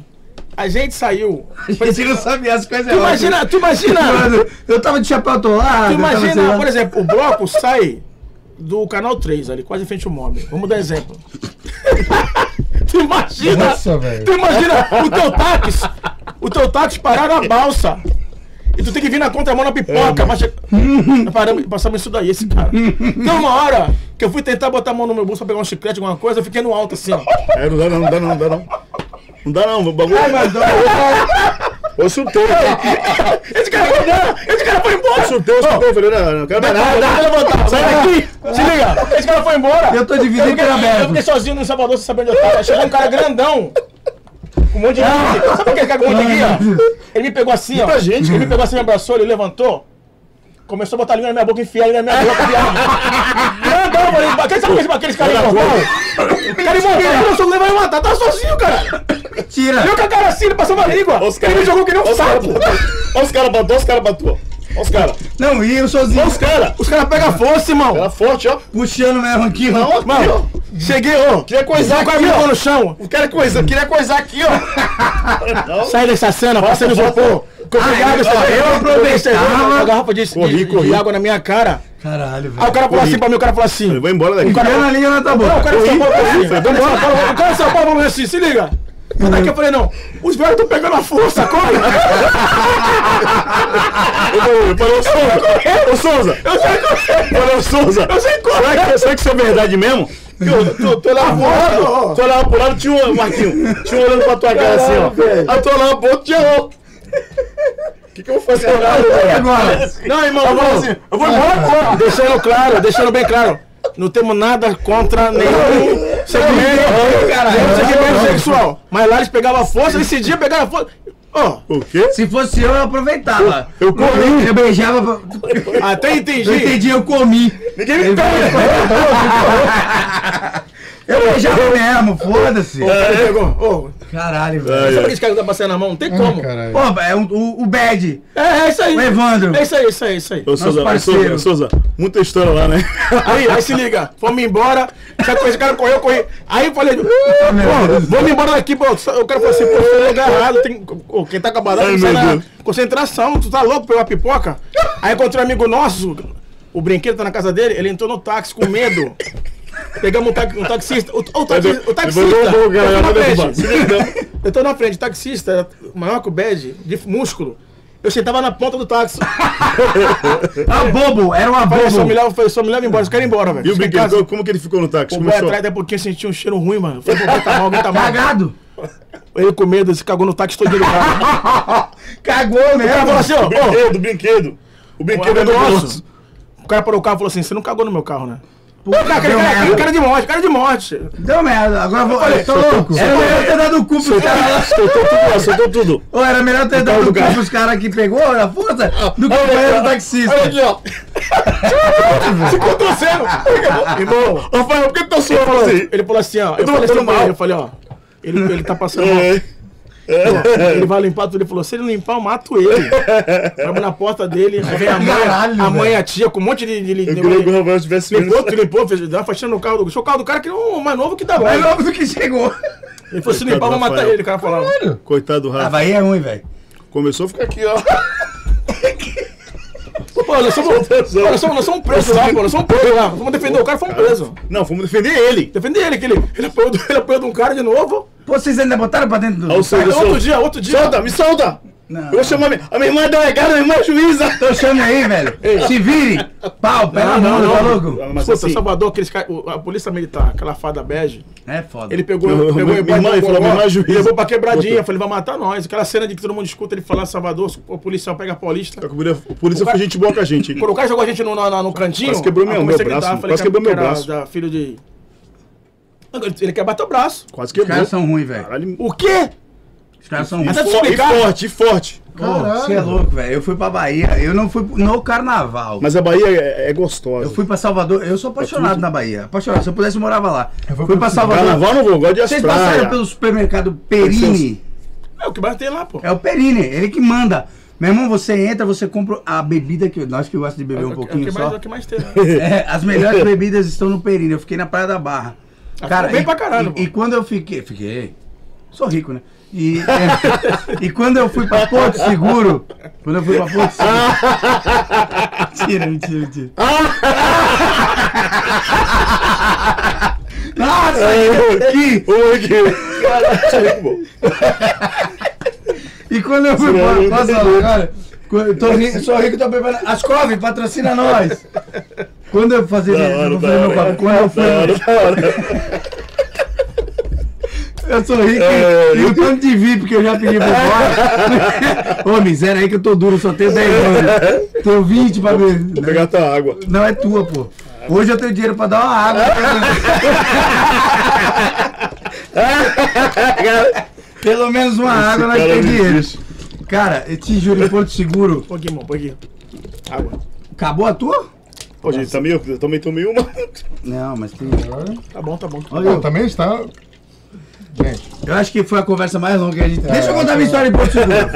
A gente saiu. A gente não sabia as coisas. Tu imagina, tu imagina. Eu tava de chapéu atolado. Tu tava, imagina, por exemplo, o bloco sai do canal 3 ali, quase em frente ao móvel. Vamos dar exemplo. tu imagina. Nossa, velho. Tu imagina o teu táxi. O teu táxi parar na balsa. E tu tem que vir na contramão na pipoca. mas che- Nós paramos, passamos isso daí, esse cara. Então, uma hora que eu fui tentar botar a mão no meu bolso pra pegar um chiclete, alguma coisa, eu fiquei no alto assim, ó. É, não dá não, não dá não, não dá não. Não dá não, o bagulho. Ai, mandou. Eu chutei. Esse cara foi embora! Esse cara foi embora! Eu chutei, eu chutei. Eu falei, não, não quero mais nada. Dá, levantar. Sai daqui! Se liga! Esse cara foi embora! Eu tô dividindo Eu fiquei, eu fiquei sozinho no Salvador sem saber onde eu tava. Chegou um cara grandão. Com um monte de guia. Sabe aquele cara com um monte de guia? Ele me pegou assim, ó. Gente, Ele me pegou assim, me abraçou, ele levantou. Começou a botar a língua na minha boca, enfiar ele na minha boca, viado. Mano. Aquele, sabe aqueles- aqueles caras imortais? O cara imortal, eu sou vai me matar. Tá sozinho, cara. Tira. Eu com a cara assim, ele passou uma língua. Ele me jogou que nem um sapo. Olha os caras olha os caras bateu. Olha os caras. Não, e eu sozinho. Olha os caras. Os caras pegam força, irmão. Era forte, ó. Puxando mesmo aqui, ó. Mano, cheguei, ô. Queria coisar O aqui, jogou ó. no chão. O cara coisa, queria coisar aqui, ó. Sai dessa cena, passando isopor. Obrigado, eu- sabe? eu aproveitava. Uma garrafa de, Corri, de- corri. de água na minha cara. Caralho, Aí o cara falou assim pra mim, o cara falou assim. Eu vou embora daqui. A na o cara de São Paulo falou assim. O cara de São Paulo- o cara de São Paulo falou assim, se liga. Sai daqui, eu falei, não, os velhos estão pegando a força, corre! Eu falei, eu ô Souza. Ô Souza. Eu sei correr! Eu falei, ô Souza. Eu sei Será correr! que, será que isso é verdade mesmo? Eu tô, tô lá pro lado, tô lá pro lado, tinha um, Marquinho, tinha um olhando pra tua cara assim, ó. velho. Aí tô lá pro outro, tinha outro. O que que eu vou fazer agora? agora? Não, irmão, eu vou, assim, eu vou embora agora. Deixando claro, deixando bem claro. Não temos nada contra nenhum segmento, nenhum segmento sexual. Mas lá eles pegavam força, esse dia pegavam força. Ó, O quê? Se fosse eu, eu aproveitava. Eu comi. Eu beijava. até entendi. Eu entendi, eu comi. Ninguém me pega. Eu beijava mesmo, foda-se. Ô, Caralho, velho. sabe aqueles caras que tá passando na mão? Não tem como. Pô, é um- o, o Bad. É, é isso aí. O Evandro. É isso aí, isso aí, isso aí. Ô, Souza. Souza, Souza, muita história lá, né? Aí, aí se liga, fomos embora, essa coisa, o cara correu, correu. Aí eu falei, vamos embora daqui, pô. O cara falou assim, pô, foi lugar errado, tem, pô, quem tá com a barata Ai, tem que sair meu na concentração, tu tá louco pela pipoca? Aí encontrei um amigo nosso, o brinquedo tá na casa dele, ele entrou no táxi com medo. Pegamos um, um taxista, o, o, taxi, o taxista, eu tô na derrubar. frente, eu tô na frente, taxista, maior que o bad, de músculo. Eu sentava na ponta do táxi. Ah, bobo, era uma Falei, só me bobo. leva, falei, só me leva embora, eu quero ir embora, velho. E o casa. como que ele ficou no táxi? O boy atrás da pouquinho sentiu um cheiro ruim, mano. Alguém tá mal, alguém tá mal. Cagado. Ele com medo, se cagou no táxi todo do carro. Cagou O cara falou assim, ó, O brinquedo, o brinquedo. O brinquedo é nosso. nosso. O cara parou o carro e falou assim, você não cagou no meu carro, né? Puta, Cara, deu cara, cara, de morte, cara de morte. Deu merda. Agora eu vou. Eu tô louco. Era melhor ter dado o cu pros caras lá. Soltou tudo soltou tudo. Ou era melhor ter dado do o cu cara. pros caras que pegou a força do que o banheiro do taxista. Olha aqui, ó. Se contorcendo. Irmão, Rafael, por que tu tá ele suando falou, assim? ele falou assim, ó. Eu tô falei assim eu falei, ó. Ele, ele tá passando mal. É. Ele vai limpar tudo. Ele falou: se ele limpar, eu mato ele. Vamos na porta dele. Aí vem a mãe, Caralho, a mãe a tia com um monte de. de, de, Eu queria que o Rafael tivesse limpou, tu limpou, fez, deu uma faxina no carro do. Seu carro do cara que é o mais novo que dá Mais novo do que chegou. Ele falou: se limpar, eu vou matar ele. O cara falava. Coitado do Ah, Rafa. vai é ruim, velho. Começou a ficar aqui, ó. Pô, nós somos, pô, nós somos, nós somos presos lá, pô. Nós somos presos lá. Vamos defender o cara, fomos presos. Não, fomos defender ele. Defender ele, que ele, ele, apoiou, ele apoiou de um cara de novo. Pô, vocês ainda botaram pra dentro do. Ou seja, outro dia, outro dia. Solta, me solta. Não. Eu vou chamar minha... A minha irmã é delegada, a minha irmã é juíza. Tô chame aí, velho. Se vire. Pau, pega Não, a mão, não, tá louco? Mas Escuta, assim, Salvador, aqueles a polícia militar, aquela fada bege, É foda. ele pegou, Eu- pegou minha o pai irmã, ele falou, minha irmã é juíza. e levou pra quebradinha. Botou. Falei, vai matar nós. Aquela cena de que todo mundo escuta ele falar Salvador, o policial pega a paulista. a polícia a polícia O cara- foi gente boa com a gente. Quando o cara jogou a gente no, no, no cantinho, Quase quebrou meu- eu meu a gritar, braço, falei quase que quebrou meu braço. Da filho de... Ele quer bater o braço. Quase Os quebrou. caras são ruins, velho. O quê? Os caras são ruins. Até te Fo- E explicar. forte, e forte. Você é louco, velho. Eu fui pra Bahia. Eu não fui no carnaval. Mas a Bahia é, é gostosa. Eu fui pra Salvador. Eu sou apaixonado na Bahia. Apaixonado. Se eu pudesse, eu morava lá. vou Fui pra Salvador. Carnaval não vou, gosto de Vocês praia. passaram pelo supermercado Perini. É o que mais tem lá, pô. É o Perini, ele que manda. Meu irmão, você entra, você compra a bebida que nós que gostamos de beber É um que- pouquinho é o que mais, só. é o que mais tem. né? É, as melhores bebidas estão no Perini. Eu fiquei na Praia da Barra. ficou bem pra caralho, e, e quando eu fiquei, fiquei. Sou rico, né? E, é, e quando eu fui pra Porto Seguro, quando eu fui pra Porto Seguro. Mentira, mentira, mentira. Nossa, aqui! Ô, aqui. E quando eu fui pra. Posso falar agora? Eu tô rico, sou rico, tô bebendo. Ascov, patrocina nós! Quando eu fazia. Da hora, eu vou da fazer meu hora. papo. Quando eu fui. Da hora, da hora. Eu sou rico É, e o tanto de VIP que eu já pedi pra embora. Ô, miséria aí que eu tô duro, eu só tenho 10 anos. Tenho 20 pra ver. Vou pegar tua água. Não é tua, pô. Hoje eu tenho dinheiro pra dar uma água. Pelo menos uma água nós cara temos dinheiro. Cara, eu te juro, em Porto Seguro. Põe aqui, irmão, põe aqui. Água. Acabou a tua? Ô, gente, tá meio, eu também tomei uma. Não, mas tem. Tá bom, tá bom. Olha, Não, também está. Gente, eu acho que foi a conversa mais longa que a gente. Deixa eu contar minha história em Porto Seguro.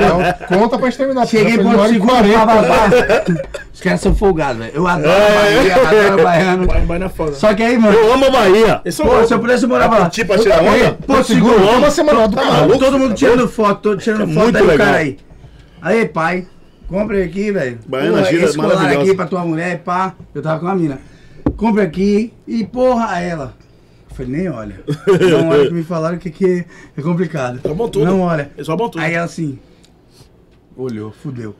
então conta pra gente terminar. Cheguei em Porto Seguro, 40. bababá. Os caras são folgados, velho. Eu adoro Bahia, adoro baiano. Vai na foda. Só que aí, mano. Eu amo a Bahia. É Pô, o se eu pudesse eu morava lá. Tipo, tirar também. onda. Porto Seguro, Seguro, uma semana do caralho. Todo mundo tirando foto, todo tirando É foto muito legal. cara aí. Aí, pai, compre aqui, velho. Baiana Pô, gira esse colar maravilhosa. aqui pra tua mulher, pá. Eu tava com a mina. Compre aqui e porra ela. Eu falei, nem olha. Não olha que me falaram que aqui é complicado. Tá bom tudo. Não olha. Roubam tudo. Aí ela assim, olhou, fudeu.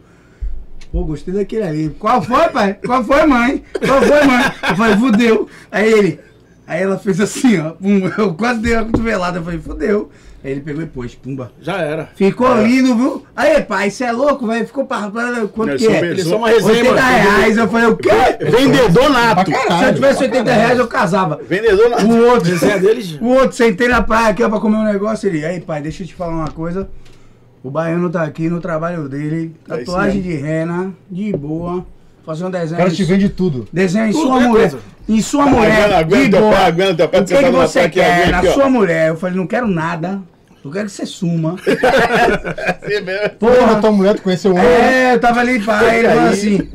Pô, gostei daquele ali. Qual foi, pai? Qual foi, mãe? Qual foi, mãe? Eu falei, fudeu. Aí ele, aí ela fez assim, ó. pum, eu quase dei uma cotovelada. Eu falei, fudeu. Aí ele pegou e pôs, pumba. Já era. Ficou lindo, viu? Aí, pai, você é louco, velho? Ficou pra. pra- Quanto que são é? Eles são uma resenha, 80 mano. reais. Eu falei, o quê? Vendedor nato. Pra Se eu caralho. tivesse 80 reais, eu casava. Vendedor nato. O outro, Resenha deles. o outro, sentei na praia aqui ó, pra comer um negócio. Ele, aí, pai, deixa eu te falar uma coisa. O baiano tá aqui no trabalho dele. É isso Tatuagem mesmo. de rena, de boa. Fazer um O desenho. cara te vende tudo. Desenho em Tudo, sua mulher. coisa. Em sua Aguenta- mulher. aguenta aguenta teu pé, O que, você que tá você aqui, quer aqui, na ó. sua mulher? Eu falei, não quero nada. Eu quero que você suma. Mesmo. Porra, tua mulher, tu conheceu um homem. É, eu tava ali, pai, ele falou Aí. assim.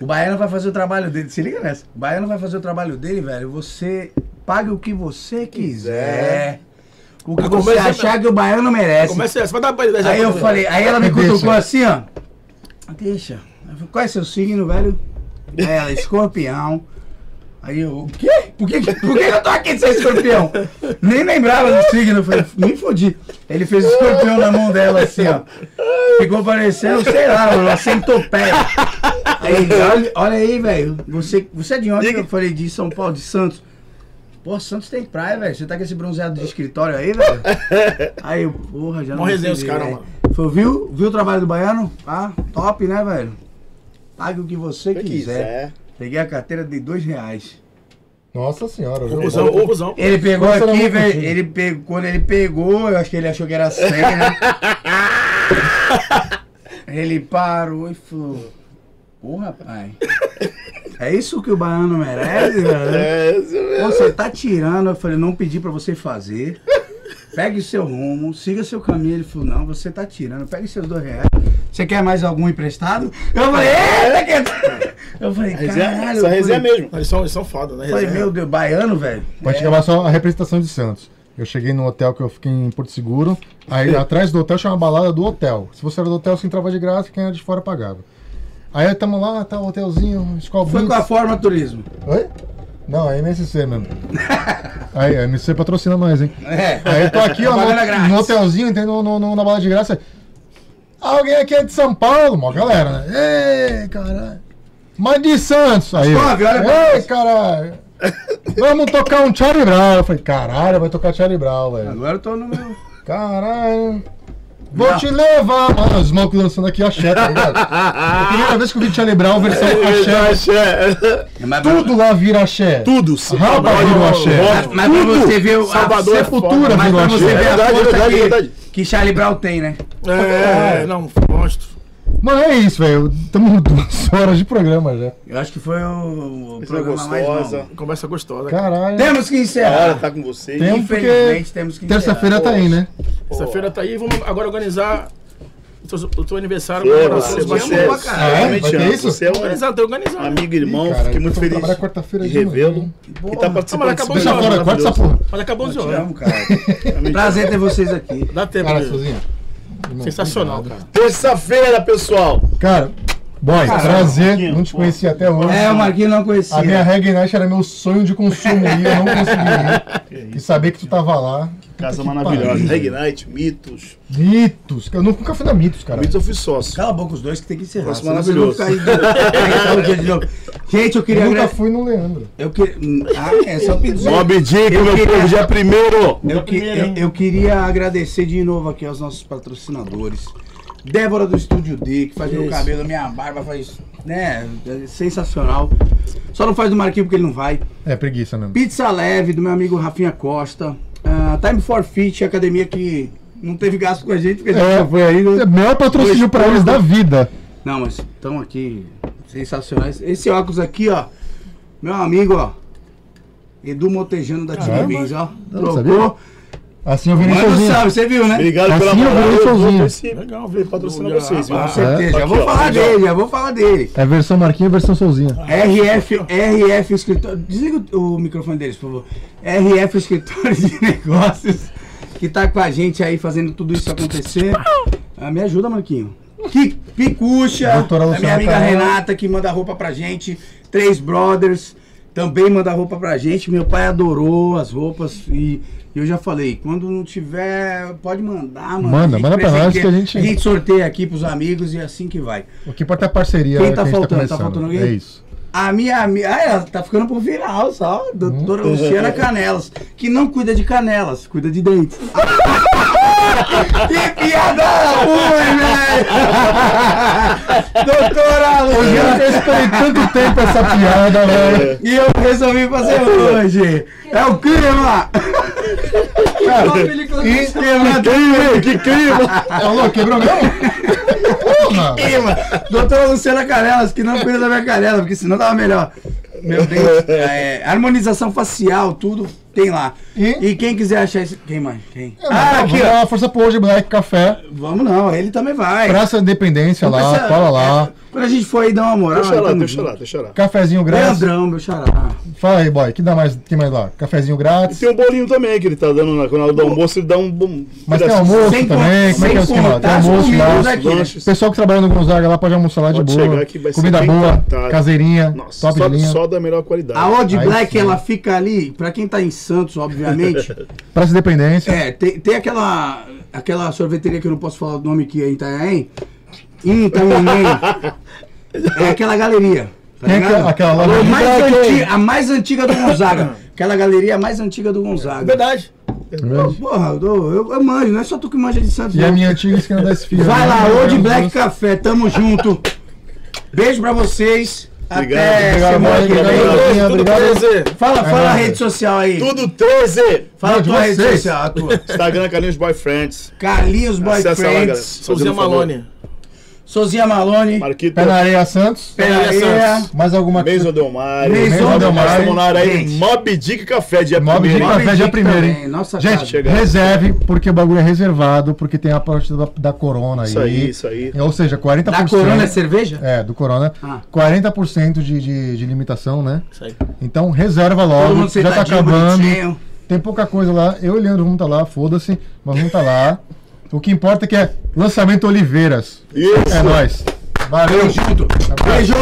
O baiano vai fazer o trabalho dele. Se liga nessa. O baiano vai fazer o trabalho dele, velho. Você pague o que você quiser. O que Mas você achar que o baiano merece. Começa essa. Vai dar pra ele. Aí eu falei, aí ela me cutucou assim, ó. Deixa. Qual é seu signo, velho? Aí ela, escorpião. Aí eu, o quê? Por que, por que eu tô aqui sem escorpião? Nem lembrava do signo. Eu falei, me fodi. Ele fez o escorpião na mão dela assim, ó. Ficou parecendo, sei lá, uma centopeia. Aí olha, olha aí, velho. Você, você é de onde? Eu falei, de São Paulo, de Santos. Pô, Santos tem praia, velho. Você tá com esse bronzeado de escritório aí, velho? Aí eu, porra, já não resenha os caras, mano. Falei, viu? Viu o trabalho do baiano? Ah, top, né, velho? Pague o que você Se quiser. quiser. Peguei a carteira de dois reais. Nossa senhora, viu? Confusão, confusão. Ele pegou aqui, muito velho. Ele pegou, quando ele pegou, eu acho que ele achou que era 100, né? ele parou e falou: Porra, pai. É isso que o baiano merece, velho? É, isso mesmo. Você tá tirando, eu falei, não pedi pra você fazer. Pegue o seu rumo, siga seu caminho. Ele falou, não, você tá tirando, pegue seus dois reais. Você quer mais algum emprestado? Eu falei, eita, que... Eu falei, caralho. Essa resenha é falei, mesmo. Eles são, eles são foda, né? eu falei, meu Deus, baiano, velho. Pode acabar só a representação de Santos. Eu cheguei no hotel que eu fiquei em Porto Seguro. Aí atrás do hotel tinha uma balada do hotel. Se você era do hotel, você entrava de graça, quem era de fora pagava. Aí tamo lá, tá o hotelzinho, escola Foi com a forma turismo. Oi? Não, é MSC mesmo. Aí, a MSC patrocina nós, hein? É. Aí eu tô aqui, ó, no, no hotelzinho, entendeu? No, no- na balada de graça. Alguém aqui é de São Paulo, mó galera, né? Ei, caralho. Mas de Santos. Aí, olha pra Ei, caralho. Vamos tocar um Charlie Brown. Eu falei, caralho, vai tocar Charlie Brown, velho. Agora eu tô no meu. Caralho. Vou Não. te levar, mano. Os malucos lançando aqui axé, tá ligado? É a primeira vez que eu vi Charlie Brown versão axé. Pra- Tudo lá vira axé. Tudo. sim. Rapa virou axé. Mas, mas pra você ver o. a- Salvador é Sepultura virou pra você axé. ver a Verdade, força verdade, que, verdade. que Charlie Brown tem, né? É, não, monstro. Mano, é isso, velho. Estamos duas horas de programa já. Eu acho que foi o, o é programa mais gostosa. longo. Conversa gostosa. cara. Caralho. Temos que encerrar. tá com vocês. Tem- Infelizmente, temos que encerrar. Terça-feira tá aí, né? Terça-feira tá aí. Vamos agora organizar o teu, o teu aniversário. Comemoração você, você, Baianos. pra você, caralho. É? ama. isso? Você é um Organizado, organizado. amigo, irmão. Ih, cara, Fiquei muito vou feliz de revê-lo. E tá Ah, participando mas desse acabou Deixa de fora, corta essa porra. Mas acabou cara. Realmente. Prazer ter vocês aqui. Dá tempo. Cara. Sensacional, cara. Terça-feira, pessoal. Cara, boy, prazer. Marquinhos, Não te pô. conhecia até hoje. É, o Marquinhos não conhecia. A minha reggae night era meu sonho de consumo e eu não consegui ir. E saber que tu tava lá. Casa maravilhosa. pariu. Reg Night, Mitos. Mitos. Eu nunca fui na Mitos, cara. Mitos eu fui sócio. Cala a boca os dois que tem que encerrar. Nossa, maravilhoso. Gente, eu Eu queria nunca agradecer. fui no Leandro. Eu que... Ah, é só pedir. Mob Dick, Eu meu queria- povo, dia primeiro. Eu, que- primeiro, eu- eu queria agradecer de novo aqui aos nossos patrocinadores. Débora do Estúdio D, que faz meu Isso. cabelo, minha barba faz. Né? É sensacional. Só não faz do Marquinhos porque ele não vai. É preguiça mesmo. Pizza Leve, do meu amigo Rafinha Costa. Ah, Time for Fit, academia que não teve gasto com a gente, porque a gente É, foi aí. É o melhor patrocínio pra eles da vida. Não, mas estão aqui sensacionais. Esse óculos aqui, ó. Meu amigo, ó. Edu Motejano da Tigre Caramba. Beans, ó. Não sabia? Trocou. Assim eu vi no Mano sozinho. sabe, você viu, né? Obrigado Assim pela moral. virei Eu vou sozinho. Legal, ver patrocina Olha, vocês? Com rapaz. certeza. Já Aqui, vou falar ó. dele, já vou falar dele. É versão Marquinhos e versão Solzinha. RF, RF Escritório. Desliga o, o microfone deles, por favor. RF Escritório de Negócios, que tá com a gente aí fazendo tudo isso acontecer. Ah, me ajuda, Marquinho. Que Picucha, a minha amiga. Renata, que manda roupa pra gente. Três Brothers, também manda roupa pra gente. Meu pai adorou as roupas e. Eu já falei, quando não tiver, pode mandar, mano. Manda, manda pra nós que a gente- A gente sorteia aqui pros amigos e é assim que vai. O que importa é a parceria Quem que tá a gente faltando? Tá começando. faltando alguém? É isso. A minha amiga. Ah, ela tá ficando pro final só. Doutora Hum. Luciana Canelas. Que não cuida de canelas, cuida de dentes. que piada ruim, velho! Doutora Eu Luciana. esperei tanto tempo essa piada, velho. E eu resolvi fazer hoje. É o clima! Uma película E Clima, que clima! é louco, quebrou mesmo? Porra! clima! Doutora Luciana Canelas, que não cuida da minha canela, porque senão tava melhor. Meu Deus. É, harmonização facial, tudo tem lá. E? E quem quiser achar esse. Quem mais? Quem? É, Ah, aqui, ó. força hoje Black Café. Vamos não, ele também vai. Praça Independência Não lá, precisa- cola lá. Quando a gente for aí dar uma moral. Deixa lá, tamo deixa junto. lá, deixa lá. Cafezinho grátis. Leandrão, meu xará. Fala aí, boy. Que dá mais, que mais lá? Cafezinho E grátis. tem um bolinho também que ele tá dando na, quando do almoço, ele dá um bom. Mas tem almoço Sem também. Como é que é o esquema? Tem almoço lá. aqui. Pessoal que trabalha no Gonzaga lá pode almoçar lá de Pode boa. ser Comida boa, tratado. caseirinha, Nossa, top só, de linha. só da melhor qualidade. A Odd Black, sim. ela fica ali, pra quem tá em Santos, obviamente. Praça Independência. é, tem, tem aquela, aquela sorveteria que eu não posso falar o nome que é em Itanhaém. Em Itanhaém. É aquela galeria. Tá Tem ligado? aquela- aquela loja a, mais antiga, a mais antiga do Gonzaga. Aquela galeria mais antiga do Gonzaga. Verdade. Pô, Porra, eu, eu, eu manjo, não é só tu que manja de Santos. E não. a minha antiga esquina da esfirra. Vai né? lá, Old. Black Café, tamo junto. Beijo pra vocês. Obrigado, Até obrigado, semana que vem. obrigado. Tudo obrigado. Fala, fala a É. rede social aí. Tudo 13! Fala a tua rede vocês. social, a tua. Instagram Carlinhos Boyfriends. Carlinhos lá. Boyfriends, Souzinha um. Malone. Sozinha Malone, Marquito. Pé na areia Santos. Pé na Maria areia, Santos. Mais alguma coisa? Maison Del Mar. Maison Del Mar. Estamos na área aí. Mob Dick Café, dia Mob Dick primeiro. Mob Café dia Dick primeiro, hein? nossa Gente. Chega. reserve, porque o bagulho é reservado, porque tem a parte da, da Corona aí. Isso aí, isso aí. Ou seja, 40%. da Corona é cerveja? É, do Corona. Ah. 40% de, de, de limitação, né? Isso aí. Então reserva Todo logo, mundo já tá acabando. bonitinho. Tem pouca coisa lá. Eu e o Leandro vamos estar lá, foda-se, mas vamos estar lá. O que importa é que é lançamento Oliveiras. Isso. É nóis. Valeu. Tamo junto. Beijo.